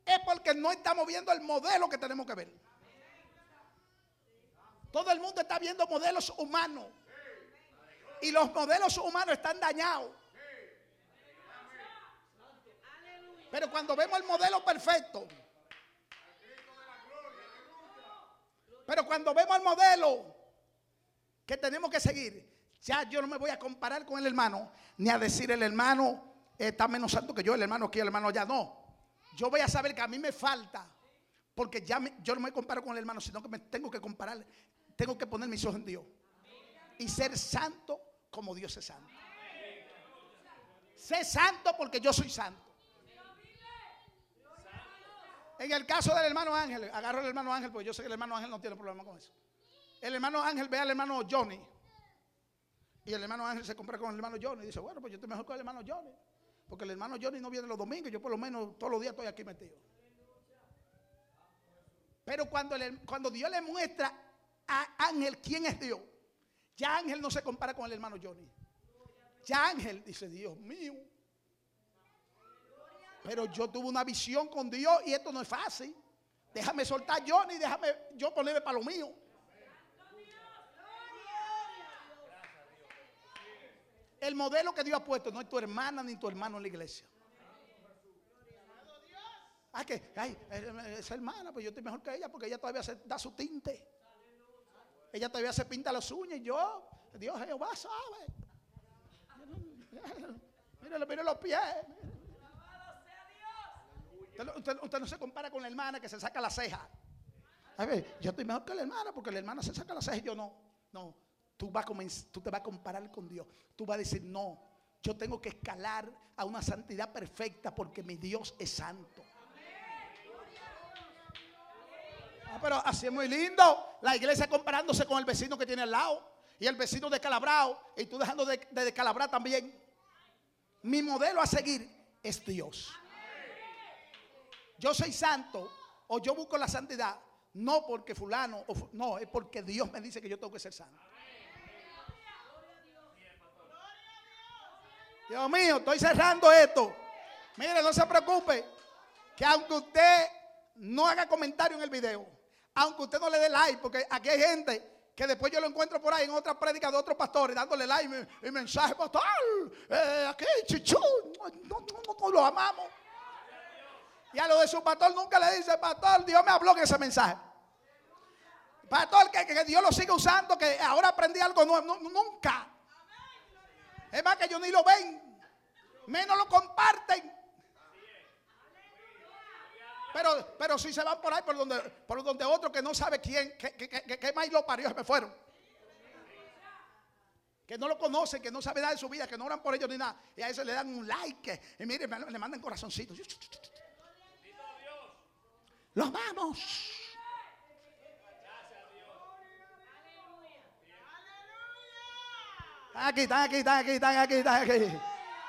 es porque no estamos viendo el modelo que tenemos que ver. Todo el mundo está viendo modelos humanos. Y los modelos humanos están dañados. Pero cuando vemos el modelo perfecto, pero cuando vemos el modelo que tenemos que seguir, ya yo no me voy a comparar con el hermano, ni a decir el hermano está menos santo que yo, el hermano aquí, el hermano ya no. Yo voy a saber que a mí me falta, porque ya yo no me comparo con el hermano, sino que me tengo que comparar, tengo que poner mis ojos en Dios y ser santo como Dios es santo. Sé santo porque yo soy santo. En el caso del hermano Ángel, agarro al hermano Ángel porque yo sé que el hermano Ángel no tiene problema con eso. El hermano Ángel ve al hermano Johnny. Y el hermano Ángel se compra con el hermano Johnny. Y dice, bueno, pues yo estoy mejor con el hermano Johnny. Porque el hermano Johnny no viene los domingos. Yo por lo menos todos los días estoy aquí metido. Pero cuando, cuando Dios le muestra a Ángel quién es Dios, ya Ángel no se compara con el hermano Johnny. Ya Ángel dice, Dios mío, pero yo tuve una visión con Dios y esto no es fácil. Déjame soltar Johnny, déjame yo ponerme para lo mío. El modelo que Dios ha puesto no es tu hermana ni tu hermano en la iglesia. Ah, que, ay, esa hermana, pues yo estoy mejor que ella porque ella todavía se da su tinte. Ella todavía se pinta las uñas y yo, Dios Jehová sabe. Mírale, mire los pies. Usted, no se compara con la hermana que se saca la ceja. A ver, yo estoy mejor que la hermana porque la hermana se saca la ceja y yo no. No, tú, vas a te vas a comparar con Dios. Tú vas a decir, no, yo tengo que escalar a una santidad perfecta porque mi Dios es santo. Ah, pero así es muy lindo. La iglesia comparándose con el vecino que tiene al lado. Y el vecino descalabrado. Y tú dejando de, de descalabrar también. Mi modelo a seguir es Dios yo soy santo o yo busco la santidad, no porque fulano, o, no, es porque Dios me dice que yo tengo que ser santo. Dios mío, estoy cerrando esto. Mire, no se preocupe, que aunque usted no haga comentario en el video, aunque usted no le dé like, porque aquí hay gente que después yo lo encuentro por ahí en otra prédica de otros pastores dándole like y, mensaje, pastor, eh, aquí, chichú, no, lo amamos. Y a lo de su pastor nunca le dice, pastor, Dios me habló en ese mensaje. Pastor, que, Dios lo sigue usando, que ahora aprendí algo nuevo. nunca. Es más que ellos ni lo ven. Menos lo comparten. Pero, pero si se van por ahí, por donde, por donde otro que no sabe quién, que, que, que, más lo parió, se me fueron. Que no lo conocen, que no sabe nada de su vida, que no oran por ellos ni nada. Y a eso le dan un like. Y miren, le mandan corazoncitos. Los vamos. Están aquí, están aquí, están aquí, están aquí, están aquí.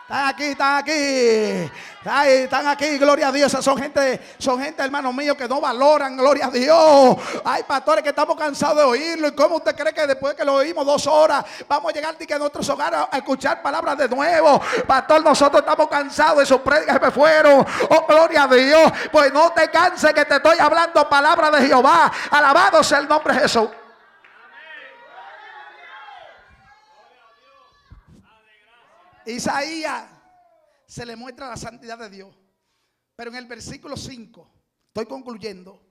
Están aquí, están aquí. Ay, están aquí, gloria a Dios. Son gente, son gente, hermano mío, que no valoran, gloria a Dios. Hay pastores que estamos cansados de oírlo. ¿Y cómo usted cree que después que lo oímos dos horas, vamos a llegar a nuestros hogares a escuchar palabras de nuevo? Pastor, nosotros estamos cansados de sus prédicas que me fueron. Oh, gloria a Dios. Pues no te canses que te estoy hablando palabras de Jehová. Alabado sea el nombre de Jesús. Isaías se le muestra la santidad de Dios. Pero en el versículo 5, estoy concluyendo.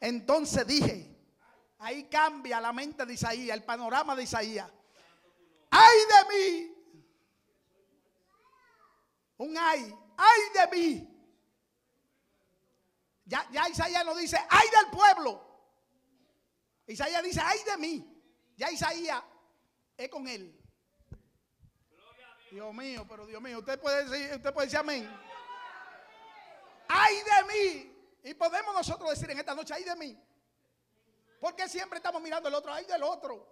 Entonces dije, ahí cambia la mente de Isaías, el panorama de Isaías. ¡Ay de mí! Un ay, ay de mí. Ya, ya Isaías no dice, ay del pueblo. Isaías dice, ay de mí. Ya Isaías es con él. Dios mío, pero Dios mío, usted puede decir, usted puede decir amén. ¡Ay de mí! Y podemos nosotros decir en esta noche, ¡ay de mí! Porque siempre estamos mirando el otro, ¡ay del otro!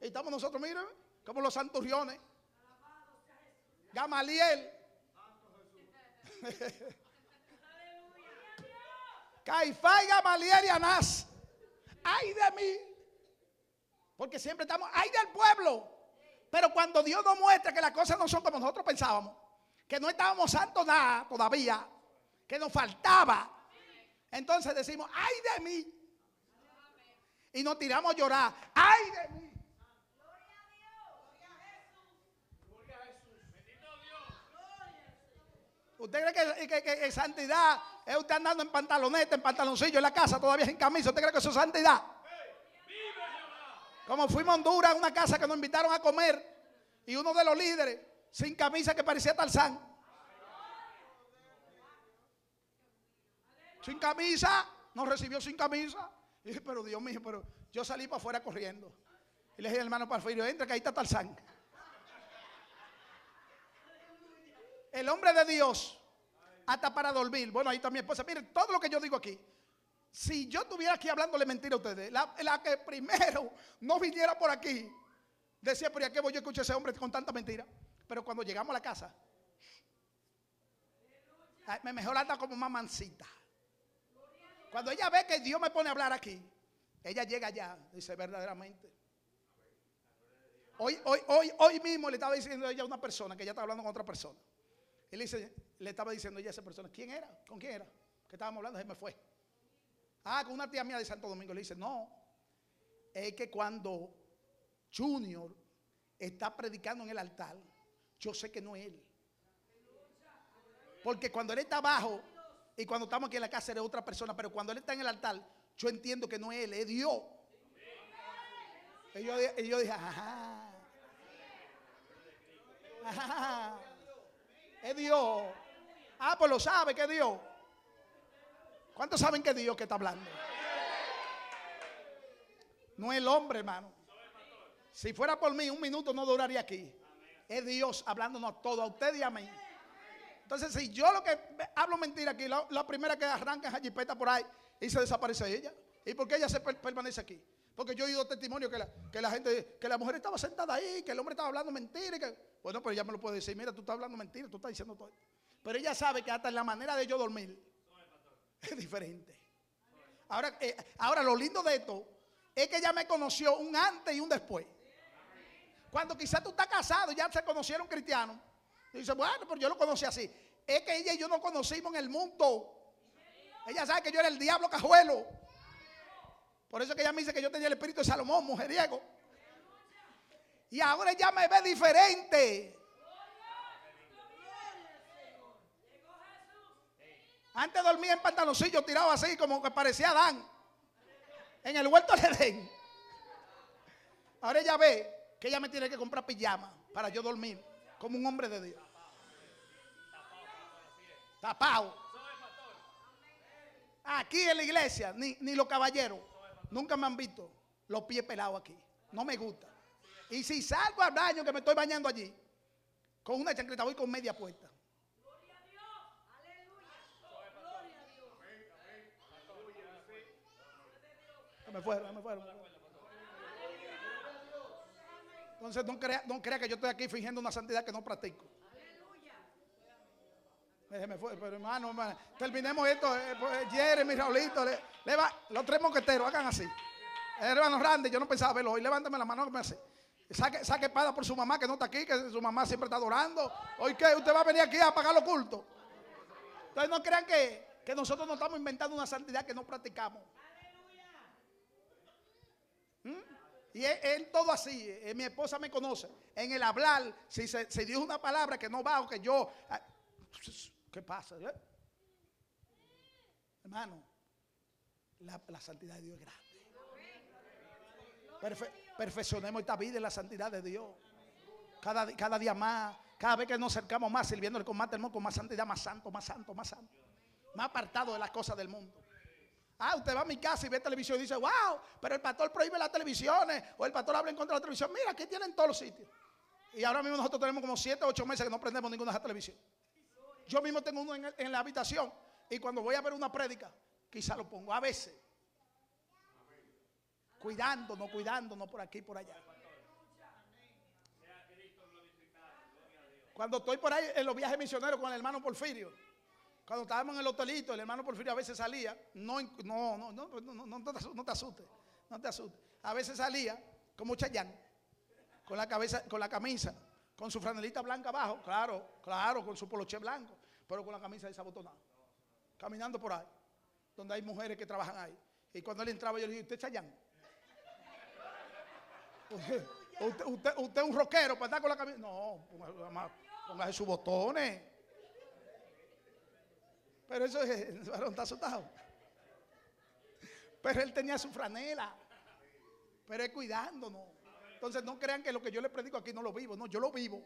Y estamos nosotros, miren, como los santurriones. Gamaliel. Caifá y Gamaliel y Anás. ¡Ay de mí! Porque siempre estamos, ¡ay del pueblo! Pero cuando Dios nos muestra que las cosas no son como nosotros pensábamos, que no estábamos santos nada todavía, que nos faltaba, Entonces decimos, ay de mí. Y nos tiramos a llorar, ay de mí. ¿Usted cree que, que, santidad es usted andando en pantaloneta, en pantaloncillo en la casa, todavía en camisa? ¿Usted cree que eso es santidad? Como fuimos a Honduras, a una casa que nos invitaron a comer, y uno de los líderes, sin camisa que parecía Tarzán. Sin camisa, nos recibió sin camisa. Y dije, pero Dios mío, pero yo salí para afuera corriendo. Y le dije al hermano Parfirio, entra que ahí está Tarzán. El hombre de Dios, hasta para dormir. Bueno, ahí está mi esposa. Miren, todo lo que yo digo aquí. Si yo estuviera aquí hablándole mentira a ustedes, la, que primero no viniera por aquí, decía, pero ¿a qué voy yo a escuchar a ese hombre con tanta mentira? Pero cuando llegamos a la casa, me mejor anda como mamancita. Cuando ella ve que Dios me pone a hablar aquí, ella llega allá, dice verdaderamente. Hoy, hoy, hoy, hoy mismo le estaba diciendo a ella a una persona que ella estaba hablando con otra persona. Él dice, le estaba diciendo ella a esa persona, ¿quién era? ¿Con quién era? Que estábamos hablando, se me fue. Ah, con una tía mía de Santo Domingo. Le dice, no, es que cuando Junior está predicando en el altar, yo sé que no es él. Porque cuando él está abajo y cuando estamos aquí en la casa es otra persona, pero cuando él está en el altar, yo entiendo que no es él, es Dios. Y yo, dije, ajá. Ajá. Es Dios. Ah, pues lo sabe que es Dios. ¿Cuántos saben que Dios que está hablando? No es el hombre, hermano. Si fuera por mí, un minuto no duraría aquí. Es Dios hablándonos a todos, a usted y a mí. Entonces, si yo lo que hablo mentira aquí, la, primera que arranca es jipeta por ahí y se desaparece ella. ¿Y por qué ella se permanece aquí? Porque yo he oído testimonio que la, que la gente, que la mujer estaba sentada ahí, que el hombre estaba hablando mentira. Bueno, pero ella me lo puede decir, mira, tú estás hablando mentira, tú estás diciendo todo. Pero ella sabe que hasta en la manera de yo dormir es diferente. Ahora, eh, ahora lo lindo de esto es que ella me conoció un antes y un después. Cuando quizás tú estás casado y ya se conocieron cristianos. Y dice, bueno, pero yo lo conocí así. Es que ella y yo nos conocimos en el mundo. Ella sabe que yo era el diablo cajuelo. Por eso que ella me dice que yo tenía el espíritu de Salomón, mujeriego. Y ahora ella me ve diferente. Antes dormía en pantaloncillo tirado así como que parecía Adán. En el huerto de Edén. Ahora ella ve que ella me tiene que comprar pijama para yo dormir como un hombre de Dios. Tapado. Aquí en la iglesia, ni, ni los caballeros Nunca me han visto los pies pelados aquí. No me gusta. Y si salgo al baño que me estoy bañando allí, con una chancleta voy con media puesta. Gloria a Dios. Aleluya. Gloria a Dios. Me fueron, me fueron. Entonces no crea, no crea que yo estoy aquí fingiendo una santidad que no practico. Me fue, pero hermano, hermano, terminemos esto. Eh, pues, Jeremy, Raulito, le, le va, los tres moqueteros, hagan así. Hermano Randy, yo no pensaba verlo hoy. Levántame la mano que me hace. Saque, saque espada por su mamá que no está aquí, que su mamá siempre está adorando. Hoy que usted va a venir aquí a pagar los cultos. Entonces no crean que, que nosotros no estamos inventando una santidad que no practicamos. Y es, todo así. Eh, mi esposa me conoce. En el hablar, si se, dijo una palabra que no va o que yo. Ah, ¿Qué pasa? ¿Eh? Hermano, la, santidad de Dios es grande. perfeccionemos esta vida en la santidad de Dios. Cada, cada día más, cada vez que nos acercamos más, sirviéndole con más temor, con más santidad, más santo, más santo, más santo. Más apartado de las cosas del mundo. Ah, usted va a mi casa y ve televisión y dice, wow, pero el pastor prohíbe las televisiones o el pastor habla en contra de la televisión. Mira, aquí tienen todos los sitios. Y ahora mismo nosotros tenemos como 7 o 8 meses que no prendemos ninguna de televisión. Yo mismo tengo uno en, la habitación y cuando voy a ver una prédica, quizá lo pongo a veces. Cuidándonos, cuidándonos por aquí y por allá. Cuando estoy por ahí en los viajes misioneros con el hermano Porfirio, cuando estábamos en el hotelito, el hermano Porfirio a veces salía, no, no, no, no, no, no, te asustes, no te asustes. A veces salía como Chayán, con la cabeza, con la camisa con su franelita blanca abajo, claro, claro, con su poloche blanco, pero con la camisa desabotonada. Caminando por ahí. donde hay mujeres que trabajan ahí. Y cuando él entraba, yo le dije, ¿usted es Chayán? Usted, usted, usted, es un rockero para estar con la camisa. No, póngase sus botones. Pero eso es, el varón está asustado. Pero él tenía su franela. Pero es cuidándonos. Entonces no crean que lo que yo le predico aquí no lo vivo. No, yo lo vivo.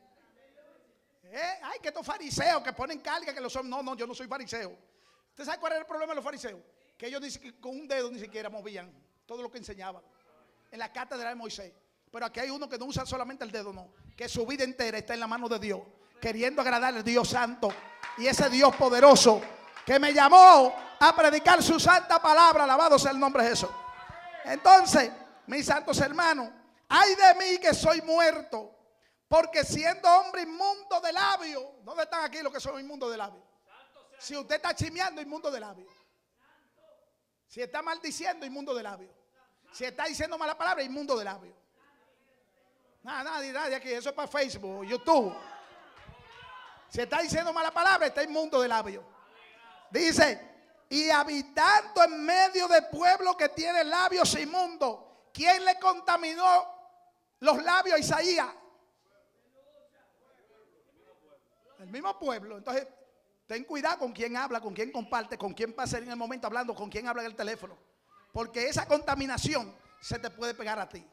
¿Eh? Ay, que estos fariseos que ponen carga que lo son. No, no, yo no soy fariseo. ¿Usted sabe cuál era el problema de los fariseos? Que ellos que con un dedo ni siquiera movían todo lo que enseñaban. En la cátedra de Moisés. Pero aquí hay uno que no usa solamente el dedo, no. Que su vida entera está en la mano de Dios. Queriendo agradar al Dios santo. Y ese Dios poderoso que me llamó a predicar su santa palabra. Alabado sea el nombre de Jesús. Entonces, mis santos hermanos, ay de mí que soy muerto. Porque siendo hombre inmundo de labios, ¿dónde están aquí los que son inmundos de labios? Si usted está chimeando, inmundo de labios. Si está maldiciendo, inmundo de labios. Si está diciendo mala palabra, inmundo de labios. Nada, nadie, nadie aquí. Eso es para Facebook, YouTube. Si está diciendo mala palabra, está inmundo de labios. Dice, y habitando en medio de pueblo que tiene labios inmundos. ¿Quién le contaminó los labios a Isaías? El mismo pueblo. Entonces, ten cuidado con quién habla, con quién comparte, con quién pasa en el momento hablando, con quién habla en el teléfono. Porque esa contaminación se te puede pegar a ti.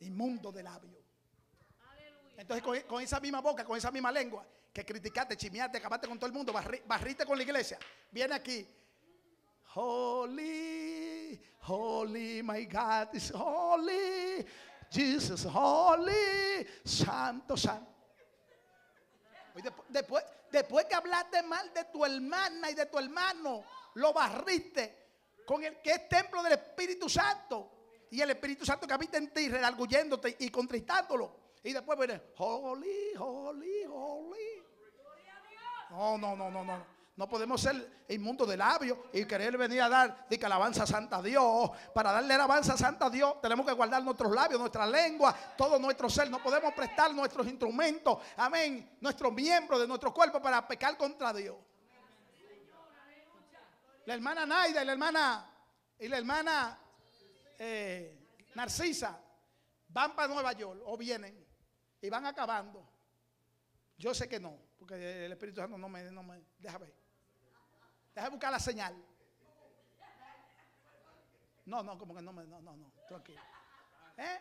Inmundo de labio. Entonces, con, esa misma boca, con esa misma lengua, que criticaste, chimeaste, acabaste con todo el mundo, barriste con la iglesia, viene aquí. Holy, holy, my God is holy. Jesus, holy, santo, santo. Después, después, que hablaste mal de tu hermana y de tu hermano, lo barriste con el que es templo del Espíritu Santo. Y el Espíritu Santo que habita en ti, redarguyéndote y contristándolo. Y después viene, holy, holy, holy. No, no, no, no, no. No podemos ser inmundos de labios y querer venir a dar de alabanza santa a Dios. Para darle alabanza santa a Dios tenemos que guardar nuestros labios, nuestra lengua, todo nuestro ser. No podemos prestar nuestros instrumentos, amén, nuestros miembros de nuestro cuerpo para pecar contra Dios. La hermana Naida y la hermana, y la hermana eh, Narcisa van para Nueva York o vienen y van acabando. Yo sé que no, porque el Espíritu Santo no me, no me deja ver. Deja buscar la señal. No, no, como que no me, no, no, no, tranquilo. ¿Eh?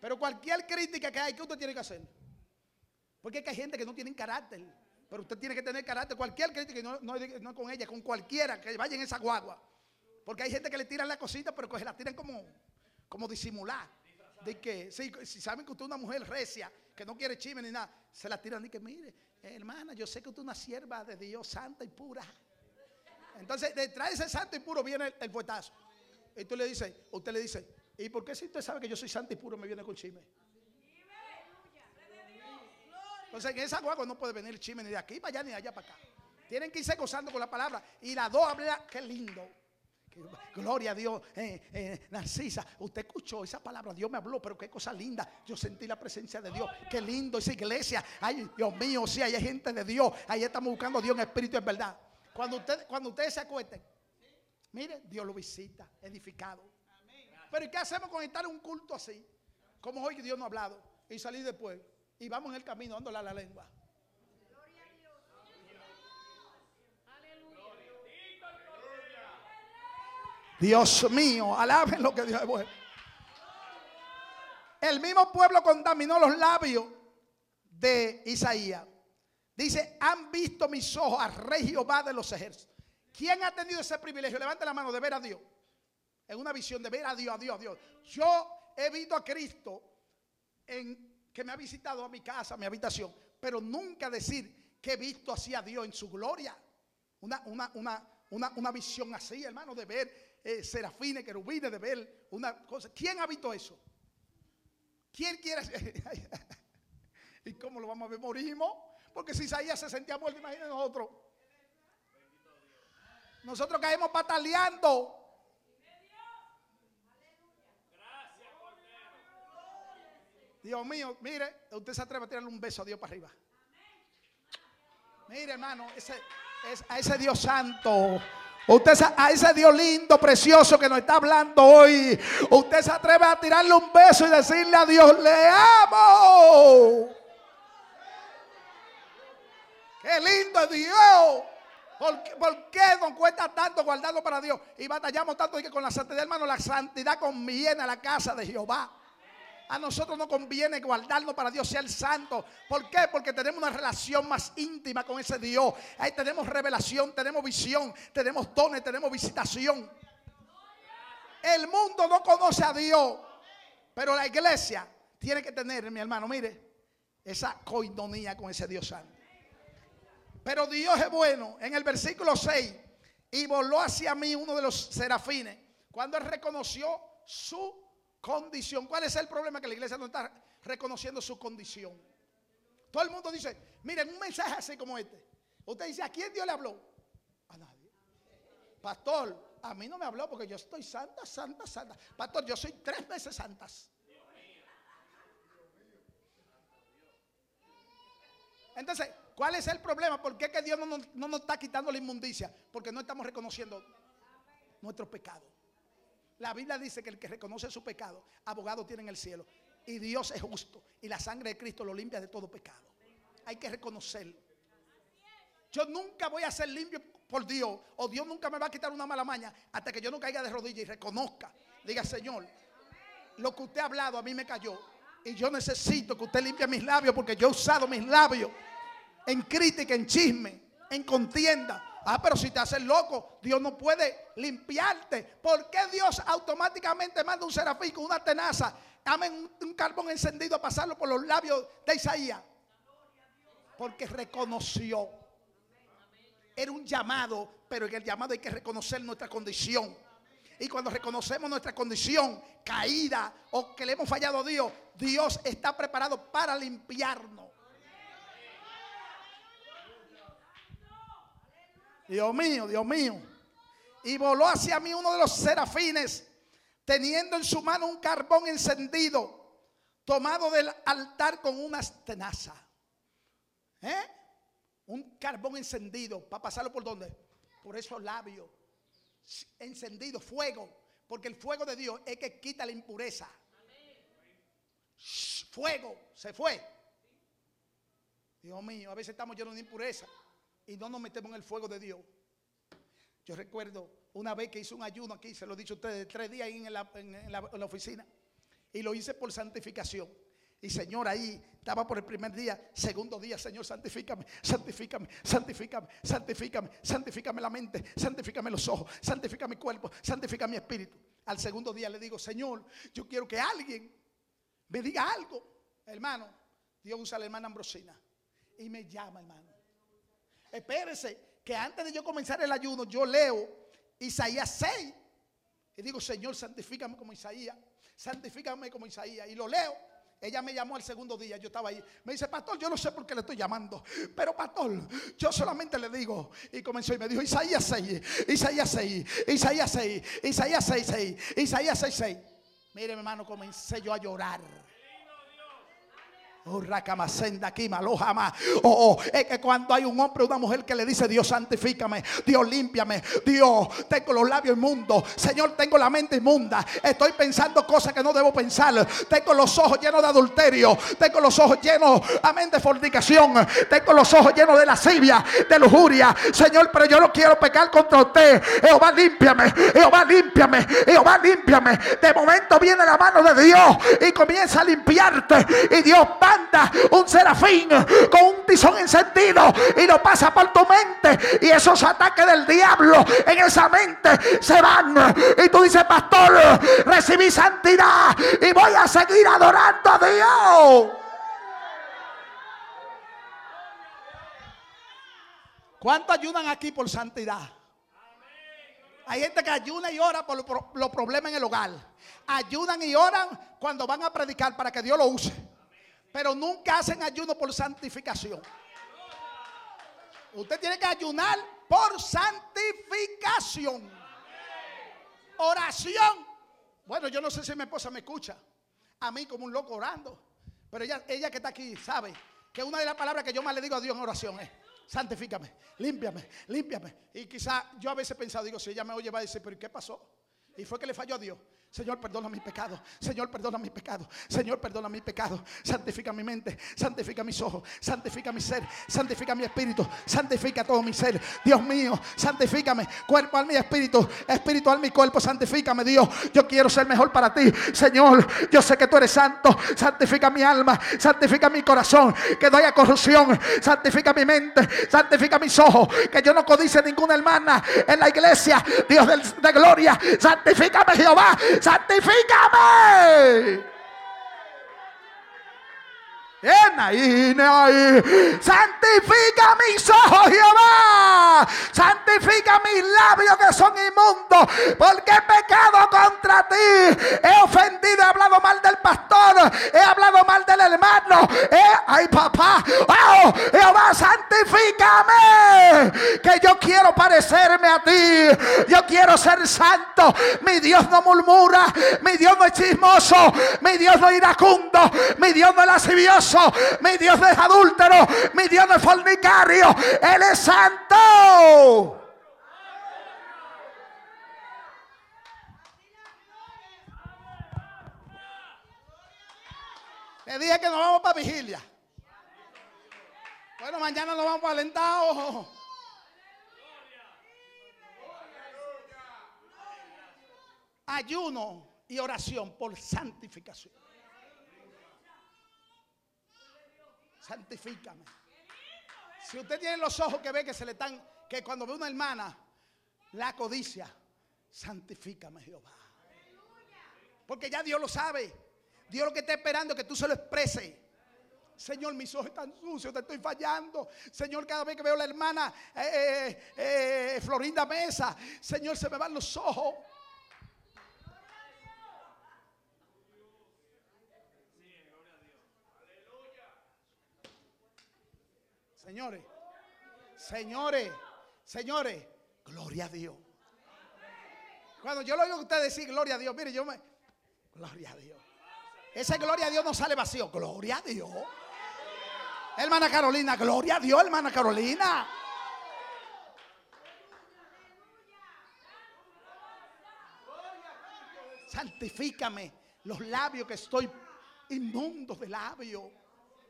Pero cualquier crítica que hay, ¿qué usted tiene que hacer? Porque es que hay gente que no tiene carácter. Pero usted tiene que tener carácter. Cualquier crítica, no, no, no con ella, con cualquiera que vaya en esa guagua. Porque hay gente que le tiran la cosita, pero que la tiran como, como disimular. De que, si, si saben que usted es una mujer recia, que no quiere chisme ni nada, se la tiran y que, mire, hermana, yo sé que usted es una sierva de Dios santa y pura. Entonces, detrás de ese santo y puro viene el, fuetazo. Y tú le dices, usted le dice, ¿y por qué si usted sabe que yo soy santo y puro me viene con chisme? Entonces, en esa guagua no puede venir chisme ni de aquí para allá ni de allá para acá. Tienen que irse gozando con la palabra. Y las dos hablan, qué lindo. Gloria a Dios, eh, eh, Narcisa, usted escuchó esa palabra, Dios me habló, pero qué cosa linda. Yo sentí la presencia de Dios, qué lindo esa iglesia. Ay, Dios mío, sí, hay gente de Dios. Ahí estamos buscando a Dios en espíritu, es verdad. Cuando, usted, cuando ustedes se acuesten, mire, Dios lo visita, edificado. Pero ¿y qué hacemos con estar en un culto así? Como hoy Dios no ha hablado. Y salir después. Y vamos en el camino dándole la lengua. Dios mío, alaben lo que Dios es bueno. El mismo pueblo contaminó los labios de Isaías. Dice, han visto mis ojos al rey Jehová de los ejércitos. ¿Quién ha tenido ese privilegio? Levante la mano de ver a Dios. En una visión de ver a Dios, a Dios, a Dios. Yo he visto a Cristo en, que me ha visitado a mi casa, a mi habitación, pero nunca decir que he visto así a Dios en su gloria. Una, una, una, una, visión así, hermano, de ver eh, serafines, querubines, de ver una cosa. ¿Quién ha visto eso? ¿Quién quiere? ¿Y cómo lo vamos a ver? Morimos. Porque si Isaías se sentía muerto, imagínense nosotros. Nosotros caemos pataleando. Dios mío, mire, usted se atreve a tirarle un beso a Dios para arriba. Mire, hermano, a ese Dios santo. Usted a ese Dios lindo, precioso que nos está hablando hoy. Usted se atreve a tirarle un beso y decirle a Dios, le amo. Qué lindo es Dios. ¿Por qué, nos cuesta tanto guardarlo para Dios? Y batallamos tanto que con la santidad, hermano, la santidad conviene a la casa de Jehová. A nosotros nos conviene guardarnos para Dios, ser santo. ¿Por qué? Porque tenemos una relación más íntima con ese Dios. Ahí tenemos revelación, tenemos visión, tenemos dones, tenemos visitación. El mundo no conoce a Dios, pero la iglesia tiene que tener, mi hermano, mire, esa coinonía con ese Dios santo. Pero Dios es bueno. En el versículo 6, y voló hacia mí uno de los serafines, cuando él reconoció su condición. ¿Cuál es el problema? Que la iglesia no está reconociendo su condición. Todo el mundo dice, miren, un mensaje así como este. Usted dice, ¿a quién Dios le habló? A nadie. Pastor, a mí no me habló porque yo estoy santa, santa, santa. Pastor, yo soy tres veces santas. Entonces, ¿cuál es el problema? ¿Por qué que Dios no, no, nos está quitando la inmundicia? Porque no estamos reconociendo nuestro pecado. La Biblia dice que el que reconoce su pecado, abogado tiene en el cielo. Y Dios es justo. Y la sangre de Cristo lo limpia de todo pecado. Hay que reconocerlo. Yo nunca voy a ser limpio por Dios. O Dios nunca me va a quitar una mala maña hasta que yo no caiga de rodillas y reconozca. Diga, Señor, lo que usted ha hablado a mí me cayó. Y yo necesito que usted limpie mis labios porque yo he usado mis labios en crítica, en chisme, en contienda. Ah, pero si te haces loco, Dios no puede limpiarte. ¿Por qué Dios automáticamente manda un serafín con una tenaza? Amén, un carbón encendido a pasarlo por los labios de Isaías. Porque reconoció. Era un llamado, pero en el llamado hay que reconocer nuestra condición. Y cuando reconocemos nuestra condición caída o que le hemos fallado a Dios, Dios está preparado para limpiarnos. Dios mío, Dios mío. Y voló hacia mí uno de los serafines, teniendo en su mano un carbón encendido, tomado del altar con unas tenazas. ¿Eh? Un carbón encendido, para pasarlo por donde? Por esos labios encendido, fuego, porque el fuego de Dios es que quita la impureza. Fuego, se fue. Dios mío, a veces estamos llenos de impureza y no nos metemos en el fuego de Dios. Yo recuerdo una vez que hice un ayuno aquí, se lo he dicho a ustedes, tres días ahí en la, oficina, y lo hice por santificación. Y Señor, ahí estaba por el primer día, segundo día, Señor, santifícame, santifícame, santifícame, santifícame, santifícame la mente, santifícame los ojos, santifícame mi cuerpo, santifícame mi espíritu. Al segundo día le digo, Señor, yo quiero que alguien me diga algo. Hermano, Dios usa a la hermana Ambrosina y me llama, hermano. Espérese, que antes de yo comenzar el ayuno, yo leo Isaías 6 y digo, Señor, santifícame como Isaías, santifícame como Isaías. Y lo leo ella me llamó el segundo día, yo estaba ahí. Me dice, pastor, yo no sé por qué le estoy llamando. Pero pastor, yo solamente le digo. Y comenzó y me dijo, Isaías 6, Isaías 6, Isaías 6, Isaías 6, 6, Isaías 6, 6. Mire, mi hermano, comencé yo a llorar. Oh, aquí, Oh, oh, es que cuando hay un hombre o una mujer que le dice, Dios santifícame, Dios límpiame, Dios, tengo los labios inmundos, Señor, tengo la mente inmunda, estoy pensando cosas que no debo pensar, tengo los ojos llenos de adulterio, tengo los ojos llenos, amén, de fornicación, tengo los ojos llenos de lascivia, de lujuria, Señor, pero yo no quiero pecar contra usted, Jehová, límpiame, Jehová, límpiame, Jehová, límpiame. De momento viene la mano de Dios y comienza a limpiarte, y Dios va un serafín con un tizón encendido y lo pasa por tu mente. Y esos ataques del diablo en esa mente se van. Y tú dices, pastor, recibí santidad y voy a seguir adorando a Dios. ¿Cuánto ayudan aquí por santidad? Hay gente que ayuna y ora por los problemas en el hogar. Ayudan y oran cuando van a predicar para que Dios lo use pero nunca hacen ayuno por santificación. Usted tiene que ayunar por santificación. Oración. Bueno, yo no sé si mi esposa me escucha. A mí como un loco orando. Pero ella, ella que está aquí sabe que una de las palabras que yo más le digo a Dios en oración es, santifícame, límpiame, límpiame. Y quizá yo a veces he pensado, digo, si ella me oye va a decir, pero ¿qué pasó? Y fue que le falló a Dios. Señor, perdona mi pecado. Señor, perdona mi pecado. Señor, perdona mi pecado. Santifica mi mente. Santifica mis ojos. Santifica mi ser. Santifica mi espíritu. Santifica todo mi ser. Dios mío, santifícame. Cuerpo, al mi espíritu. Espíritu, al mi cuerpo. Santifícame, Dios. Yo quiero ser mejor para ti. Señor, yo sé que tú eres santo. Santifica mi alma. Santifica mi corazón. Que no haya corrupción. Santifica mi mente. Santifica mis ojos. Que yo no codice ninguna hermana en la iglesia. Dios de, de gloria. Santifícame, Jehová santifícame. Santifica mis ojos, Jehová. Santifica mis labios que son inmundos. Porque he pecado contra ti. He ofendido, he hablado mal del pastor. He hablado mal del hermano. ay, papá. Oh, Jehová, santifícame. Que yo quiero parecerme a ti. Yo quiero ser santo. Mi Dios no murmura. Mi Dios no es chismoso. Mi Dios no es iracundo. Mi Dios no es lascivioso. Mi Dios es adúltero. Mi Dios no es fornicario. Él es santo. Le dije que nos vamos para vigilia. Bueno, mañana nos vamos para alentado. Ayuno y oración por santificación. Santifícame. Si usted tiene los ojos que ve que se le están, que cuando ve una hermana, la codicia, santifícame Jehová. Porque ya Dios lo sabe. Dios lo que está esperando es que tú se lo expreses. Señor, mis ojos están sucios, te estoy fallando. Señor, cada vez que veo a la hermana eh, eh, eh, Florinda Mesa, Señor, se me van los ojos. Señores, señores, señores, gloria a Dios. Cuando yo lo oigo a usted decir gloria a Dios, mire, yo me. Gloria a Dios. Esa gloria a Dios no sale vacío. Gloria a Dios. Hermana Carolina, gloria a Dios, hermana Carolina. Santifícame los labios que estoy inmundo de labios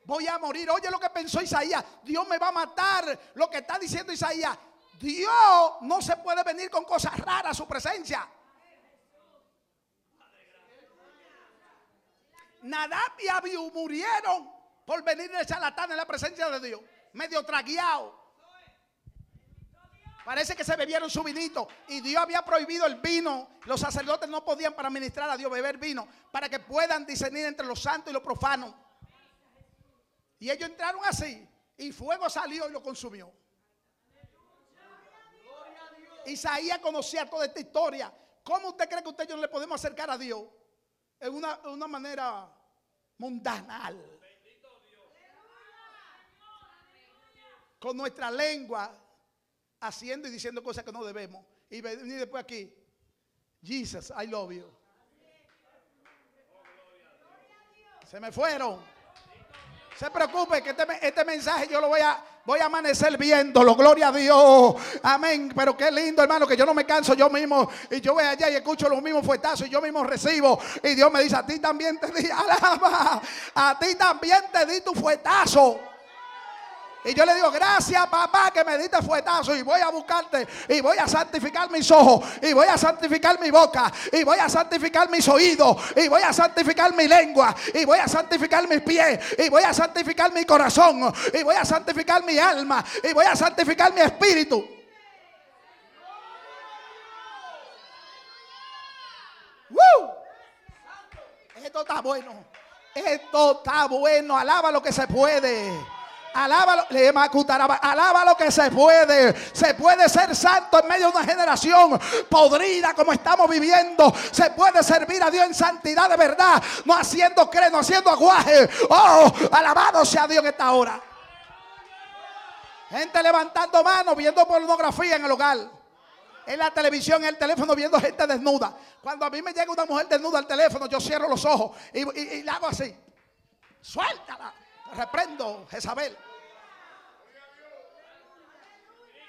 voy a morir. Oye lo que pensó Isaías, Dios me va a matar. Lo que está diciendo Isaías, Dios no se puede venir con cosas raras a su presencia. Nadab y Abiú murieron por venir de charlatán en la presencia de Dios, medio tragueado. Parece que se bebieron su vinito y Dios había prohibido el vino. Los sacerdotes no podían para ministrar a Dios beber vino para que puedan discernir entre lo santo y lo profano. Y ellos entraron así y fuego salió y lo consumió. Isaías conocía toda esta historia. ¿Cómo usted cree que usted y yo no le podemos acercar a Dios? En una, una manera mundanal. Con nuestra lengua haciendo y diciendo cosas que no debemos. Y venir después aquí. Jesus, I love you. Se me fueron se preocupe que este, este, mensaje yo lo voy a, voy a amanecer viéndolo. Gloria a Dios. Amén. Pero qué lindo, hermano, que yo no me canso yo mismo. Y yo voy allá y escucho los mismos fuetazos y yo mismo recibo. Y Dios me dice, a ti también te di, alaba. A ti también te di tu fuetazo. Y yo le digo, gracias papá que me diste fuetazo y voy a buscarte y voy a santificar mis ojos y voy a santificar mi boca y voy a santificar mis oídos y voy a santificar mi lengua y voy a santificar mis pies y voy a santificar mi corazón y voy a santificar mi alma y voy a santificar mi espíritu. Esto está bueno. Esto está bueno. Alaba lo que se puede. Alaba lo que se puede. Se puede ser santo en medio de una generación podrida como estamos viviendo. Se puede servir a Dios en santidad de verdad, no haciendo creo, no haciendo aguaje. Oh, alabado sea Dios en esta hora. Gente levantando manos, viendo pornografía en el hogar. En la televisión, en el teléfono, viendo gente desnuda. Cuando a mí me llega una mujer desnuda al teléfono, yo cierro los ojos y, y, y la hago así. Suéltala. Reprendo, Jezabel.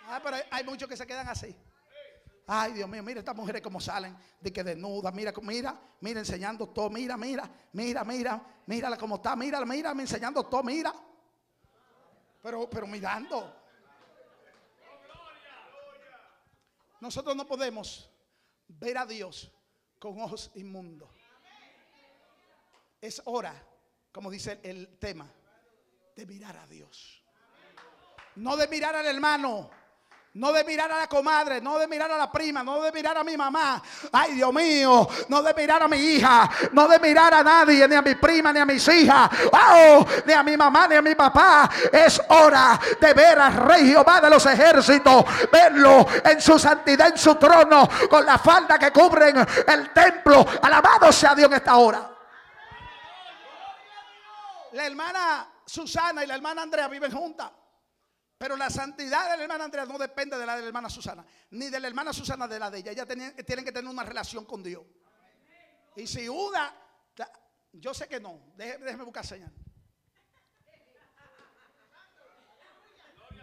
Ah, pero hay, muchos que se quedan así. Ay, Dios mío, mira estas mujeres como salen, de que desnudas, mira, mira, mira, enseñando todo, mira, mira, mira, mira, mírala como está, mira, mira, enseñando todo, mira. Pero, pero mirando. Nosotros no podemos ver a Dios con ojos inmundos. Es hora, como dice el tema, de mirar a Dios. No de mirar al hermano no de mirar a la comadre, no de mirar a la prima, no de mirar a mi mamá. Ay, Dios mío, no de mirar a mi hija, no de mirar a nadie, ni a mi prima, ni a mis hijas, oh, ni a mi mamá, ni a mi papá. Es hora de ver al Rey Jehová de los ejércitos, verlo en su santidad, en su trono, con la falda que cubren el templo. Alabado sea Dios en esta hora. La hermana Susana y la hermana Andrea viven juntas. Pero la santidad de la hermana Andrea no depende de la de la hermana Susana, ni de la hermana Susana de la de ella. Ellas tienen, que tener una relación con Dios. Y si una, yo sé que no, déjeme, buscar señal.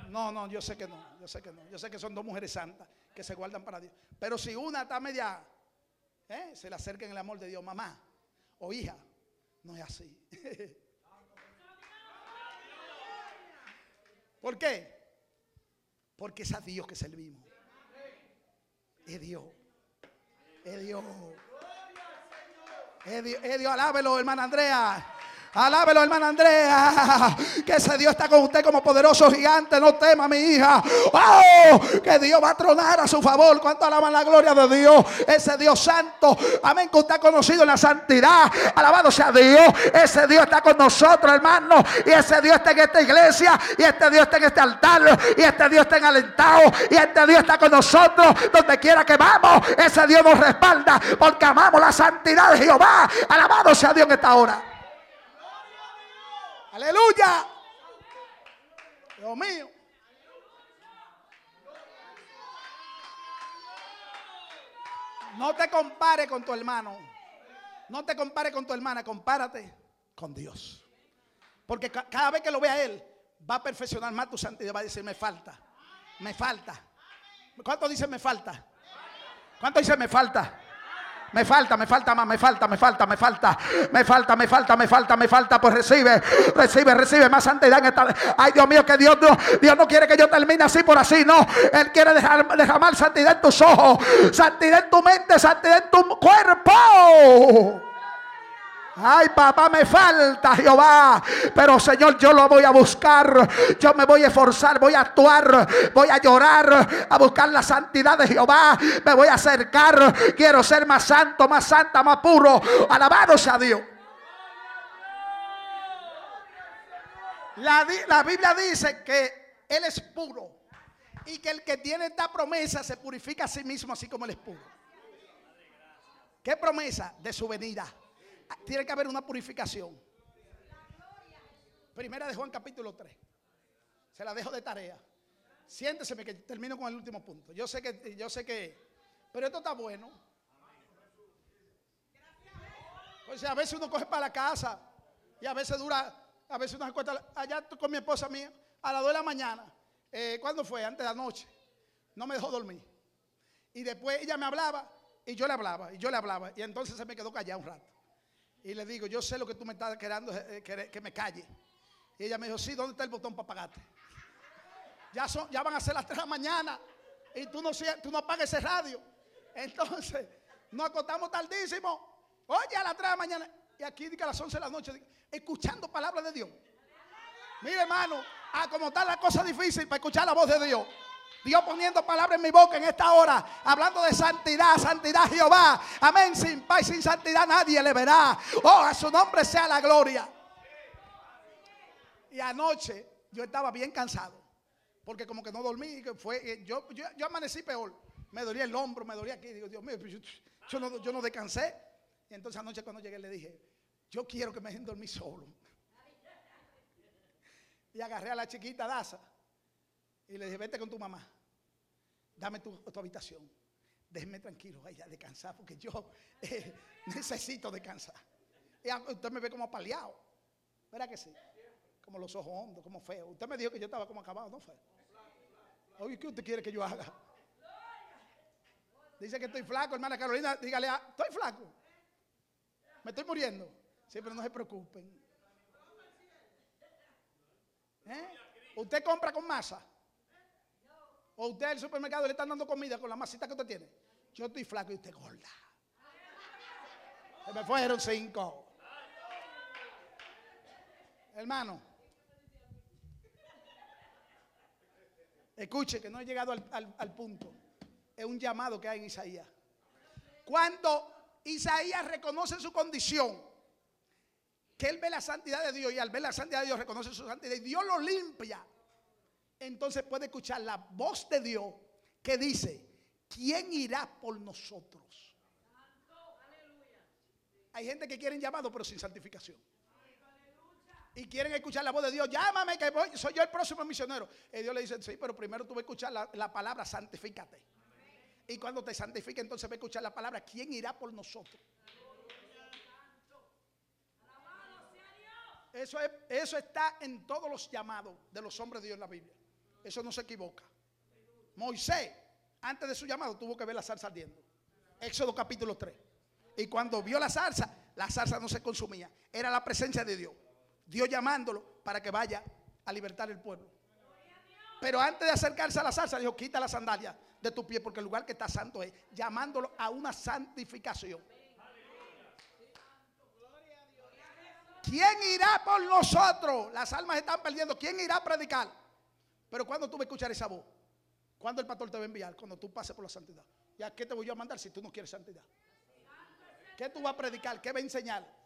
No, no, yo sé que no, yo sé que no. Yo sé que son dos mujeres santas que se guardan para Dios. Pero si una está media, ¿eh? se le acerca en el amor de Dios, mamá o hija, no es así. ¿Por qué? Porque es a Dios que servimos. Es Dios. Es Dios. Es Dios, es Dios. Alábelo, hermana Andrea. Alábelo, hermana Andrea. Que ese Dios está con usted como poderoso gigante. No tema, mi hija. Oh, que Dios va a tronar a su favor. Cuánto alaban la gloria de Dios. Ese Dios santo. Amén. Que usted ha conocido la santidad. Alabado sea Dios. Ese Dios está con nosotros, hermano. Y ese Dios está en esta iglesia. Y este Dios está en este altar. Y este Dios está en alentado. Y este Dios está con nosotros. Donde quiera que vamos. Ese Dios nos respalda. Porque amamos la santidad de Jehová. Alabado sea Dios en esta hora. Aleluya. Dios mío. No te compare con tu hermano. No te compare con tu hermana, compárate con Dios. Porque cada vez que lo vea Él, va a perfeccionar más tu santidad. Va a decir, me falta, me falta. ¿Cuánto dice me falta? ¿Cuánto dice me falta? Me falta, me falta más, me falta, me falta, me falta, me falta, me falta, me falta, me falta. Pues recibe, recibe, recibe más santidad en esta. Ay, Dios mío, que Dios no, Dios no quiere que yo termine así por así, no. Él quiere dejar, derramar santidad en tus ojos, santidad en tu mente, santidad en tu cuerpo. Ay, papá, me falta Jehová. Pero Señor, yo lo voy a buscar. Yo me voy a esforzar, voy a actuar, voy a llorar, a buscar la santidad de Jehová. Me voy a acercar. Quiero ser más santo, más santa, más puro. Alabado sea Dios. La, la Biblia dice que Él es puro. Y que el que tiene esta promesa se purifica a sí mismo, así como Él es puro. ¿Qué promesa? De su venida tiene que haber una purificación. Primera de Juan capítulo 3. Se la dejo de tarea. Siéntese que termino con el último punto. Yo sé que, yo sé que, pero esto está bueno. Pues a veces uno coge para la casa y a veces dura, a veces uno se cuesta allá con mi esposa mía a las 2 de la mañana. Eh, ¿Cuándo fue? Antes de la noche. No me dejó dormir. Y después ella me hablaba y yo le hablaba y yo le hablaba. Y entonces se me quedó callado un rato. Y le digo, yo sé lo que tú me estás queriendo eh, que, me calle. Y ella me dijo, sí, ¿dónde está el botón para pagarte? Ya, son, ya van a ser las 3 de la mañana y tú no, tú no apagas ese radio. Entonces, nos acostamos tardísimo. Oye, a las 3 de la mañana. Y aquí a las 11 de la noche, escuchando palabras de Dios. Mire, hermano, a como está la cosa difícil para escuchar la voz de Dios. Dios poniendo palabras en mi boca en esta hora, hablando de santidad, santidad Jehová. Amén. Sin paz sin santidad nadie le verá. Oh, a su nombre sea la gloria. Y anoche yo estaba bien cansado, porque como que no dormí, fue, eh, yo, yo, amanecí peor. Me dolía el hombro, me dolía aquí. Digo, Dios mío, yo, no, yo no descansé. Y entonces anoche cuando llegué le dije, yo quiero que me dejen dormir solo. Y agarré a la chiquita Daza y le dije, vete con tu mamá. Dame tu, habitación. Déjeme tranquilo, vaya a descansar, porque yo eh, necesito descansar. Usted me ve como apaleado. ¿Verdad que sí? Como los ojos hondos, como feo. Usted me dijo que yo estaba como acabado, ¿no fue? Oye, ¿qué usted quiere que yo haga? Dice que estoy flaco, hermana Carolina. Dígale, a, estoy flaco. Me estoy muriendo. Sí, pero no se preocupen. ¿Eh? ¿Usted compra con masa? ¿O usted al supermercado le están dando comida con la masita que usted tiene? Yo estoy flaco y usted gorda. Se me fueron cinco. Hermano, escuche que no he llegado al, al- al punto. Es un llamado que hay en Isaías. Cuando Isaías reconoce su condición, que él ve la santidad de Dios y al ver la santidad de Dios reconoce su santidad y Dios lo limpia, entonces puede escuchar la voz de Dios que dice, ¿quién irá por nosotros? Hay gente que quieren llamado pero sin santificación. Y quieren escuchar la voz de Dios. Llámame que soy yo el próximo misionero. Y Dios le dice, sí, pero primero tú vas a escuchar la, la palabra santifícate. Y cuando te santifique, entonces va a escuchar la palabra, ¿quién irá por nosotros? Eso, es, eso está en todos los llamados de los hombres de Dios en la Biblia. Eso no se equivoca. Moisés, antes de su llamado, tuvo que ver la zarza ardiendo. Éxodo capítulo 3. Y cuando vio la zarza, la zarza no se consumía. Era la presencia de Dios. Dios llamándolo para que vaya a libertar el pueblo. Pero antes de acercarse a la zarza, dijo, quita la sandalia de tu pie, porque el lugar que está santo es, llamándolo a una santificación. ¿Quién irá por nosotros? Las almas están perdiendo. ¿Quién irá a predicar? Pero cuando tú vas a escuchar esa voz, cuando el pastor te va a enviar, cuando tú pases por la santidad. ¿Ya qué te voy yo a mandar si tú no quieres santidad? ¿Qué tú vas a predicar? ¿Qué va a enseñar?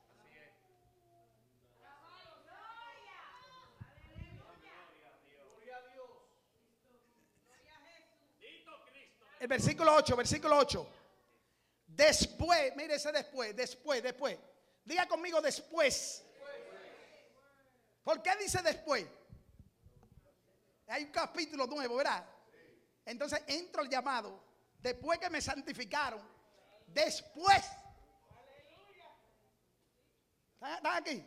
El versículo 8, versículo 8. Después, mire ese después, después, después. Diga conmigo después. ¿Por qué dice después? Hay un capítulo nuevo, ¿verdad? Entonces entro al llamado. Después que me santificaron. Después. ¿Están aquí?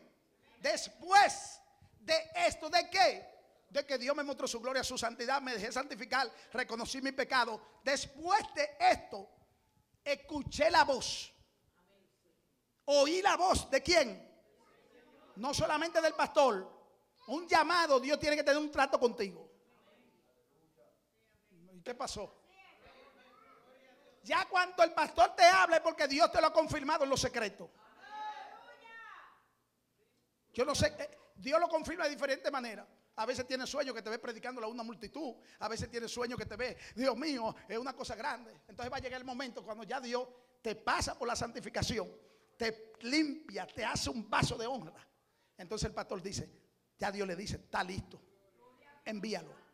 Después de esto, ¿de qué? De que Dios me mostró su gloria, su santidad, me dejé santificar, reconocí mi pecado. Después de esto, escuché la voz. Oí la voz de quién? No solamente del pastor. Un llamado, Dios tiene que tener un trato contigo. ¿Y qué pasó? Ya cuando el pastor te hable, porque Dios te lo ha confirmado en los secretos. Yo no sé, eh, Dios lo confirma de diferentes maneras. A veces tiene sueño que te ve predicando a una multitud. A veces tiene sueño que te ve, Dios mío, es una cosa grande. Entonces va a llegar el momento cuando ya Dios te pasa por la santificación, te limpia, te hace un paso de honra. Entonces el pastor dice, ya Dios le dice, está listo, envíalo.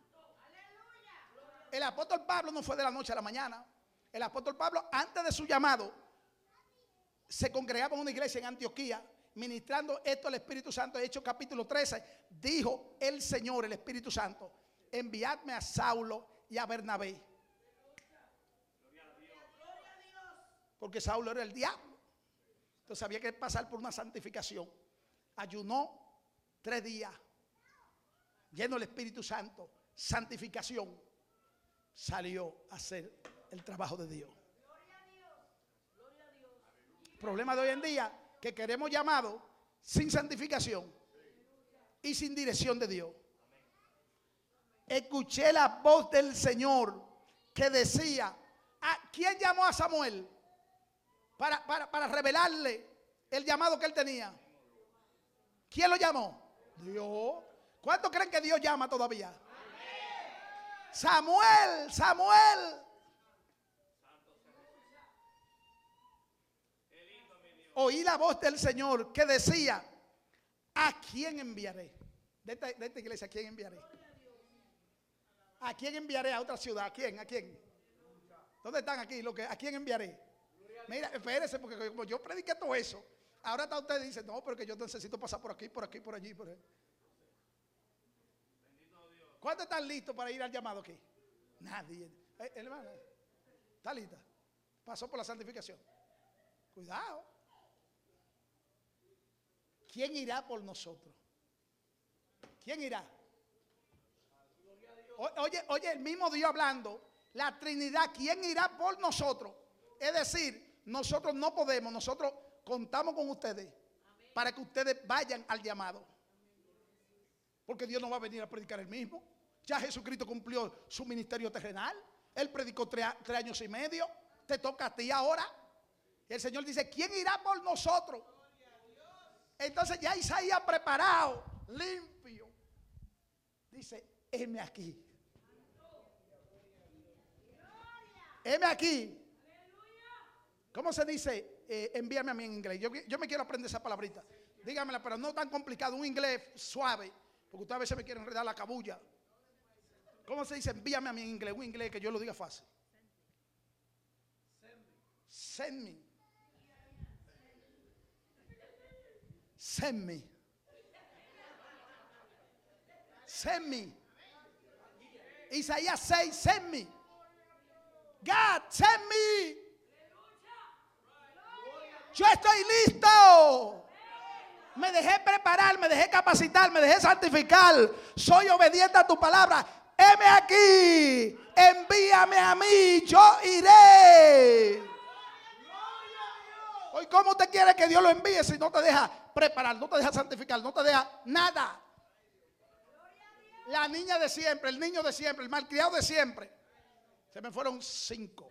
El apóstol Pablo no fue de la noche a la mañana. El apóstol Pablo, antes de su llamado, se congregaba en una iglesia en Antioquía, ministrando esto al Espíritu Santo. Hechos capítulo 13, dijo el Señor, el Espíritu Santo, enviadme a Saulo y a Bernabé. Porque Saulo era el diablo. Entonces había que pasar por una santificación. Ayunó tres días, lleno del Espíritu Santo, santificación. Salió a hacer el trabajo de Dios. Problema de hoy en día que queremos llamado sin santificación y sin dirección de Dios. Escuché la voz del Señor que decía, ¿a quién llamó a Samuel? Para, para, para revelarle el llamado que él tenía. ¿Quién lo llamó? Dios. ¿Cuántos creen que Dios llama todavía? Samuel, Samuel. Oí la voz del Señor que decía, ¿a quién enviaré? De esta, iglesia, ¿a quién enviaré? ¿A quién enviaré a otra ciudad? ¿A quién? ¿A quién? ¿Dónde están aquí? Lo que, ¿A quién enviaré? Mira, espérese, porque como yo prediqué todo eso, ahora está usted dice, no, pero que yo necesito pasar por aquí, por aquí, por allí, por ahí. ¿Cuántos están listos para ir al llamado aquí? Nadie. Eh, ¿está lista? Pasó por la santificación. Cuidado. ¿Quién irá por nosotros? ¿Quién irá? Oye, oye, el mismo Dios hablando, la Trinidad, ¿quién irá por nosotros? Es decir, nosotros no podemos, nosotros contamos con ustedes para que ustedes vayan al llamado. Porque Dios no va a venir a predicar el mismo. Ya Jesucristo cumplió su ministerio terrenal. Él predicó tres, años y medio. Te toca a ti ahora. el Señor dice, ¿quién irá por nosotros? Entonces ya Isaías preparado, limpio. Dice, heme aquí. Heme aquí. ¿Cómo se dice? Eh, envíame a mí en inglés. Yo, me quiero aprender esa palabrita. Dígamela, pero no tan complicado. Un inglés suave. Porque ustedes a veces me quieren enredar la cabulla. ¿Cómo se dice? Envíame a mí en inglés. Un inglés que yo lo diga fácil. Send me. Send me. Send me. Isaías 6, send me. God, send me. Yo estoy listo. Me dejé preparar, me dejé capacitar, me dejé santificar. Soy obediente a tu palabra. Heme aquí. Envíame a mí. Yo iré. Hoy, ¿cómo te quiere que Dios lo envíe si no te deja preparar, no te deja santificar, no te deja nada? La niña de siempre, el niño de siempre, el malcriado de siempre. Se me fueron cinco.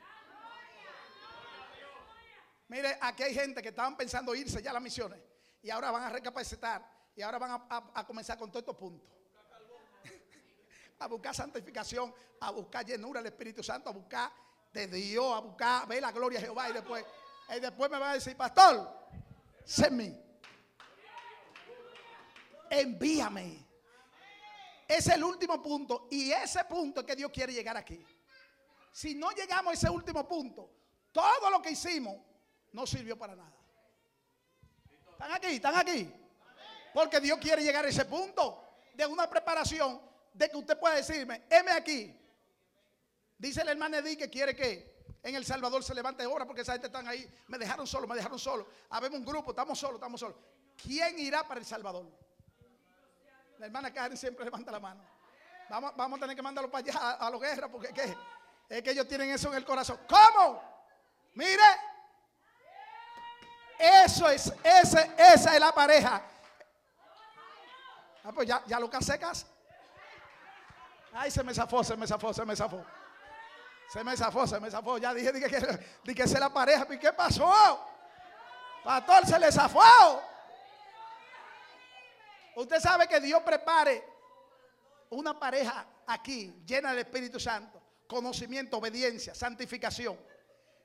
Mire, aquí hay gente que estaban pensando irse ya a las misiones y ahora van a recapacitar y ahora van a, comenzar con todos estos puntos. A buscar santificación, a buscar llenura del Espíritu Santo, a buscar de Dios, a buscar ver la gloria de Jehová y después, y después me va a decir, pastor, send Envíame. Es el último punto y ese punto es que Dios quiere llegar aquí. Si no llegamos a ese último punto, todo lo que hicimos no sirvió para nada. ¿Están aquí? ¿Están aquí? Porque Dios quiere llegar a ese punto de una preparación de que usted pueda decirme, heme aquí. Dice el hermano Edith que quiere que en El Salvador se levante ahora porque esa gente están ahí. Me dejaron solo, me dejaron solo. Habemos un grupo, estamos solos, estamos solos. ¿Quién irá para El Salvador? La hermana Karen siempre levanta la mano. Vamos, vamos a tener que mandarlo para allá a, a la guerra porque es que ellos tienen eso en el corazón. ¿Cómo? Mire, eso es, ese, esa es la pareja. Ah, pues ya, ya Lucas secas. Ay, se me zafó, se me zafó, se me zafó. Se me zafó, se me zafó. Ya dije, dije, que, dije es la pareja. ¿Y qué pasó? Pastor, se le zafó. Usted sabe que Dios prepare una pareja aquí llena del Espíritu Santo, conocimiento, obediencia, santificación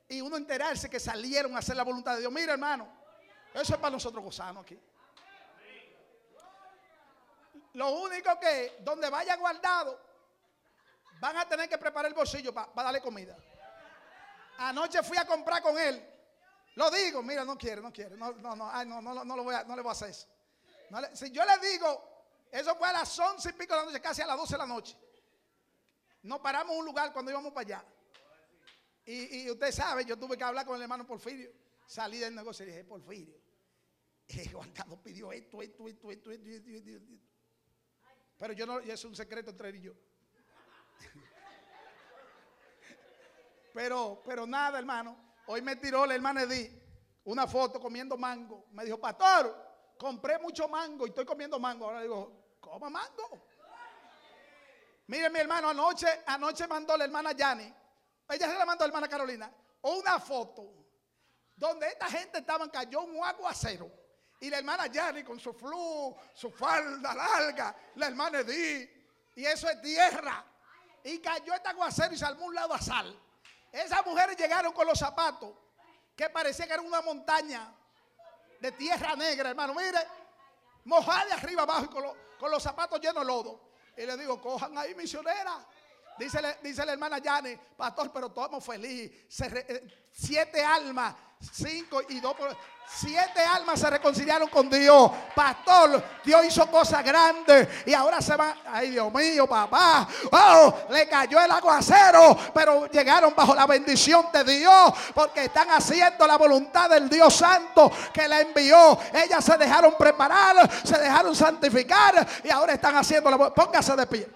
y uno enterarse que salieron a hacer la voluntad de Dios. Mira, hermano, eso es para nosotros gozarnos aquí. Lo único que donde vaya guardado, van a tener que preparar el bolsillo para darle comida. Anoche fui a comprar con él. Lo digo, mira, no quiere, no quiere. No, no, no, no, no, no, lo voy a, no le voy a hacer eso. si yo le digo, eso fue a las once y pico de la noche, casi a las doce de la noche. Nos paramos en un lugar cuando íbamos para allá. Y, usted sabe, yo tuve que hablar con el hermano Porfirio. Salí del negocio y dije, Porfirio, Juan Carlos pidió esto, esto, esto, esto, esto, esto, esto, Pero yo no, es un secreto entre él y yo. Pero, pero nada, hermano. Hoy me tiró la hermana Edith una foto comiendo mango. Me dijo, pastor, compré mucho mango y estoy comiendo mango. Ahora digo, ¿cómo mango? Mire, mi hermano, anoche, anoche mandó la hermana Yani ella se la mandó a la hermana Carolina, una foto donde esta gente estaba, cayó un aguacero. Y la hermana Yanni con su flu, su falda larga, la hermana Edith, y eso es tierra. Y cayó este aguacero y salmó un lado a sal. Esas mujeres llegaron con los zapatos que parecía que era una montaña de tierra negra, hermano. Mire, mojada de arriba abajo y con, con los zapatos llenos de lodo. Y le digo, cojan ahí misionera Dice, dice la hermana Yani, pastor, pero estamos felices. Se re- eh, siete almas, cinco y dos. Siete almas se reconciliaron con Dios. Pastor, Dios hizo cosas grandes y ahora se van. Ay, Dios mío, papá. Oh, le cayó el aguacero, pero llegaron bajo la bendición de Dios porque están haciendo la voluntad del Dios Santo que la envió. Ellas se dejaron preparar, se dejaron santificar y ahora están haciendo la. vo- Póngase de pie.